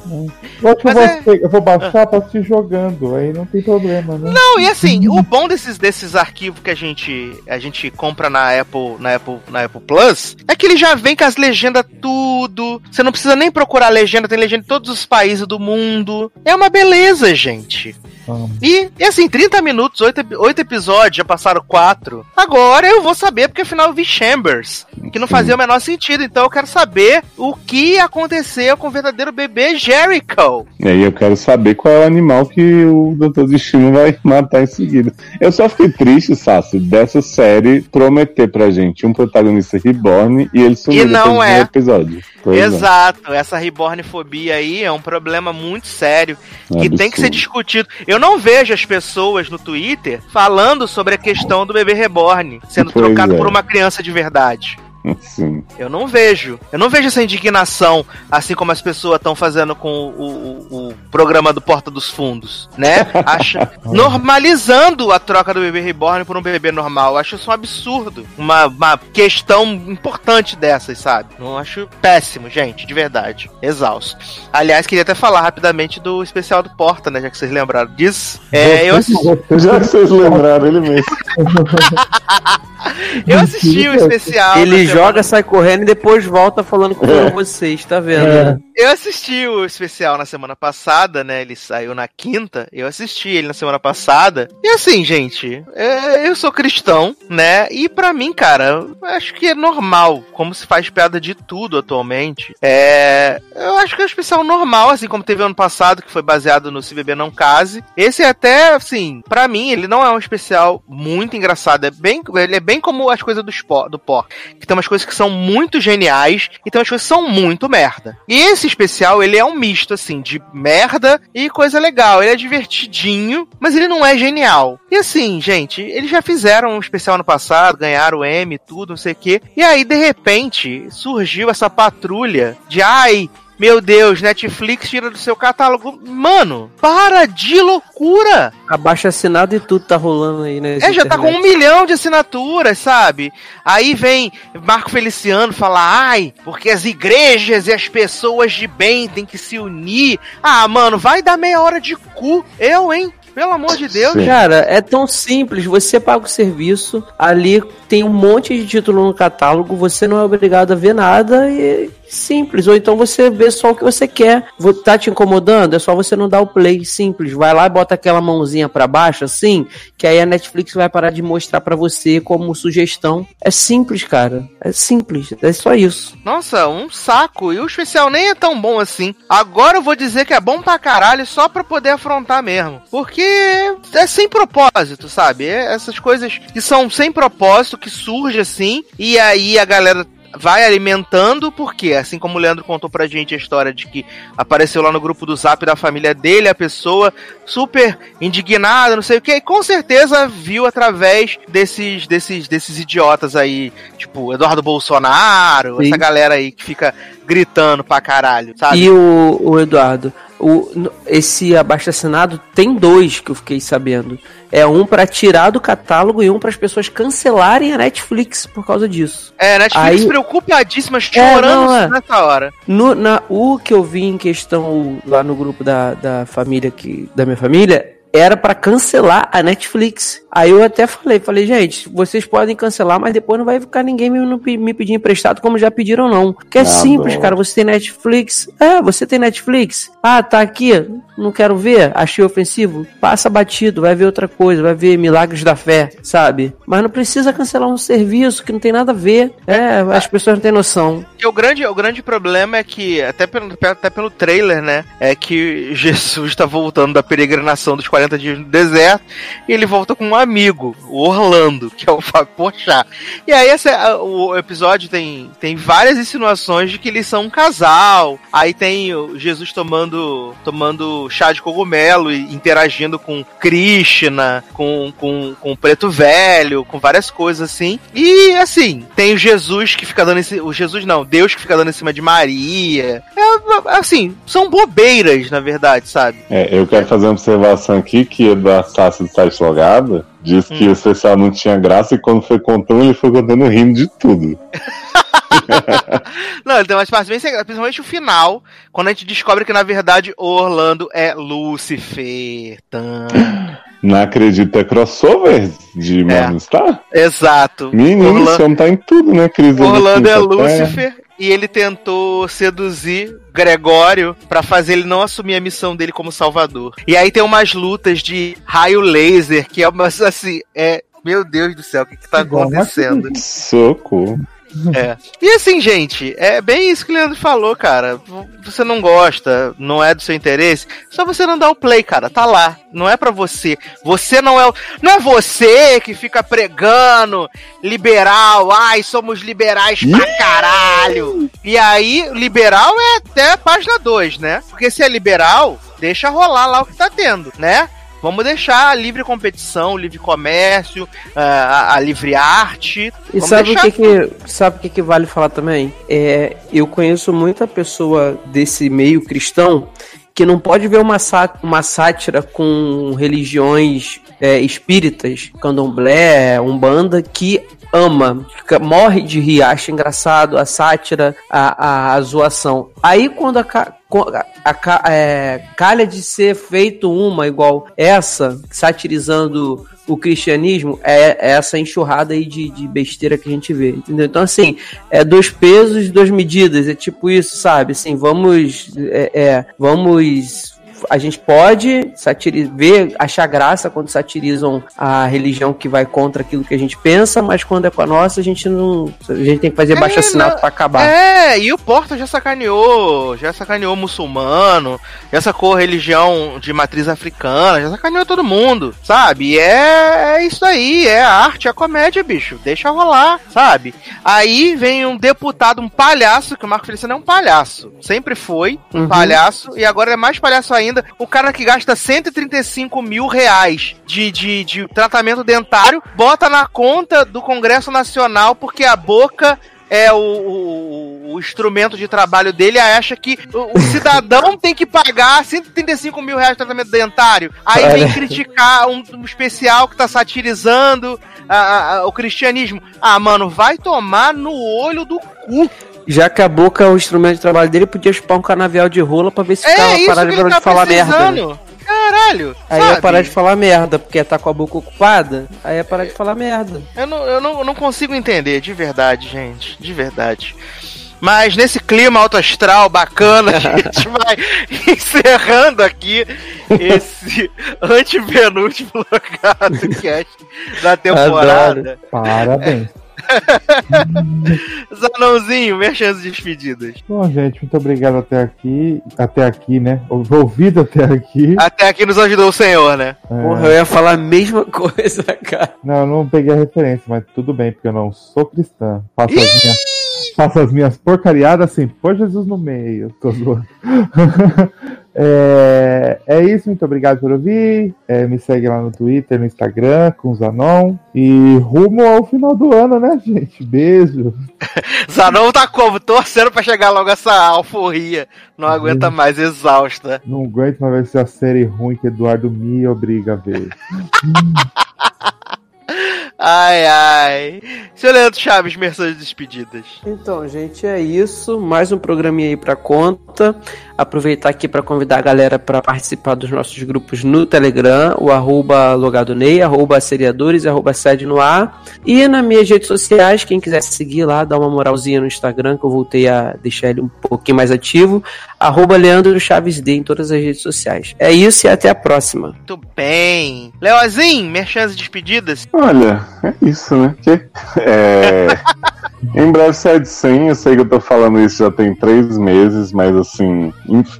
Eu acho que eu Mas vou, é- eu vou baixar pra assistir jogando, aí não tem problema, né? Não, e assim, o bom desses, desses arquivos que a gente, a gente compra na Apple, na Apple, na Apple Plus, é que ele já vem com as legendas tudo. Você não precisa nem procurar legenda, tem legenda em todos os países do mundo. É uma beleza, gente. Ah, E, e assim, 30 minutos, 8, episódios, já passaram 4. Agora eu vou saber, porque afinal eu vi Chambers, que não fazia o menor sentido. Então eu quero saber o que aconteceu aconteceu com o verdadeiro bebê Jericho? E aí eu quero saber qual é o animal que o Doutor Destino vai matar em seguida. Eu só fiquei triste, Sassi, dessa série prometer pra gente um protagonista reborn e ele sumir E não é. episódio. Pois é. Exato, essa rebornfobia aí é um problema muito sério É que tem que ser absurdo. discutido. Eu não vejo as pessoas no Twitter falando sobre a questão do bebê reborn sendo Pois trocado é. por uma criança de verdade. Sim. Eu não vejo. Eu não vejo essa indignação, assim como as pessoas estão fazendo com o, o- o programa do Porta dos Fundos, né? Acha, normalizando a troca do bebê reborn por um bebê normal. Eu acho isso um absurdo. Uma, uma questão importante dessas, sabe? Não acho péssimo, gente, de verdade. Exausto. Aliás, queria até falar rapidamente do especial do Porta, né? Já que vocês lembraram disso. É, eu, assisti, Já que vocês lembraram ele mesmo. eu assisti o especial. Ele joga, sai correndo e depois volta falando com É. vocês, tá vendo? É. Eu assisti o especial na semana passada, né? Ele saiu na quinta. Eu assisti ele na semana passada. E assim, gente, é, eu sou cristão, né? E pra mim, cara, eu acho que é normal. Como se faz piada de tudo atualmente. É. Eu acho que é um especial normal, assim como teve ano passado, que foi baseado no Se Beber Não Case. Esse é até, assim, pra mim, ele não é um especial muito engraçado. É bem, ele é bem como as coisas do, Sport, do Por. Que tem umas coisas que são muito geniais e tem umas coisas que são muito merda. E esse especial, ele é um misto, assim, de merda e coisa legal. Ele é divertidinho, mas ele não é genial. E assim, gente, eles já fizeram um especial no passado, ganharam o M, tudo, não sei o quê. E aí, de repente, surgiu essa patrulha de ai. Meu Deus, Netflix tira do seu catálogo. Mano, para de loucura! Abaixa assinado e tudo tá rolando aí, né? É, já tá com um milhão de assinaturas, sabe? Aí vem Marco Feliciano falar, ai, porque as igrejas e as pessoas de bem têm que se unir. Ah, mano, vai dar meia hora de cu. Eu, hein? Pelo amor de Deus. Sim. Cara, é tão simples. Você paga o serviço, ali tem um monte de título no catálogo, você não é obrigado a ver nada e simples. Ou então você vê só o que você quer. Tá te incomodando? É só você não dar o play. Simples. Vai lá e bota aquela mãozinha pra baixo, assim, que aí a Netflix vai parar de mostrar pra você como sugestão. É simples, cara. É simples. É só isso. Nossa, um saco. E o especial nem é tão bom assim. Agora eu vou dizer que é bom pra caralho só pra poder afrontar mesmo. Porque é sem propósito, sabe? É essas coisas que são sem propósito, que surge assim, e aí a galera vai alimentando, porque assim como o Leandro contou pra gente a história de que apareceu lá no grupo do Zap da família dele, a pessoa super indignada, não sei o que, e com certeza viu através desses desses desses idiotas aí, tipo Eduardo Bolsonaro, Sim. essa galera aí que fica gritando pra caralho, sabe? E o, o Eduardo, o, esse abaixo assinado tem dois que eu fiquei sabendo. É um pra tirar do catálogo e um para as pessoas cancelarem a Netflix por causa disso. É, Netflix Aí- preocupadíssima, É, chorando não, é. nessa hora. No, na, o que eu vi em questão lá no grupo da, da família que, da minha família era pra cancelar a Netflix. Aí eu até falei, falei, gente, vocês podem cancelar, mas depois não vai ficar ninguém me, me pedir emprestado como já pediram não. Porque é Ah, simples, bom. cara, você tem Netflix. É, você tem Netflix. Ah, tá aqui, não quero ver, achei ofensivo. Passa batido, vai ver outra coisa, vai ver Milagres da Fé, sabe? Mas não precisa cancelar um serviço que não tem nada a ver. É, as pessoas não têm noção. Que o grande, o grande problema é que, até pelo, até pelo trailer, né? É que Jesus tá voltando da peregrinação dos 40 dias no deserto e ele volta com um amigo, o Orlando, que é o Fábio Porchat. E aí essa, o episódio tem, tem várias insinuações de que eles são um casal. Aí tem o Jesus tomando, tomando chá de cogumelo e interagindo com Krishna, com, com, com o Preto Velho, com várias coisas assim. E assim, tem o Jesus que fica dando. O Jesus não, Deus que fica dando em cima de Maria. É, assim, são bobeiras, na verdade, sabe? É, eu quero fazer uma observação aqui que Eduardo Sassi está eslogado. Diz que Hum. o especial não tinha graça e quando foi contando, ele foi contando rindo de tudo. Não, ele tem umas partes bem sem graça, principalmente o final, quando a gente descobre que na verdade o Orlando é Lúcifer. Tan. Não acredito, é crossover de Morningstar? Exato. Menino, Orla- esse homem tá em tudo, né, Cris? Orlando é Lúcifer e ele tentou seduzir Gregório pra fazer ele não assumir a missão dele como salvador. E aí tem umas lutas de raio laser que é umas assim, é meu Deus do céu, o que, que tá acontecendo? Socorro. É. E assim, gente, é bem isso que o Leandro falou, cara. Você não gosta, não é do seu interesse, só você não dá o play, cara. Tá lá. Não é pra você. Você não é o. Não é você que fica pregando liberal. Ai, somos liberais pra caralho. E aí, liberal é até página 2, né? Porque se é liberal, deixa rolar lá o que tá tendo, né? Vamos deixar a livre competição, o livre comércio, a, a livre arte. E Vamos sabe o que, que sabe o que, que vale falar também? É, eu conheço muita pessoa desse meio cristão que não pode ver uma, sá- uma sátira com religiões é, espíritas, candomblé, umbanda, que ama, fica- morre de rir, acha engraçado a sátira, a, a, a zoação. Aí quando a, a- é, calha de ser feito uma igual essa, satirizando o cristianismo, é, é essa enxurrada aí de, de besteira que a gente vê, entendeu? Então, assim, é dois pesos, duas medidas, é tipo isso, sabe? Assim, vamos, é, é, vamos a gente pode satiri- ver, achar graça quando satirizam a religião que vai contra aquilo que a gente pensa, mas quando é com a nossa, a gente não. A gente tem que fazer É, baixo assinado não- pra acabar. É, e o Porta já sacaneou, já sacaneou muçulmano, já sacou religião de matriz africana, já sacaneou todo mundo, sabe? E é, é isso aí, é a arte, é a comédia, bicho. Deixa rolar, sabe? Aí vem um deputado, um palhaço, que o Marco Feliciano é um palhaço. Sempre foi um Uhum. palhaço, e agora é mais palhaço ainda. O cara que gasta 135 mil reais de, de, de tratamento dentário, bota na conta do Congresso Nacional porque a boca é o, o, o instrumento de trabalho dele, acha que o, o cidadão tem que pagar 135 mil reais de tratamento dentário. Aí vem criticar um, um especial que tá satirizando a- a- o cristianismo. Ah, mano, vai tomar no olho do cu. Já que a boca é o instrumento de trabalho dele, podia chupar um canavial de rola pra ver se É isso parado que de tá falar merda. né? Caralho. Aí sabe? ia parar de falar merda, porque tá com a boca ocupada, aí ia parar de falar merda. Eu não, eu, não, eu não consigo entender, de verdade, gente. De verdade. Mas nesse clima alto astral bacana, a gente vai encerrando aqui esse antepenúltimo logado cast da temporada. Parabéns. Zanãozinho, merchan de despedidas. Bom, gente, muito obrigado até aqui. Até aqui, né? Ouvido até aqui. Até aqui nos ajudou o senhor, né? É, Porra, eu ia falar a mesma coisa, cara. Não, eu não peguei a referência, mas tudo bem, porque eu não sou cristã. Faço as minhas, faço as minhas porcariadas assim, pôr Jesus no meio. Tô zoando. é, é isso, muito obrigado por ouvir. É, me segue lá no Twitter, no Instagram, com o Zanon. E rumo ao final do ano, né, gente? Beijo. Zanão tá como? Torcendo pra chegar logo essa alforria. Não aguenta mais, exausta. Não aguento mais ver essa série ruim que Eduardo me obriga a ver. Ai, ai. Seu Leandro Chaves, de despedidas. Então, gente, é isso. Mais um programinha aí pra conta. Aproveitar aqui pra convidar a galera pra participar dos nossos grupos no Telegram, o arroba logadonei, arroba seriadores, arroba sede no ar. E nas minhas redes sociais, quem quiser seguir lá, dá uma moralzinha no Instagram, que eu voltei a deixar ele um pouquinho mais ativo. Arroba Leandro Chaves D em todas as redes sociais. É isso e até a próxima. Muito bem. Leozinho, de despedidas. Olha, é isso, né? Que, é, em breve sai de 100, eu sei que eu tô falando isso já tem três meses, mas assim,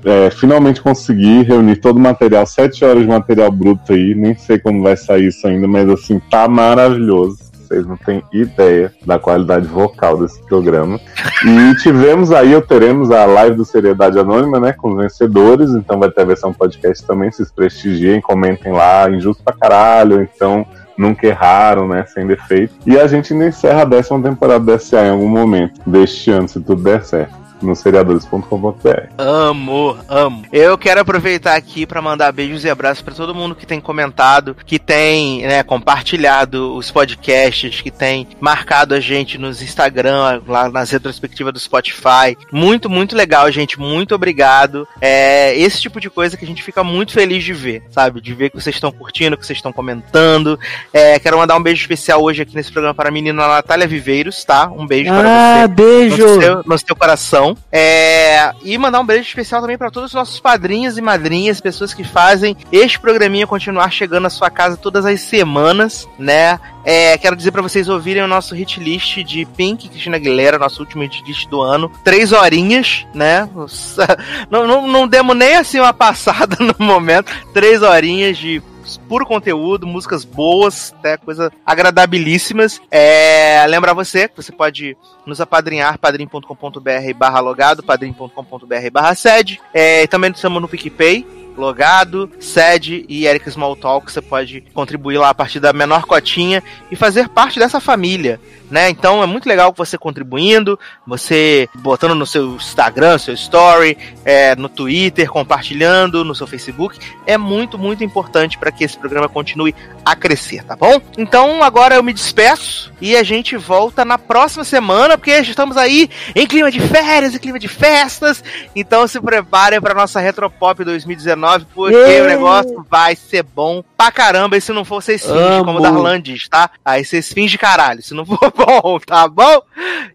é, finalmente consegui reunir todo o material, sete horas de material bruto aí, nem sei como vai sair isso ainda, mas assim, tá maravilhoso. Vocês não têm ideia da qualidade vocal desse programa. E tivemos aí, ou teremos a live do Seriedade Anônima, né? Com os vencedores. Então vai ter a versão podcast também. Vocês prestigiem, comentem lá. Injusto pra caralho. Então nunca erraram, né? Sem defeito. E a gente ainda encerra a décima temporada da SA em algum momento deste ano, se tudo der certo. No seriadores.com.br. Amo, amo. Eu quero aproveitar aqui pra mandar beijos e abraços pra todo mundo que tem comentado, que tem, né, compartilhado os podcasts, que tem marcado a gente nos Instagram, lá nas retrospectivas do Spotify. Muito, muito legal, gente. Muito obrigado. É esse tipo de coisa que a gente fica muito feliz de ver, sabe? De ver que vocês estão curtindo, que vocês estão comentando. É, quero mandar um beijo especial hoje aqui nesse programa para a menina Natália Viveiros, tá? Um beijo para você Ah, beijo! no seu, no seu coração. É, e mandar um beijo especial também para todos os nossos padrinhos e madrinhas, pessoas que fazem este programinha continuar chegando à sua casa todas as semanas, né? É, quero dizer para vocês ouvirem o nosso hit list de Pink Cristina Aguilera, nosso último hit list do ano. Três horinhas, né? Não, não, não demos nem assim uma passada no momento. Três horinhas de puro conteúdo, músicas boas, até coisa agradabilíssimas. É, você que você pode nos apadrinhar, padrim.com.br barra logado, padrim.com.br barra sede. É, também estamos no PicPay, logado, sede e Eric Smalltalk. Você pode contribuir lá a partir da menor cotinha e fazer parte dessa família. Né? Então é muito legal você contribuindo, você botando no seu Instagram, seu story, é, no Twitter, compartilhando no seu Facebook. É muito, muito importante para que esse programa continue a crescer, tá bom? Então agora eu me despeço e a gente volta na próxima semana, porque estamos aí em clima de férias, em clima de festas. Então se preparem para nossa Retropop 2019, porque o negócio vai ser bom pra caramba. E se não for, vocês fingem, como o. Darlan diz, tá? Aí vocês fingem caralho, se não for bom, tá bom?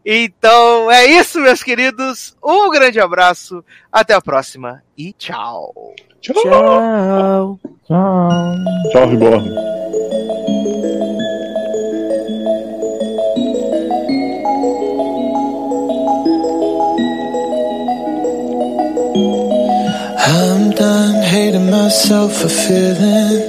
Então é isso, meus queridos. Um grande abraço, até a próxima e tchau. Tchau. Tchau. Tchau. Tchau, Reborn. I'm done hating myself for feeling.